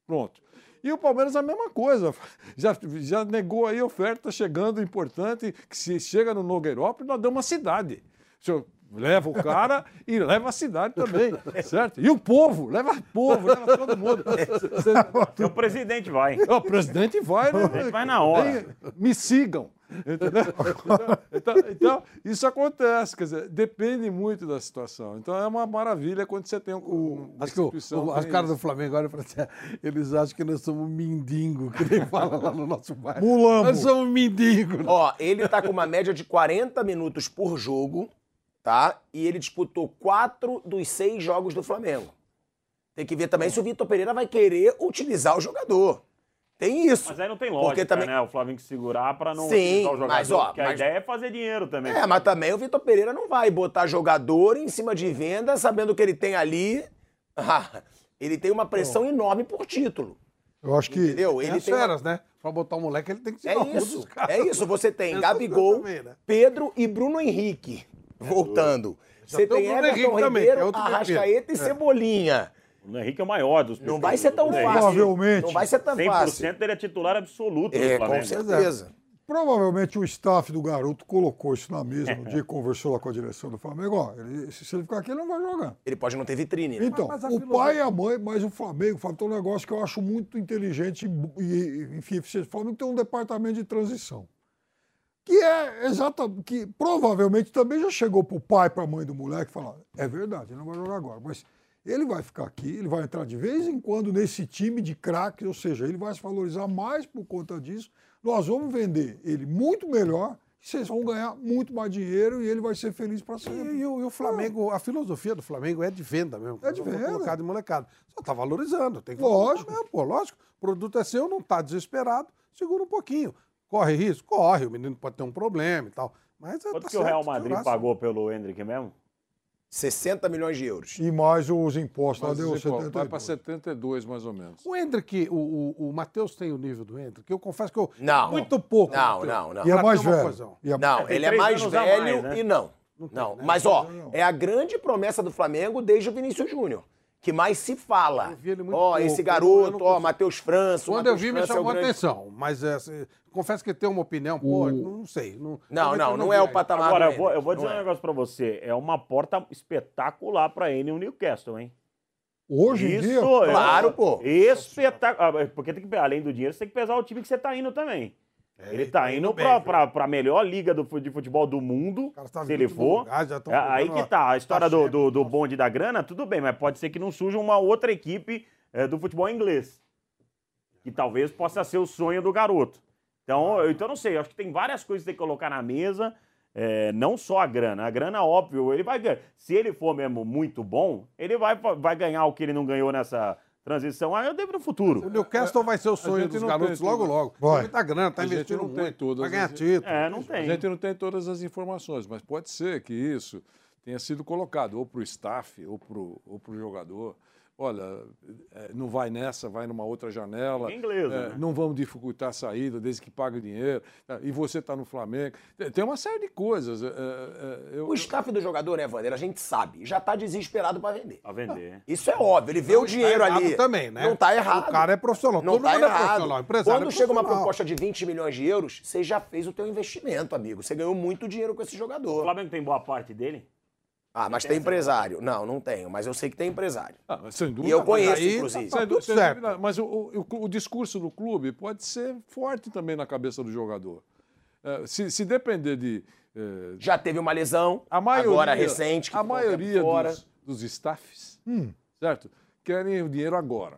F: Pronto. E o Palmeiras a mesma coisa. Já, já negou aí oferta chegando importante, que se chega no Nogueirópolis, nós damos uma cidade. O senhor leva o cara e leva a cidade também, certo? E o povo, leva o povo, leva todo mundo. Você-
G: O presidente vai.
F: o presidente vai, né?
G: presidente vai na hora.
F: Me sigam. Entendeu? Então, então- então, isso acontece, quer dizer, depende muito da situação. Então é uma maravilha quando você tem um, um
E: Acho que o, o- as caras do. Flamengo agora falam assim, "Ah, eles acham que nós somos mindingo, que nem fala lá no nosso bairro.
H: Mulambo.
E: Nós somos mindingo.
D: Ó, ele tá com uma média de 40 minutos por jogo, tá? E ele disputou quatro dos seis jogos do Flamengo. Tem que ver também se o Vitor Pereira vai querer utilizar o jogador. Tem isso.
G: Mas aí não tem lógica,
D: Porque também...
G: né? O Flamengo segurar pra não
D: Sim,
G: utilizar o jogador.
D: mas, ó,
G: porque a
D: mas-
G: ideia é fazer dinheiro também.
D: É, mas também o Vitor Pereira não vai botar jogador em cima de venda, sabendo que ele tem ali. Ah, ele tem uma pressão enorme por título.
H: Eu acho que.
D: Entendeu?
E: Tem
D: Ele
E: as
D: tem uma-
E: feras, né? Pra botar o moleque, ele tem que ser
D: É isso, é isso. Você tem Gabigol,
E: também, né?
D: Pedro e Bruno Henrique voltando.
E: Já
D: Você
E: tem Bruno
D: Everton
E: Henrique também, que é
D: Ribeiro,
E: outro
D: Arrascaeta e.
E: É.
D: Cebolinha.
G: O Henrique é o maior dos
D: Não vai ser tão
G: Bruno
D: fácil.
H: Provavelmente.
D: Não vai ser tão
G: 100%
D: fácil.
G: ele é titular absoluto
D: É,
G: do
D: com
G: Flamengo.
D: certeza.
H: Provavelmente o staff do garoto colocou isso na mesa no dia que conversou lá com a direção do Flamengo. Ó, ele- se ele ficar aqui, ele não vai jogar.
D: Ele pode não ter vitrine. né?
H: Então,
E: Mas a
H: o pai e a mãe, mas o Flamengo, Flamengo tem um negócio que eu acho muito inteligente e, e, enfim, eficiente. O Flamengo tem um departamento de transição. Que é exatamente, que provavelmente também já chegou pro pai, pra mãe do moleque e falar, é verdade, ele não vai jogar agora, mas ele vai ficar aqui, ele vai entrar de vez em quando nesse time de craques, ou seja, ele vai se valorizar mais por conta disso. Nós vamos vender ele muito melhor, vocês vão ganhar muito mais dinheiro e ele vai ser feliz para
E: E,
H: sempre.
E: e o, e o Flamengo, a filosofia do Flamengo é de venda mesmo.
H: É de venda.
E: Colocado em molecada. Só tá valorizando. Tem que
H: Lógico.
E: mesmo, pô, lógico. O produto é seu, não tá desesperado, segura um pouquinho. Corre risco? Corre, o menino pode ter um problema e tal. Mas é,
G: Quanto
E: tá
G: que o Real
E: certo,
G: Madrid pagou pelo Hendrick mesmo?
D: 60 milhões de euros.
H: E mais os impostos, lá
F: Mas,
H: deu
F: Zico, vai
H: 72.
F: para 72, mais ou menos.
E: O Hendrick, o, o, o Matheus tem o nível do Hendrick. Eu confesso que eu.
D: Não.
E: Muito pouco.
D: Não, não, não.
H: E é mais velho. E é-
D: Não,
G: tem
D: ele é mais velho
G: mais, né?
D: e não.
E: Não tem,
D: Não,
E: né?
D: mas ó,
H: Não.
D: é a grande promessa do Flamengo desde o Vinícius Júnior. Que mais se fala.
E: Eu vi ele muito
D: Ó,
E: pouco,
D: esse
E: eu
D: garoto, ó,
E: consigo-
D: Matheus França.
E: Quando eu
D: Matheus
E: vi, me
D: França é o
E: chamou a
D: grande-
E: atenção. Mas é, confesso que tem uma opinião, pô, não sei. Não,
D: Não, não,
E: não
D: é o patamar
G: Agora,
D: do
G: eu vou, eu vou dizer um
D: é.
G: negócio pra você. É uma porta espetacular pra ele no Newcastle, hein?
H: Hoje em
G: Isso,
H: dia,
G: é-
D: Claro, pô.
G: Espetacular. Porque tem que, além do dinheiro, você tem que pesar o time que você tá indo também. ele tá
E: tá
G: indo
E: indo bem,
G: pra, pra, pra melhor liga do, de futebol do mundo.
E: tá
G: se ele for.
E: lugar,
G: É, aí que tá. A história do,
E: Champions,
G: do, do bonde da grana, tudo bem, mas pode ser que não surja uma outra equipe é, do futebol inglês. Que talvez possa ser o sonho do garoto. Então, eu, então eu não sei, eu acho que tem várias coisas que tem que colocar na mesa. é, não só a grana. A grana, óbvio, ele vai ganhar. Se ele for mesmo muito bom, ele vai, vai ganhar o que ele não ganhou nessa transição. Aí eu devo no
E: O
G: futuro.
E: Newcastle vai ser o sonho dos garotos logo, logo.
H: Vai.
E: Tem muita grana, tá
F: A gente
E: investindo
F: não tem
E: muito.
F: todas
E: vai ganhar título.
G: É, não
F: A
G: tem.
F: gente não tem todas as informações, mas pode ser que isso tenha sido colocado ou para o staff ou para o jogador. Olha, é, não vai nessa, vai numa outra janela.
G: Inglesa,
F: É,
G: né?
F: Não vamos dificultar a saída desde que pague o dinheiro. tá? E você está no Flamengo. Tem- uma série de coisas. é, é, eu-
D: O staff do jogador, né, Vander? A gente sabe. Já tá desesperado pra vender.
G: Pra vender.
D: Isso é óbvio. Ele vê o dinheiro
E: tá errado
D: ali.
E: também, né?
D: Não tá errado.
E: O cara é profissional.
D: Não
E: Todo
D: tá
E: mundo é
D: errado.
E: profissional. Empresário
D: Quando
E: é
D: chega uma proposta de 20 milhões de euros, você já fez o teu investimento, amigo. Você ganhou muito dinheiro com esse
G: O
D: jogador.
G: Flamengo tem boa parte dele?
D: Ah, mas tem empresário. Não, não tenho, mas eu sei que tem empresário.
F: Ah, mas sem dúvida.
D: E eu conheço,
F: mas aí-
D: inclusive.
F: sem
E: Tá
F: sem
E: certo.
F: Mas o, o- o discurso do clube pode ser forte também na cabeça do jogador. É, se, se depender de. é,
D: Já teve uma lesão,
F: a maioria,
D: agora recente, que
F: a maioria
D: fora.
F: dos, dos staffs, certo? Querem o dinheiro agora.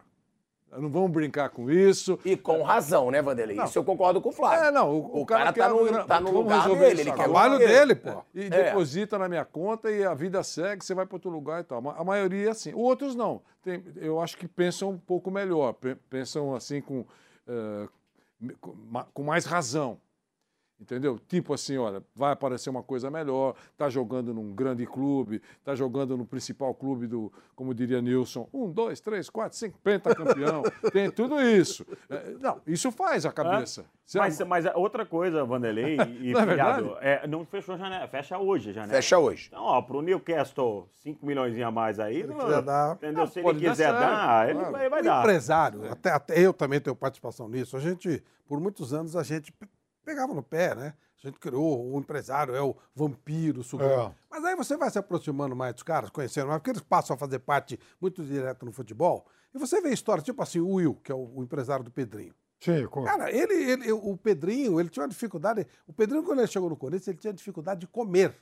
F: Não vamos brincar com isso.
D: E com razão, né, Vanderlei?
F: Não.
D: Isso eu concordo com o Flávio.
F: É, não, o,
D: O cara
F: quer
D: tá no- tá no lugar dele, ele quer
E: Trabalho dele, pô.
F: E
D: É.
F: deposita na minha conta e a vida segue, você vai para outro lugar e tal. A maioria é assim. Outros não. Tem- eu acho que pensam um pouco melhor, pe- pensam assim com, ma- com mais razão. Entendeu? Tipo assim, olha, vai aparecer uma coisa melhor, tá jogando num grande clube, tá jogando no principal clube do, como diria Nilson, um, dois, três, quatro, cinco, pentacampeão, tem tudo isso. É, não, isso faz a cabeça.
G: Mas,
F: am-
G: mas a outra coisa, Vanderlei e
F: Não é
G: Filhado, é, não fechou a janela, fecha hoje a janela.
D: Fecha hoje.
G: Então, ó, pro Newcastle, 5 milhões a mais aí, não-
E: quiser dar.
G: entendeu? Se ele
F: dar
G: quiser dar, ele
F: claro.
G: vai, vai
E: O
G: dar.
E: empresário, até, até eu também tenho participação nisso. A gente, por muitos anos, a gente pe- pegava no pé, né? A gente criou, o empresário é o vampiro, sugando.
H: É.
E: Mas aí você vai se aproximando mais dos caras, conhecendo mais, porque eles passam a fazer parte muito direto no futebol. E você vê histórias, tipo assim, o Will, que é o, o empresário do Pedrinho.
H: Sim, com-
E: Cara, ele, ele- o Pedrinho, ele tinha uma dificuldade. O Pedrinho, quando ele chegou no Corinthians, ele tinha dificuldade de comer.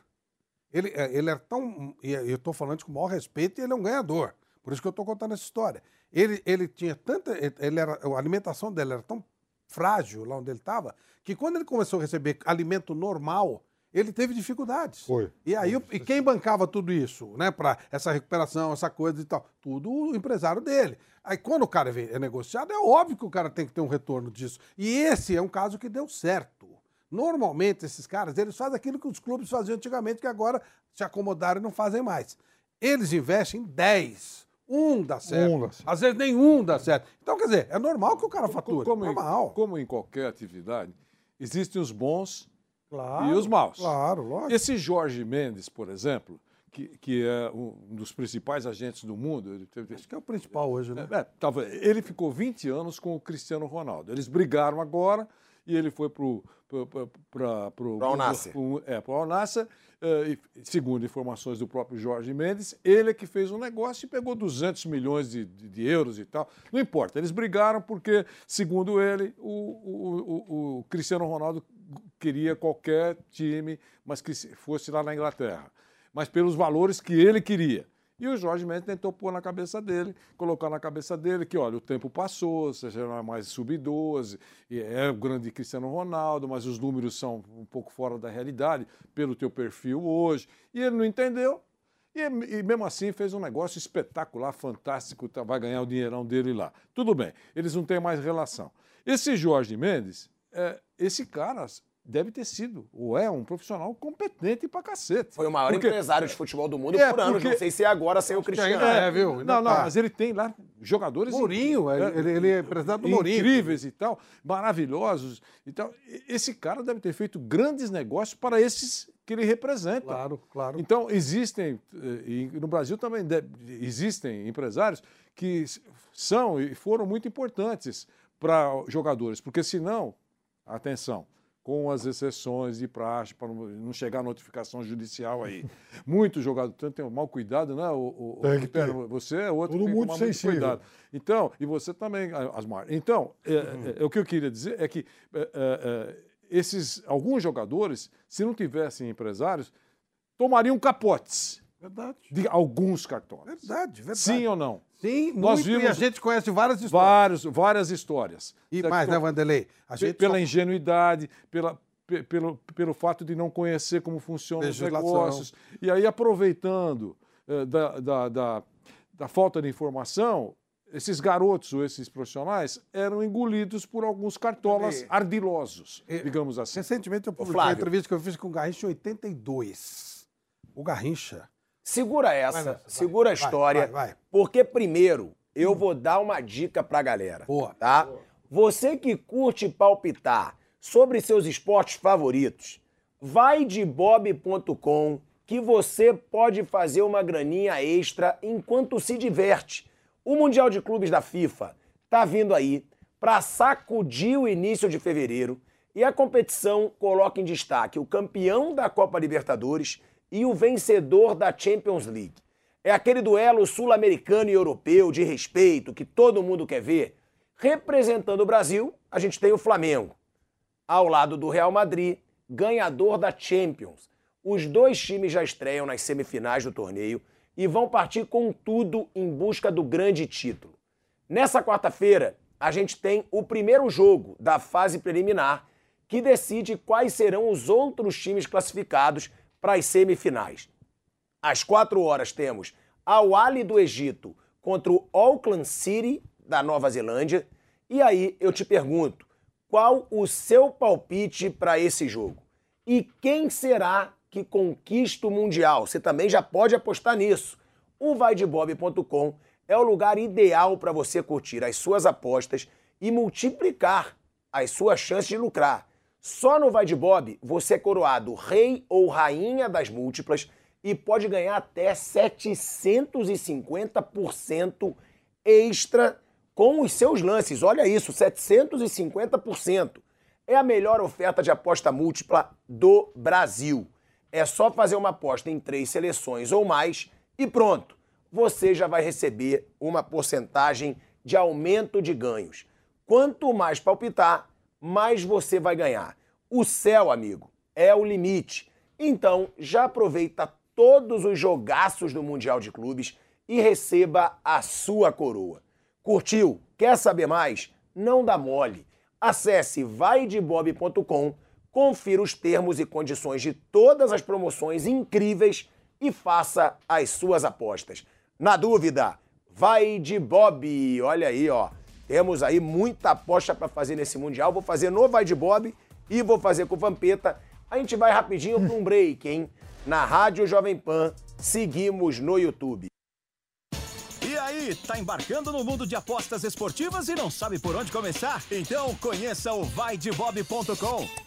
E: Ele, é, ele era tão. E eu estou falando com o maior respeito e ele é um ganhador. Por isso que eu estou contando essa história. Ele, ele tinha tanta. Ele era, a alimentação dele era tão frágil lá onde ele estava, que quando ele começou a receber alimento normal, ele teve dificuldades.
H: Foi.
E: E aí, e quem bancava tudo isso, né, para essa recuperação, essa coisa e tal? Tudo o empresário dele. Aí quando o cara é negociado, é óbvio que o cara tem que ter um retorno disso. E esse é um caso que deu certo. Normalmente esses caras, eles fazem aquilo que os clubes faziam antigamente, que agora se acomodaram e não fazem mais. Eles investem em 10. Um dá certo.
H: Um dá certo.
E: Às vezes nenhum dá certo. Então, quer dizer, é normal que o cara fature.
F: Como em,
E: normal.
F: como em qualquer atividade, existem os bons
E: Claro,
F: e os maus.
E: Claro, lógico.
F: Esse Jorge Mendes, por exemplo, que, que é um dos principais agentes do mundo. Ele teve,
E: Acho que é o principal hoje, né?
F: é, tava- ele ficou 20 anos com o Cristiano Ronaldo. Eles brigaram agora e ele foi para o para
D: Pro Al Nassr.
F: é, pro Al Nassr, eh, e, segundo informações do próprio Jorge Mendes, ele é que fez um negócio e pegou 200 milhões de, de- de euros e tal. Não importa, eles brigaram porque, segundo ele, o, o- o- o Cristiano Ronaldo queria qualquer time, mas que se- fosse lá na Inglaterra. Mas pelos valores que ele queria. E o Jorge Mendes tentou pôr na cabeça dele, colocar na cabeça dele que, olha, o tempo passou, você já não é mais sub-12, e é o grande Cristiano Ronaldo, mas os números são um pouco fora da realidade, pelo teu perfil hoje. E ele não entendeu, e, e mesmo assim fez um negócio espetacular, fantástico, tá- vai ganhar o dinheirão dele lá. Tudo bem, eles não têm mais relação. Esse Jorge Mendes, é, esse cara deve ter sido, ou é, um profissional competente pra cacete.
D: Foi o maior
F: Porque-
D: empresário de futebol do mundo
F: É,
D: por anos.
F: porque-
D: Não sei se é agora sem o Cristiano.
E: ainda é, viu?
F: Não, não,
E: tá.
F: mas ele tem lá jogadores.
E: Mourinho,
F: in-
E: ele- ele é empresário do Mourinho.
F: Incríveis e tal, maravilhosos. E tal. Esse cara deve ter feito grandes negócios para esses que ele representa.
E: Claro, claro.
F: Então, existem, eh, e no Brasil também existem empresários que são e foram muito importantes para jogadores, porque senão, atenção, com as exceções de praxe, para não chegar notificação judicial aí. Muito jogador, então tem um mau cuidado, né? O, o,
H: Tem que ter.
F: você é outro
H: Tudo
F: que tem que tomar muito
H: sensível.
F: cuidado. Então, e você também, Asmar. Então, é, é, é, o que eu queria dizer é que é, é, é, esses alguns jogadores, se não tivessem empresários, tomariam capotes
E: Verdade.
F: de alguns cartões.
E: Verdade, verdade.
F: Sim ou não?
E: Sim,
F: Nós
E: muito, e a
F: vimos
E: gente conhece várias histórias.
F: vários, várias histórias.
E: E mais, né, Vanderlei? A gente
F: pela
E: só-
F: ingenuidade, pela, pe- pelo, pelo fato de não conhecer como funcionam os negócios. E aí, aproveitando eh, da, da, da, da falta de informação, esses garotos ou esses profissionais eram engolidos por alguns cartolas
E: E-
F: ardilosos, digamos assim.
E: Recentemente eu publiquei uma entrevista que eu fiz com o Garrincha em 82. O Garrincha.
D: Segura essa,
E: Vai vai.
D: segura a história.
E: vai.
D: Porque primeiro, eu vou dar uma dica pra galera.
E: Boa.
D: Tá? Você que curte palpitar sobre seus esportes favoritos, vai de bob.com que você pode fazer uma graninha extra enquanto se diverte. O Mundial de Clubes da FIFA tá vindo aí para sacudir o início de fevereiro e a competição coloca em destaque o campeão da Copa Libertadores e o vencedor da Champions League. É aquele duelo sul-americano e europeu de respeito que todo mundo quer ver. Representando o Brasil, a gente tem o Flamengo. Ao lado do Real Madrid, ganhador da Champions. Os dois times já estreiam nas semifinais do torneio e vão partir com tudo em busca do grande título. Nessa quarta-feira, a gente tem o primeiro jogo da fase preliminar, que decide quais serão os outros times classificados para as semifinais. Às 4 horas temos Al Ali do Egito contra o Auckland City da Nova Zelândia. E aí eu te pergunto, qual o seu palpite para esse jogo? E quem será que conquista o Mundial? Você também já pode apostar nisso. O vaidebob.com é o lugar ideal para você curtir as suas apostas e multiplicar as suas chances de lucrar. Só no Vai de Bob você é coroado rei ou rainha das múltiplas e pode ganhar até 750% extra com os seus lances. Olha isso, 750%. É a melhor oferta de aposta múltipla do Brasil. É só fazer uma aposta em três seleções ou mais e pronto. Você já vai receber uma porcentagem de aumento de ganhos. Quanto mais palpitar, mais você vai ganhar. O céu, amigo, é o limite. Então, já aproveita todos os jogaços do Mundial de Clubes e receba a sua coroa. Curtiu? Quer saber mais? Não dá mole. Acesse vaidebob.com, Confira os termos e condições de todas as promoções incríveis e faça as suas apostas. Na dúvida, vai de Bob. Olha aí, ó. Temos aí muita aposta para fazer nesse Mundial. Vou fazer no Vai de Bob e vou fazer com o Vampeta. A gente vai rapidinho para um break, hein? Na Rádio Jovem Pan, seguimos no YouTube.
L: E aí, tá embarcando no mundo de apostas esportivas e não sabe por onde começar? Então conheça o vaidebob.com.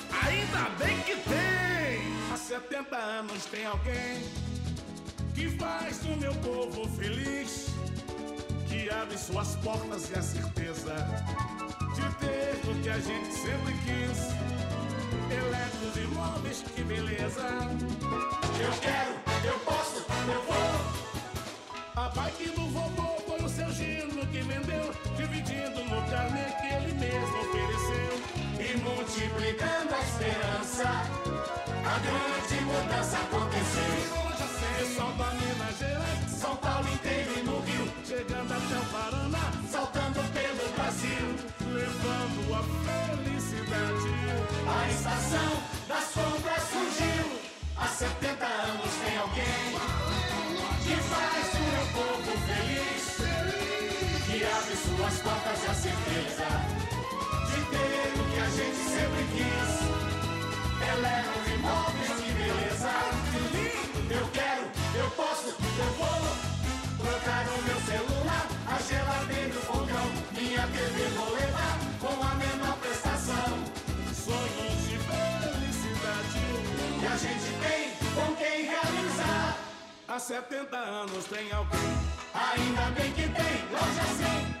N: Ainda bem que tem! Há 70 anos tem alguém que faz o meu povo feliz, que abre suas portas e a certeza de ter o que a gente sempre quis. Eletros e móveis, que beleza! Eu quero, eu posso, eu vou! A bike do vovô foi o seu Gino que vendeu, dividindo no carnê que ele mesmo ofereceu. E multiplicando a esperança, a grande mudança aconteceu. De Salto a Minas Gerais, São Paulo inteiro e no Rio, chegando até o Paraná, saltando pelo Brasil, levando a felicidade. A estação das compras surgiu, há 70 anos tem alguém que faz o meu povo feliz, que abre suas portas e a certeza. de ter o que a gente sempre quis. Eleva os imóveis, que beleza, que lindo, eu quero, eu posso, eu vou. Trocar o meu celular, a geladeira e o fogão, minha TV vou levar com a menor prestação. Sonhos de felicidade que a gente tem com quem realizar. Há 70 anos tem alguém. Ainda bem que tem, loja 100.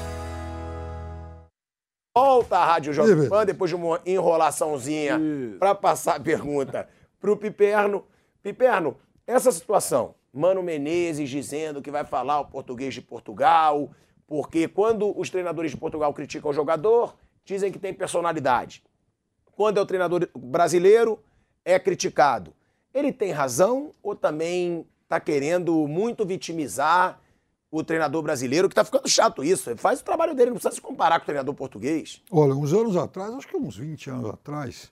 D: Volta à Rádio Jovem Pan depois de uma enrolaçãozinha para passar a pergunta pro Piperno. Piperno, essa situação, Mano Menezes dizendo que vai falar o português de Portugal, porque quando os treinadores de Portugal criticam o jogador, dizem que tem personalidade. Quando é o treinador brasileiro, é criticado. Ele tem razão ou também está querendo muito vitimizar o treinador brasileiro, que está ficando chato isso. Ele faz o trabalho dele, não precisa se comparar com o treinador português.
H: Olha, uns anos atrás, acho que uns 20 anos atrás,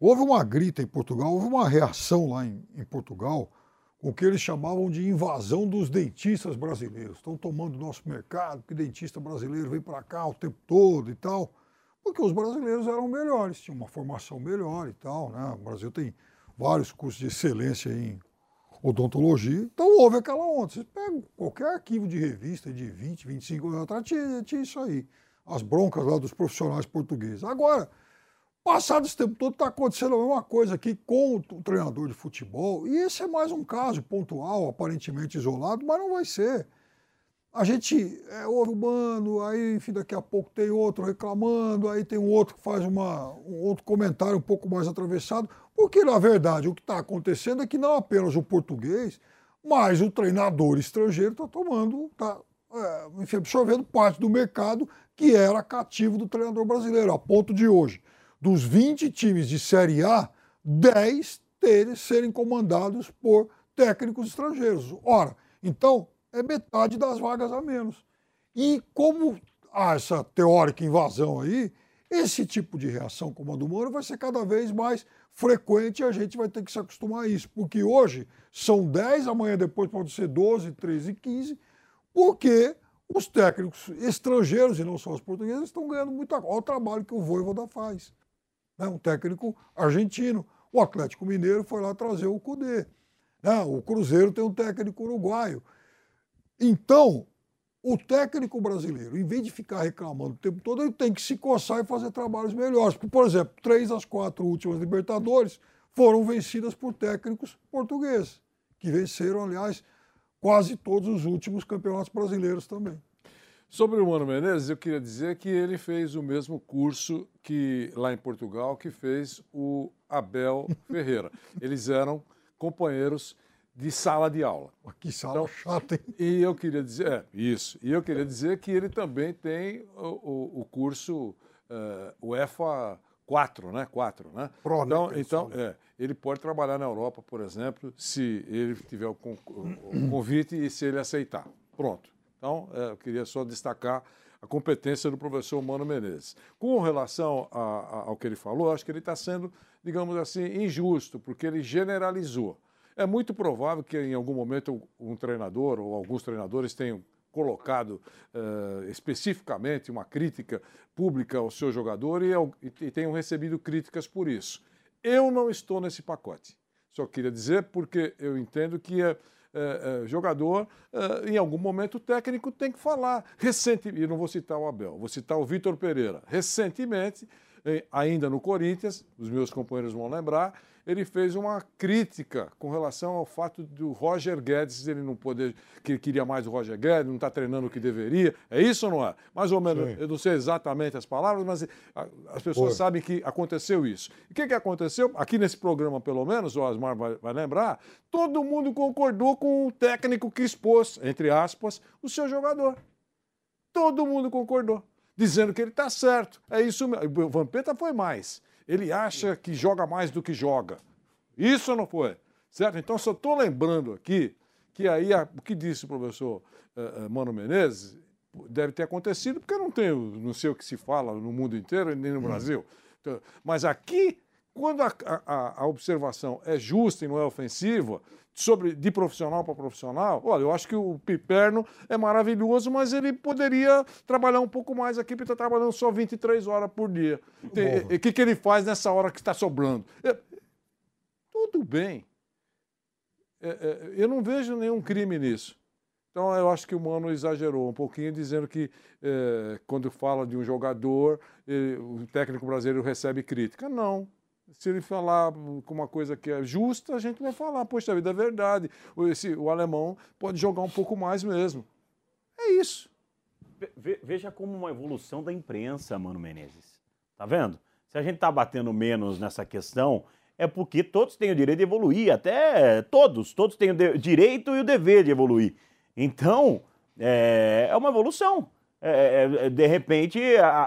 H: houve uma grita em Portugal, houve uma reação lá em, em Portugal com o que eles chamavam de invasão dos dentistas brasileiros. Estão tomando o nosso mercado, que dentista brasileiro vem para cá o tempo todo e tal. Porque os brasileiros eram melhores, tinham uma formação melhor e tal. Né? O Brasil tem vários cursos de excelência em odontologia. Então houve aquela onda. Você pega qualquer arquivo de revista de 20, 25 anos atrás, tinha, tinha isso aí. As broncas lá dos profissionais portugueses. Agora, passado esse tempo todo, está acontecendo a mesma coisa aqui com o treinador de futebol. E esse é mais um caso pontual, aparentemente isolado, mas não vai ser. A gente é, ouve o bando, aí, enfim, daqui a pouco tem outro reclamando, aí tem um outro que faz uma, um outro comentário um pouco mais atravessado, porque, na verdade, o que está acontecendo é que não apenas o português, mas o treinador estrangeiro está tomando, está é, enfim, absorvendo parte do mercado que era cativo do treinador brasileiro, a ponto de hoje, dos 20 times de Série A, 10 ter, serem comandados por técnicos estrangeiros. Ora, então, é metade das vagas a menos. E como há essa teórica invasão aí, esse tipo de reação como a do Moro vai ser cada vez mais frequente e a gente vai ter que se acostumar a isso. Porque hoje são 10, amanhã depois pode ser 12, 13, 15, porque os técnicos estrangeiros, e não só os portugueses, estão ganhando muito. Olha o trabalho que o Voivoda faz. Né? Um técnico argentino. O Atlético Mineiro foi lá trazer o Cudê. Né? O Cruzeiro tem um técnico uruguaio. Então, o técnico brasileiro, em vez de ficar reclamando o tempo todo, ele tem que se coçar e fazer trabalhos melhores. Porque, por exemplo, três das quatro últimas Libertadores foram vencidas por técnicos portugueses, que venceram, aliás, quase todos os últimos campeonatos brasileiros também.
F: Sobre o Mano Menezes, eu queria dizer que ele fez o mesmo curso que lá em Portugal que fez o Abel Ferreira. Eles eram companheiros de sala de aula.
H: Que sala então, chata, hein?
F: E eu queria dizer, é, isso. E eu queria dizer que ele também tem o, o, o curso uh, UEFA 4, né? 4, né?
H: Pro,
F: então,
H: né?
F: então é, ele pode trabalhar na Europa, por exemplo, se ele tiver o, o convite e se ele aceitar. Pronto. Então, é, eu queria só destacar a competência do professor Mano Menezes. Com relação a, a, ao que ele falou, acho que ele está sendo, digamos assim, injusto, porque ele generalizou. É muito provável que em algum momento um treinador ou alguns treinadores tenham colocado uh, especificamente uma crítica pública ao seu jogador e, e, tenham recebido críticas por isso. Eu não estou nesse pacote. Só queria dizer porque eu entendo que é, é, jogador, em algum momento o técnico tem que falar. Recentemente, e não vou citar o Abel, vou citar o Vitor Pereira. Recentemente, ainda no Corinthians, os meus companheiros vão lembrar, ele fez uma crítica com relação ao fato do Roger Guedes ele não poder, que ele queria mais o Roger Guedes, não está treinando o que deveria. É isso ou não é? Mais ou menos, Sim. eu não sei exatamente as palavras, mas as pessoas sabem que aconteceu isso. E o que, que aconteceu? Aqui nesse programa, pelo menos, o Osmar vai, vai lembrar, todo mundo concordou com o técnico que expôs, entre aspas, o seu jogador. Todo mundo concordou dizendo que ele está certo. É isso mesmo. O Vampeta foi mais. Ele acha que joga mais do que joga. Isso não foi? Certo? Então, só estou lembrando aqui que aí o que disse o professor uh, uh, Mano Menezes deve ter acontecido, porque não tenho, não sei o que se fala no mundo inteiro, nem no hum. Brasil. Então, mas aqui, quando a, a, a observação é justa e não é ofensiva, sobre de profissional para profissional, olha, eu acho que o Piperno é maravilhoso, mas ele poderia trabalhar um pouco mais aqui, porque está trabalhando só 23 horas por dia. O que, que ele faz nessa hora que está sobrando? É, tudo bem. É, é, eu não vejo nenhum crime nisso. Então, eu acho que o Mano exagerou um pouquinho, dizendo que é, quando fala de um jogador, o técnico brasileiro recebe crítica. Não se ele falar com uma coisa que é justa, a gente vai falar, poxa vida, é verdade. Esse, o alemão pode jogar um pouco mais mesmo. É isso.
G: veja como uma evolução da imprensa, Mano Menezes. Tá vendo? Se a gente tá batendo menos nessa questão, é porque todos têm o direito de evoluir, até todos, todos têm o direito e o dever de evoluir. Então, é, é uma evolução. É, é, é, de repente,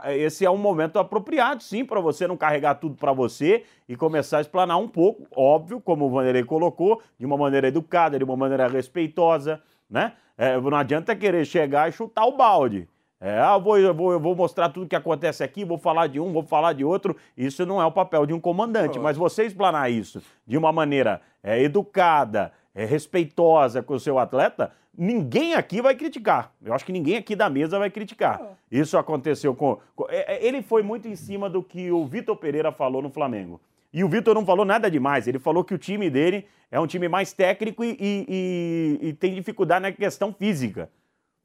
G: esse é um momento apropriado, sim, para você não carregar tudo para você e começar a explanar um pouco, óbvio, como o Vanderlei colocou, de uma maneira educada, de uma maneira respeitosa, né? É, não adianta querer chegar e chutar o balde. É, ah, vou, eu vou, eu vou mostrar tudo que acontece aqui, vou falar de um, vou falar de outro. Isso não é o papel de um comandante, mas você explanar isso de uma maneira é, educada, é, respeitosa com o seu atleta, ninguém aqui vai criticar. Eu acho que ninguém aqui da mesa vai criticar. Isso aconteceu com. com é, é, ele foi muito em cima do que o Vitor Pereira falou no Flamengo. E o Vitor não falou nada demais. Ele falou que o time dele é um time mais técnico e, e, e, e tem dificuldade na questão física.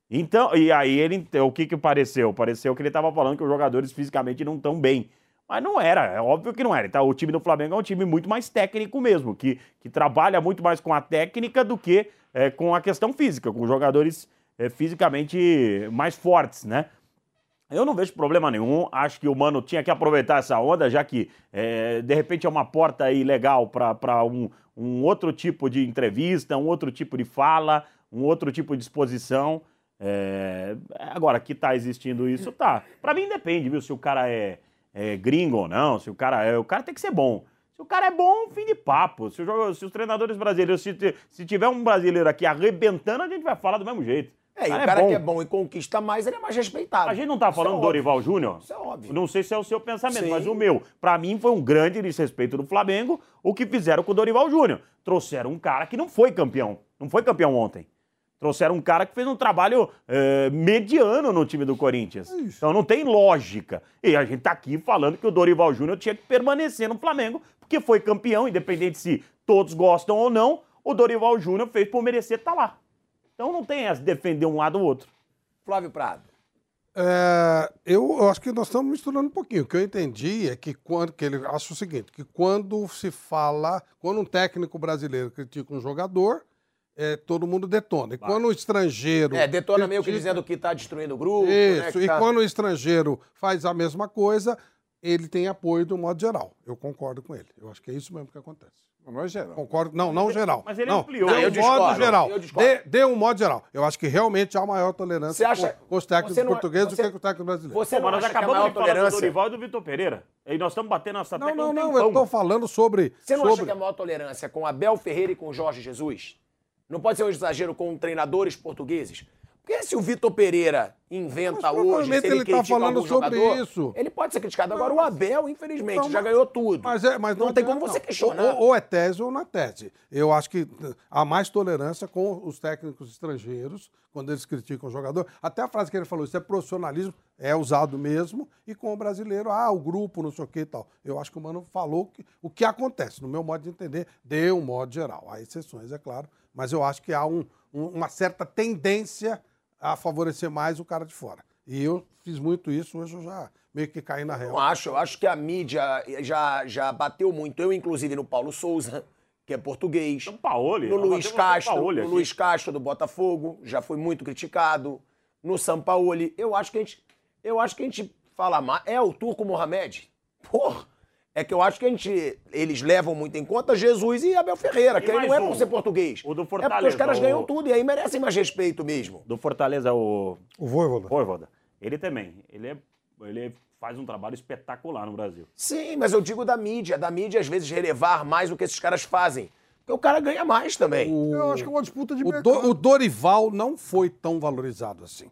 G: Então, e aí ele, o que que pareceu? Pareceu que ele estava falando que os jogadores fisicamente não estão bem. Mas não era, é óbvio que não era. Então, o time do Flamengo é um time muito mais técnico mesmo, que, que trabalha muito mais com a técnica do que é, com a questão física, com jogadores é, fisicamente mais fortes, né? Eu não vejo problema nenhum, acho que o Mano tinha que aproveitar essa onda, já que é, de repente é uma porta aí legal para um, um outro tipo de entrevista, um outro tipo de fala, um outro tipo de exposição. É... Agora, que tá existindo isso, tá. Para mim depende, viu, se o cara é, é, gringo ou não, se o cara é. O cara tem que ser bom. Se o cara é bom, fim de papo. Se, o jogo- se os treinadores brasileiros, se, se tiver um brasileiro aqui arrebentando, a gente vai falar do mesmo jeito.
D: É, e o cara que é bom e conquista mais, ele é mais respeitado.
G: A gente não tá
D: Isso é
G: falando do
D: óbvio.
G: Dorival Júnior?
D: Isso é óbvio.
G: Não sei se é o seu pensamento,
D: Sim.
G: mas o meu. Pra mim foi um grande desrespeito do Flamengo o que fizeram com o Dorival Júnior. Trouxeram um cara que não foi campeão. Não foi campeão ontem. Trouxeram um cara que fez um trabalho eh, mediano no time do Corinthians. Então não tem lógica. E a gente tá aqui falando que o Dorival Júnior tinha que permanecer no Flamengo, porque foi campeão, independente se todos gostam ou não. O Dorival Júnior fez por merecer estar lá. Então não tem essa defender um lado ou outro.
D: Flávio Prado.
E: É, eu, eu acho que nós estamos misturando um pouquinho. O que eu entendi é que quando que ele acha o seguinte, que quando se fala, quando um técnico brasileiro critica um jogador, é, todo mundo detona. E quando o estrangeiro
D: É, detona meio que dizendo que tá destruindo o grupo. né,
E: Isso,
D: que
E: e
D: tá-
E: quando o estrangeiro faz a mesma coisa, ele tem apoio do modo geral. Eu concordo com ele. Eu acho que é isso mesmo que acontece.
F: Não é geral.
E: Concordo. Não, não geral.
G: mas ele
E: não,
G: ampliou. Não,
E: um
G: eu
E: modo
D: discordo,
E: geral.
D: discordo.
E: Dê, dê um modo geral. Eu acho que realmente há maior tolerância
D: Você acha-
E: com, os técnicos
D: não-
E: portugueses
D: você-
E: do que com os técnicos brasileiros.
D: Você
G: mas
D: não acha a
G: acabamos
D: maior
G: de falar do
D: tolerância...
G: Dorival e do Vitor Pereira. E nós estamos batendo essa
E: Não,
G: tecla
E: não,
G: um
E: não.
G: tempão.
E: Eu estou falando sobre.
D: Você não acha
E: sobre...
D: que a maior tolerância é com Abel Ferreira e com Jorge Jesus? Não pode ser um exagero com treinadores portugueses? Porque se o Vitor Pereira inventa
E: Mas
D: hoje, se ele,
E: ele tá falando sobre
D: jogador,
E: isso.
D: ele pode ser criticado. Agora o Abel, infelizmente,
E: Não,
D: já ganhou tudo.
E: Mas, é, mas
D: não, tem
E: adianta,
D: como você
E: não.
D: questionar.
E: Ou, ou é tese ou não é tese. Eu acho que há mais tolerância com os técnicos estrangeiros, quando eles criticam o jogador. Até a frase que ele falou, isso é profissionalismo, é usado mesmo. E com o brasileiro, ah, o grupo, não sei o que e tal. Eu acho que o Mano falou que, o que acontece, no meu modo de entender, de um modo geral. Há exceções, é claro. Mas eu acho que há um- um- uma certa tendência a favorecer mais o cara de fora. E eu fiz muito isso, hoje eu já meio que caí na real.
D: Não acho, eu acho que a mídia já, já bateu muito. Eu, inclusive, no Paulo Souza, que é português.
G: São Paulo.
D: No Luiz Castro, no Luiz Castro do Botafogo, já foi muito criticado. No Sampaoli, eu acho que a gente, eu acho que a gente fala mais. É o Turco Mohamed? Porra! É que eu acho que a gente, eles levam muito em conta Jesus e Abel Ferreira,
G: E
D: que aí não é
G: um,
D: por ser português.
G: o do
D: é porque os
G: Fortaleza,
D: caras
G: o-
D: ganham tudo e aí merecem mais respeito mesmo.
G: Do Fortaleza, o
H: O Voivoda.
G: Voivoda. Ele também. Ele, é, ele faz um trabalho espetacular no Brasil.
D: Sim, mas eu digo da mídia, da mídia às vezes relevar mais o que esses caras fazem. Porque o cara ganha mais também.
H: Eu acho que é uma disputa de
E: O,
H: mercado.
E: Do- o Dorival não foi tão valorizado assim.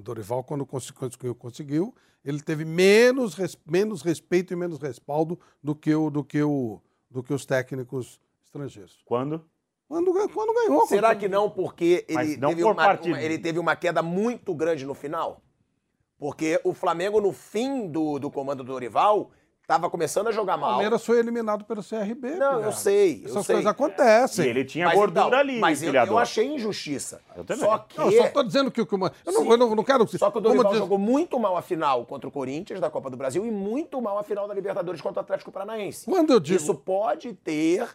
E: O Dorival, quando cons- conseguiu, conseguiu, ele teve menos, res- menos respeito e menos respaldo do que, o, do, que o, do que os técnicos estrangeiros.
G: Quando?
E: Quando, quando ganhou.
D: Será
E: quando-
D: que não porque ele,
G: não
D: teve
G: por
D: uma,
G: parte
D: uma- ele teve uma queda muito grande no final? Porque o Flamengo, no fim do, do comando do Dorival, estava começando a jogar
E: O
D: mal.
E: Palmeiras foi eliminado pelo CRB.
D: Não, eu
E: Pirra.
D: sei, eu
E: Essas
D: sei.
E: coisas acontecem.
G: E ele tinha
D: Mas
G: gordura
D: então,
G: ali,
D: Mas eu, eu achei injustiça.
G: Eu também.
D: Só que,
E: Não, eu só tô dizendo que o que uma. Eu não, eu não, não quero.
D: só que o Dorival
E: diz-
D: jogou muito mal a final contra o Corinthians da Copa do Brasil e muito mal a final da Libertadores contra o Atlético Paranaense.
E: Quando eu digo.
D: Isso pode ter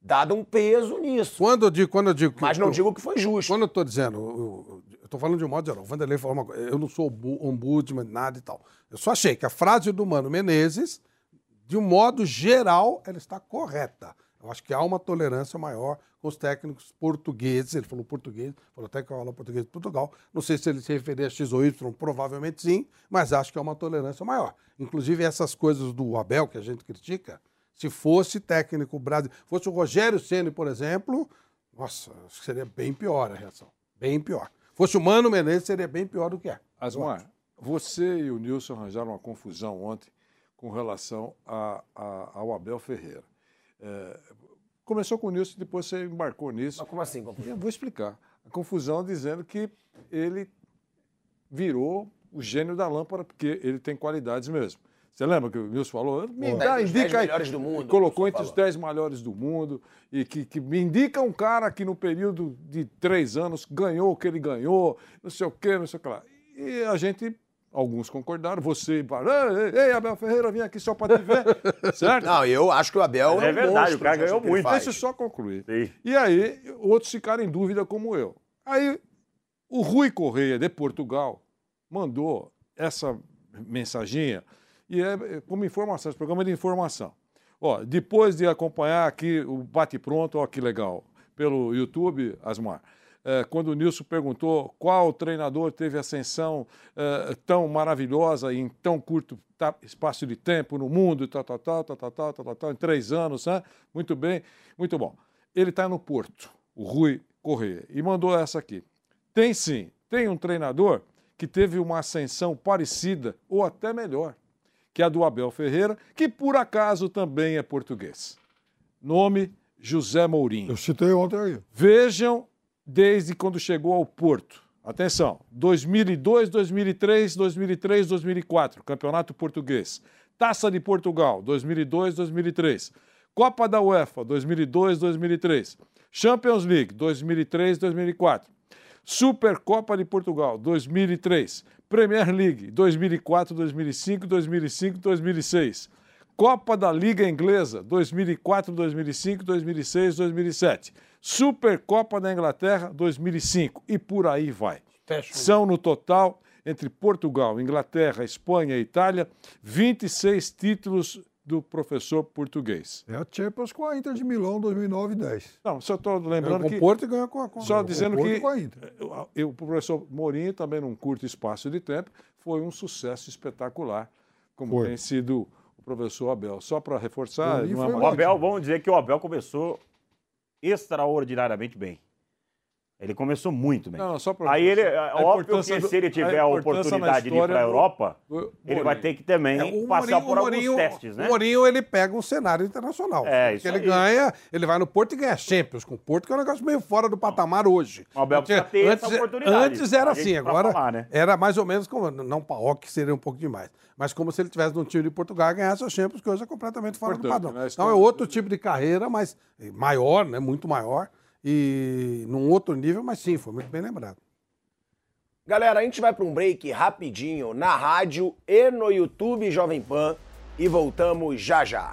D: dado um peso nisso.
E: Quando eu digo, quando eu digo que
D: Mas não
E: eu-
D: digo que foi justo.
E: Quando eu estou dizendo, eu, estou falando de um modo geral, o Vanderlei falou uma coisa, eu não sou ombu- ombudsman, nada e tal. Eu só achei que a frase do Mano Menezes, de um modo geral, ela está correta. Eu acho que há uma tolerância maior com os técnicos portugueses. Ele falou português, falou até que eu falo português de Portugal. Não sei se ele se referia a X ou Y, provavelmente sim, mas acho que há uma tolerância maior. Inclusive, essas coisas do Abel que a gente critica, se fosse técnico brasileiro, fosse o Rogério Ceni, por exemplo, nossa, acho que seria bem pior a reação. Bem pior. Fosse o Mano Menezes, seria bem pior do que é.
F: Asmar, você e o Nilson arranjaram uma confusão ontem com relação a- a- ao Abel Ferreira. É, começou com o Nilson, depois você embarcou nisso.
D: Mas como assim? confusão?
F: Eu vou explicar. A confusão dizendo que ele virou o gênio da lâmpada, porque ele tem qualidades mesmo. Você lembra que o Nilson falou? Me
D: Pô,
F: dá,
D: dez
F: indica aí.
D: do mundo,
F: Colocou entre
D: Nilson
F: os 10 melhores do mundo e que, que me indica um cara que no período de três anos ganhou o que ele ganhou, não sei o quê, não sei o que lá. E a gente, alguns concordaram, você, ei, ei, Abel Ferreira, vim aqui só para te ver, certo?
D: Não, eu acho que o Abel
G: É
D: um
G: verdade,
D: monstro
G: o cara ganhou muito.
D: faz.
F: Deixa eu só concluir.
G: Sim.
F: E aí, outros ficaram em dúvida como eu. Aí, o Rui Correia, de Portugal, mandou essa mensaginha, e é é como informação, esse programa é de informação. Ó, depois de acompanhar aqui o Bate Pronto, ó que legal, pelo YouTube, Asmar, é, quando o Nilson perguntou qual treinador teve ascensão é, tão maravilhosa em tão curto espaço de tempo no mundo, tal, tal, tal, tal, tal, tal, tal, em três anos, né? Muito bem, muito bom. Ele está no Porto, o Rui Corrêa, e mandou essa aqui. Tem sim, tem um treinador que teve uma ascensão parecida ou até melhor, que a do Abel Ferreira, que por acaso também é português. Nome José Mourinho.
H: Eu citei ontem aí.
F: Vejam desde quando chegou ao Porto. Atenção, 2002, 2003, 2003, 2004, Campeonato Português. Taça de Portugal, 2002, 2003. Copa da UEFA, 2002, 2003. Champions League, 2003, 2004. Supercopa de Portugal, 2003. Premier League, 2004, 2005, 2005, 2006. Copa da Liga Inglesa, 2004, 2005, 2006, 2007. Supercopa da Inglaterra, 2005. E por aí vai. São, no total, entre Portugal, Inglaterra, Espanha e Itália, 26 títulos do professor português.
H: É a Champions com a Inter de Milão 2009 e 10.
F: Não, só estou lembrando
H: Ganhou com
F: que...
H: o Porto e ganhou com a-
F: Só dizendo que eu- o professor Mourinho, também num curto espaço de tempo, foi um sucesso espetacular, como
G: Foi.
F: tem sido o professor Abel. Só para reforçar... de uma
G: O Abel, vamos dizer que o Abel começou extraordinariamente bem. Ele começou muito bem.
F: Não, só pra-
G: Aí ele,
F: a
G: é óbvio que
F: do-
G: se ele
F: a
G: tiver a,
F: na
G: oportunidade de ir para a
F: do-
G: Europa,
F: do
G: ele vai ter que também
E: É,
G: passar
E: Mourinho-
G: por alguns
E: Mourinho-
G: testes, né?
E: O Mourinho, ele pega um cenário internacional.
G: É,
E: Porque
G: isso
E: ele
G: aí.
E: ganha, ele vai no Porto e ganha Champions com o Porto, que é um negócio meio fora do patamar hoje.
G: O Abel precisa ter essa
E: antes,
G: oportunidade.
E: antes era
G: A
E: assim, agora
G: falar, né?
E: era mais ou menos como, não paok seria um pouco demais, mas como se ele tivesse num time de Portugal e ganhasse a Champions, que hoje é completamente fora do
F: Importante,
E: padrão.
F: né?
E: Então é outro tipo de carreira, mas maior, né, muito maior, e num outro nível, mas sim, foi muito bem lembrado.
D: Galera, a gente vai para um break rapidinho na rádio e no YouTube Jovem Pan e voltamos já já.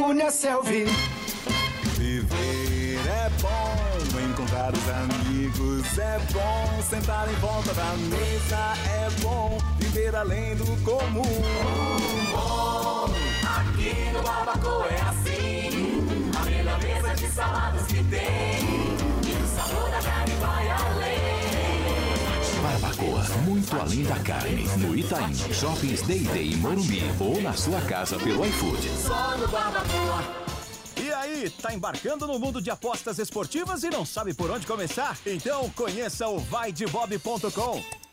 N: Uniaselv. Viver é bom, encontrar os amigos é bom, sentar em volta da mesa é bom, viver além do comum. Bom, aqui no Barbacoa é assim, a melhor mesa de saladas que tem, e o sabor da carne vai além.
O: Barbacoa, muito além da carne. No Itaim, Shoppings Day Day em Morumbi ou na sua casa pelo iFood.
N: Só no.
L: E aí, tá embarcando no mundo de apostas esportivas e não sabe por onde começar? Então conheça o vaidebob.com.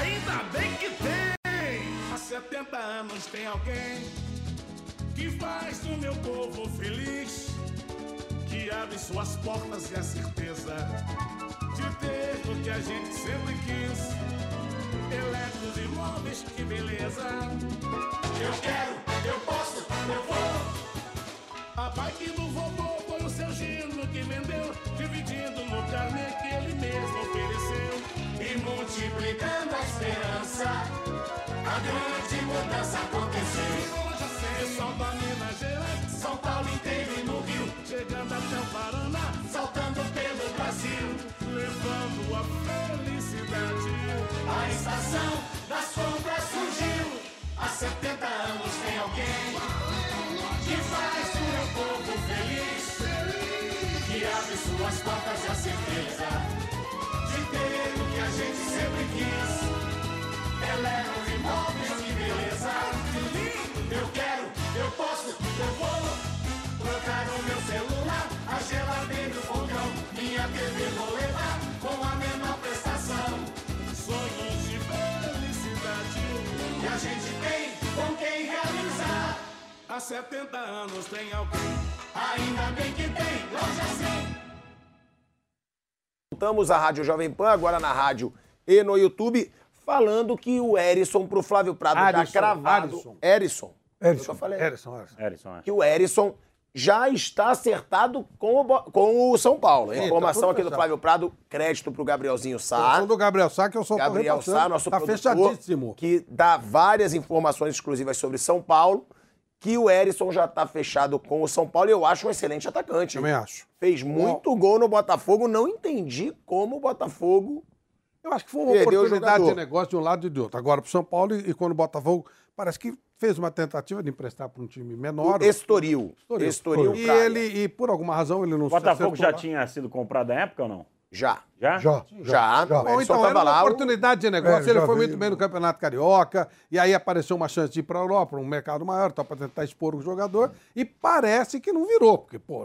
N: Ainda bem que tem! Há 70 anos tem alguém que faz o meu povo feliz, que abre suas portas e a certeza de ter o que a gente sempre quis. Eletros e móveis, que beleza! Eu quero, eu posso, multiplicando a esperança, a grande mudança aconteceu. Pessoal da Minas Gerais, São Paulo inteiro e no Rio, chegando até o Paraná, saltando pelo Brasil, levando a felicidade. A estação das compras surgiu, há 70 anos tem alguém que faz o meu povo feliz, que abre suas portas e a certeza o que a gente sempre quis. Ela é um imóvel de beleza. Eu quero, eu posso, eu vou. Trocar o meu celular, a geladeira e o fogão. Minha TV vou levar com a mesma prestação. Sonhos de felicidade que a gente tem com quem realizar. Há 70 anos tem alguém. Ainda bem que tem, loja 100.
D: Voltamos à Rádio Jovem Pan, agora na rádio e no YouTube, falando que o Erisson pro Flávio Prado já
E: Arisson,
D: cravado.
E: Arisson.
D: Erisson.
H: Erisson.
D: Eu só falei.
E: Erisson, Erisson.
G: Erisson, é.
D: Que o Erisson já está acertado com o, com o São Paulo. Informação
E: tá
D: aqui do. Flávio Prado, crédito pro Gabrielzinho
E: Eu
D: Sá.
E: sou do Gabriel Sá, que eu sou
D: Gabriel
E: repassando.
D: Sá, nosso
E: Tá
D: produtor,
E: fechadíssimo.
D: que dá várias informações exclusivas sobre São Paulo, que o Erisson já está fechado com o São Paulo e eu acho um excelente atacante.
E: Também acho.
D: Fez muito gol no Botafogo, não entendi como o Botafogo
E: Eu acho que foi uma
D: Perdeu o
E: oportunidade de negócio de um lado e do outro. Agora, pro São Paulo, e, e quando o Botafogo parece que fez uma tentativa de emprestar para um time menor.
D: O Estoril.
E: Estoril.
D: Estoril
E: E ele, e por alguma razão, ele não
G: O Botafogo já tinha sido comprado na época ou não?
D: Já.
G: Já?
H: Já.
D: Já.
E: Bom,
D: O Erisson
E: então, era uma oportunidade de negócio.
H: É,
E: ele
H: já
E: foi
H: veio-
E: muito bem no Campeonato Carioca, e aí apareceu uma chance de ir para a Europa, um mercado maior, para tentar expor o jogador, e parece que não virou, porque, pô,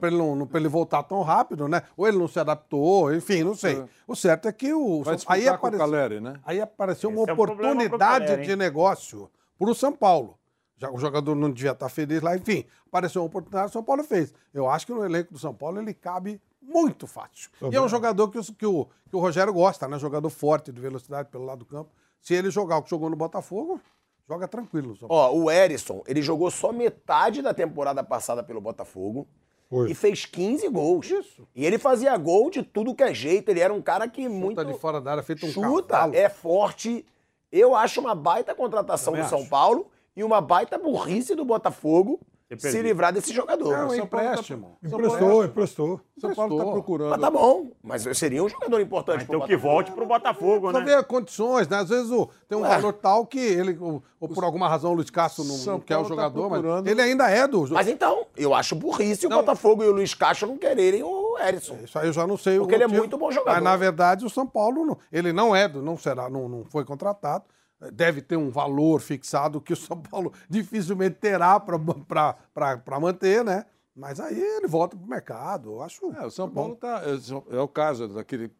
E: para ele, não, ele voltar tão rápido, né? Ou ele não se adaptou, enfim, não sei. O certo é que o.
F: Vai
E: aí
F: disputar com o
E: apareceu,
F: Caleri, né?
E: aí apareceu uma
G: Esse é problema pro
E: oportunidade
G: Caleri,
E: de negócio para o São Paulo. Já o jogador não devia estar feliz lá, enfim, apareceu uma oportunidade, o São Paulo fez. Eu acho que no elenco do São Paulo ele cabe muito fácil. E é um jogador que, o- que o, que o Rogério gosta, né? Jogador forte, de velocidade pelo lado do campo. Se ele jogar o que jogou no Botafogo, joga tranquilo. Paulo.
D: Ó, o Erisson, ele jogou só metade da temporada passada pelo Botafogo
H: Foi.
D: e fez 15 gols. Isso. E ele fazia gol de tudo que é jeito. Ele era um cara que muito
E: Chuta de fora da área, feito um
D: chuta,
E: cavalo.
D: é forte. Eu acho uma baita contratação
E: Também
D: do São
E: acho.
D: Paulo e uma baita burrice do Botafogo se livrar desse jogador.
E: É um
F: São Paulo tá-
E: empréstimo.
H: Emprestou, emprestou.
F: São Paulo está procurando.
D: Mas tá bom, mas seria um jogador importante pro
G: Então que
D: Botafogo.
G: volte pro Botafogo,
E: Só
G: né?
E: ver condições, né? Às vezes o- tem um
D: Ué.
E: valor tal que ele, ou, ou por alguma razão o Luiz Castro não, não quer o
F: Paulo tá
E: jogador, mas ele ainda é do
D: Mas então, eu acho burrice o
E: Não.
D: Botafogo e o Luiz Castro não quererem o Erisson.
E: Isso aí eu já não sei
D: Porque
E: o
D: ele é muito bom jogador.
E: Mas, na verdade, o São Paulo, não- ele não é, do- não será, não, não foi contratado. Deve ter um valor fixado que o São Paulo dificilmente terá para manter, né? Mas aí ele volta pro mercado. Eu acho.
F: É, o São
E: bom.
F: Paulo tá. É, é o caso daquele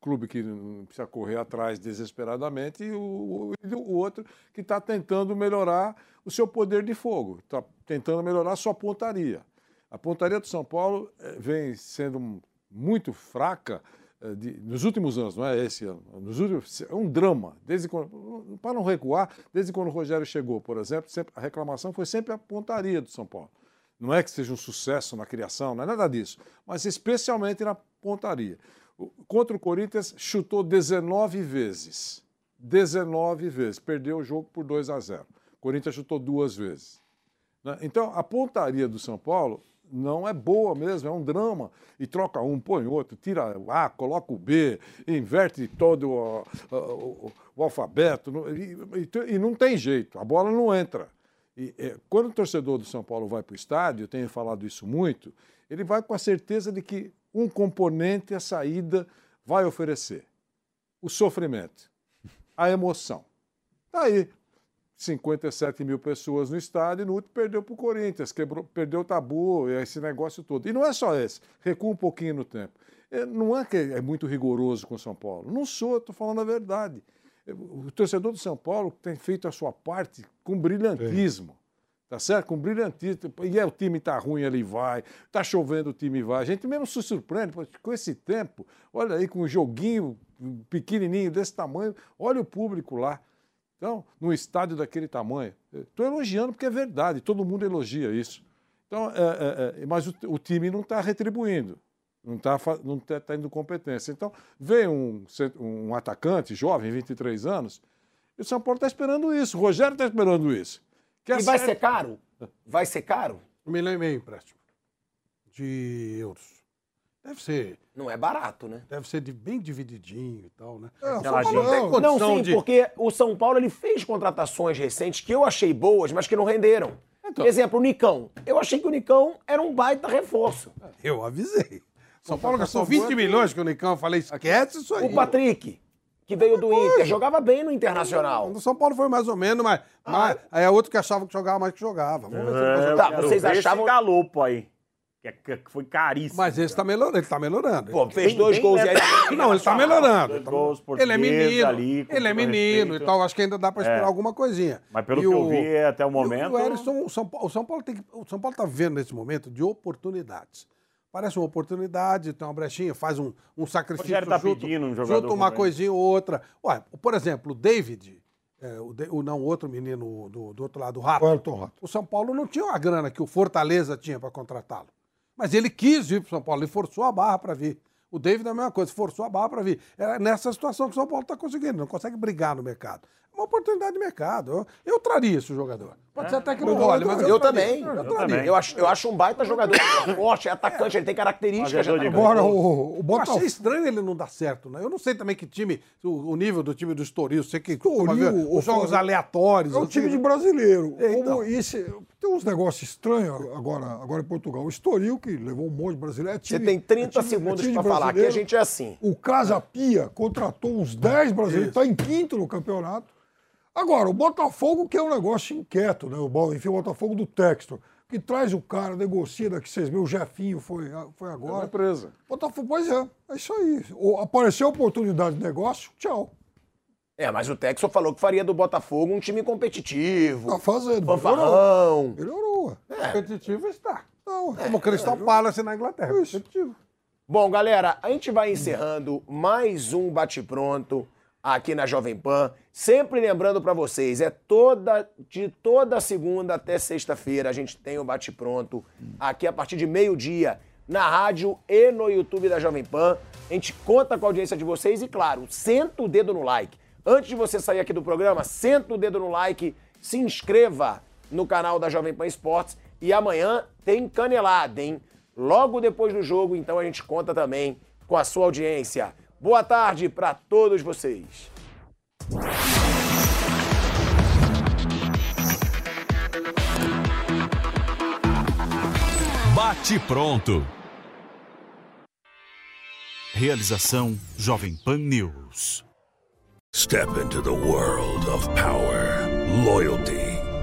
F: clube que precisa correr atrás desesperadamente e o, e o outro que está tentando melhorar o seu poder de fogo, está tentando melhorar a sua pontaria. A pontaria do São Paulo eh, vem sendo muito fraca de- nos últimos anos, não é esse ano. Nos últimos, é um drama. Desde quando, para não recuar, desde quando o Rogério chegou, por exemplo, sempre- a reclamação foi sempre a pontaria do São Paulo. Não é que seja um sucesso na criação, não é nada disso, mas especialmente na pontaria. Contra o Corinthians, chutou 19 vezes. 19 vezes. Perdeu o jogo por 2 a 0. O Corinthians chutou duas vezes. né? Então, a pontaria do São Paulo não é boa mesmo, é um drama. E troca um, põe outro, tira o A, coloca o B, inverte todo o, o- o- alfabeto. E, e- e não tem jeito, a bola não entra. E, é, quando o torcedor do São Paulo vai para o estádio, eu tenho falado isso muito, ele vai com a certeza de que um componente a saída vai oferecer: o sofrimento, a emoção. Está aí. 57 mil pessoas no estádio e no último perdeu para o Corinthians, quebrou, perdeu o tabu, esse negócio todo. E não é só esse, recua um pouquinho no tempo. É, Não é que é muito rigoroso com o São Paulo. Não sou, estou falando a verdade. O torcedor do São Paulo tem feito a sua parte com brilhantismo. Tá certo? Com brilhantismo. E é, o time tá ruim, ele vai. Tá chovendo, o time vai. A gente mesmo se surpreende com esse tempo. Olha aí, com um joguinho pequenininho desse tamanho. Olha o público lá. Então, num estádio daquele tamanho. Estou elogiando porque é verdade. Todo mundo elogia isso. Então, é, é, é, mas o, o time não está retribuindo. Não está não tá tendo competência. Então, vem um, um atacante jovem, 23 anos, e o São Paulo está esperando isso. O Rogério está esperando isso. Que
D: E vai ser caro? Vai ser caro?
E: Um milhão e meio empréstimo de euros. Deve ser.
D: Não é barato, né?
E: Deve ser de, bem divididinho e tal, né?
H: É, não.
E: Tem
D: Não, sim,
E: de-
D: porque o São Paulo ele fez contratações recentes que eu achei boas, mas que não renderam.
F: Então.
D: Exemplo, o Nicão. Eu achei que o Nicão era um baita reforço.
E: Eu avisei. São Paulo gastou
F: Contratação
E: 20
F: boa.
E: milhões que o Nicão. Eu falei, esquece isso aí.
D: O Patrick, que veio do Inter, jogava bem no Internacional.
E: O São Paulo foi mais ou menos, mas, mas aí é outro que achava que jogava mais que jogava. Vamos ver se
G: É,
D: Tá, vocês achavam-
G: esse galopo aí. Que, é- que foi caríssimo.
E: Mas esse tá melhorando, ele tá melhorando.
D: Pô, fez
G: Bem-
D: dois
G: bem
D: gols e aí.
E: Não, ele tá melhorando. Ele, tá-
G: Gols
E: ele é menino,
G: ali,
E: ele é menino
G: respeito.
E: e tal. Acho que ainda dá pra esperar
G: É.
E: alguma coisinha.
G: Mas pelo
E: E
G: que eu
E: o-
G: vi até o
E: e
G: momento.
E: O, Erisson, o São Paulo, o São Paulo tem que- o São Paulo tá vivendo nesse momento de oportunidades. Parece uma oportunidade, tem uma brechinha, faz um, um sacrifício.
G: Rogério tá
E: junto,
G: pedindo um jogador
E: junto uma coisinha ou outra. Ué, por exemplo, o David, é, o, De- o não, o outro menino do, do outro lado, o Rato.
H: O Elton Rato.
E: O São Paulo não tinha a grana que o Fortaleza tinha para contratá-lo. Mas ele quis vir para o São Paulo, ele forçou a barra para vir. O David é a mesma coisa, forçou a barra para vir. É nessa situação que o São Paulo está conseguindo, não consegue brigar no mercado. É uma oportunidade de mercado. Eu, eu traria esse jogador. Pode ser até que não role, mas eu,
D: Eu
E: traria.
D: também.
E: Eu,
D: Eu,
E: traria.
D: eu acho, eu acho um baita jogador. É forte, é atacante, ele tem características.
G: De
H: Agora, o, o
E: Eu
H: Botafogo.
E: achei estranho ele não dar certo, né? Eu não sei também que time, o, o nível do time do Estoril, sei que
H: Estoril,
E: os jogos aleatórios.
H: É um
E: sei-
H: time de brasileiro.
E: É,
H: Como
E: então.
H: esse, tem uns negócios estranhos agora, agora em Portugal. O Estoril, que levou um monte de brasileiro. É
D: Você
H: time,
D: tem 30
H: é time- é
D: segundos pra
H: de
D: falar. Aqui a gente é assim.
H: O Casa Pia contratou uns 10 brasileiros, está em quinto no campeonato. Agora, o Botafogo, que é um negócio inquieto, né? O, enfim, o Botafogo do Textor, que traz o cara, negocia daqui seis meses. O Jefinho foi, foi
F: É uma
H: agora.
F: empresa.
H: Botafogo, pois é, é isso aí. O- Apareceu oportunidade de negócio, tchau.
D: É, mas o Texo falou que faria do Botafogo um time competitivo.
H: Tá fazendo.
D: Fanfarrão.
H: Melhorou.
E: Competitivo está.
H: Não,
E: Como o Crystal Palace na Inglaterra. Competitivo.
D: Bom, galera, a gente vai encerrando mais um bate-pronto aqui na Jovem Pan. Sempre lembrando pra vocês, é toda de toda segunda até sexta-feira a gente tem o bate-pronto aqui a partir de meio-dia na rádio e no YouTube da Jovem Pan. A gente conta com a audiência de vocês e, claro, senta o dedo no like. Antes de você sair aqui do programa, senta o dedo no like, se inscreva no canal da Jovem Pan Esportes e amanhã tem canelada, hein? Logo depois do jogo, então a gente conta também com a sua audiência. Boa tarde para todos vocês.
C: Bate pronto.
L: Realização Jovem Pan News.
P: Step into the world of power, loyalty,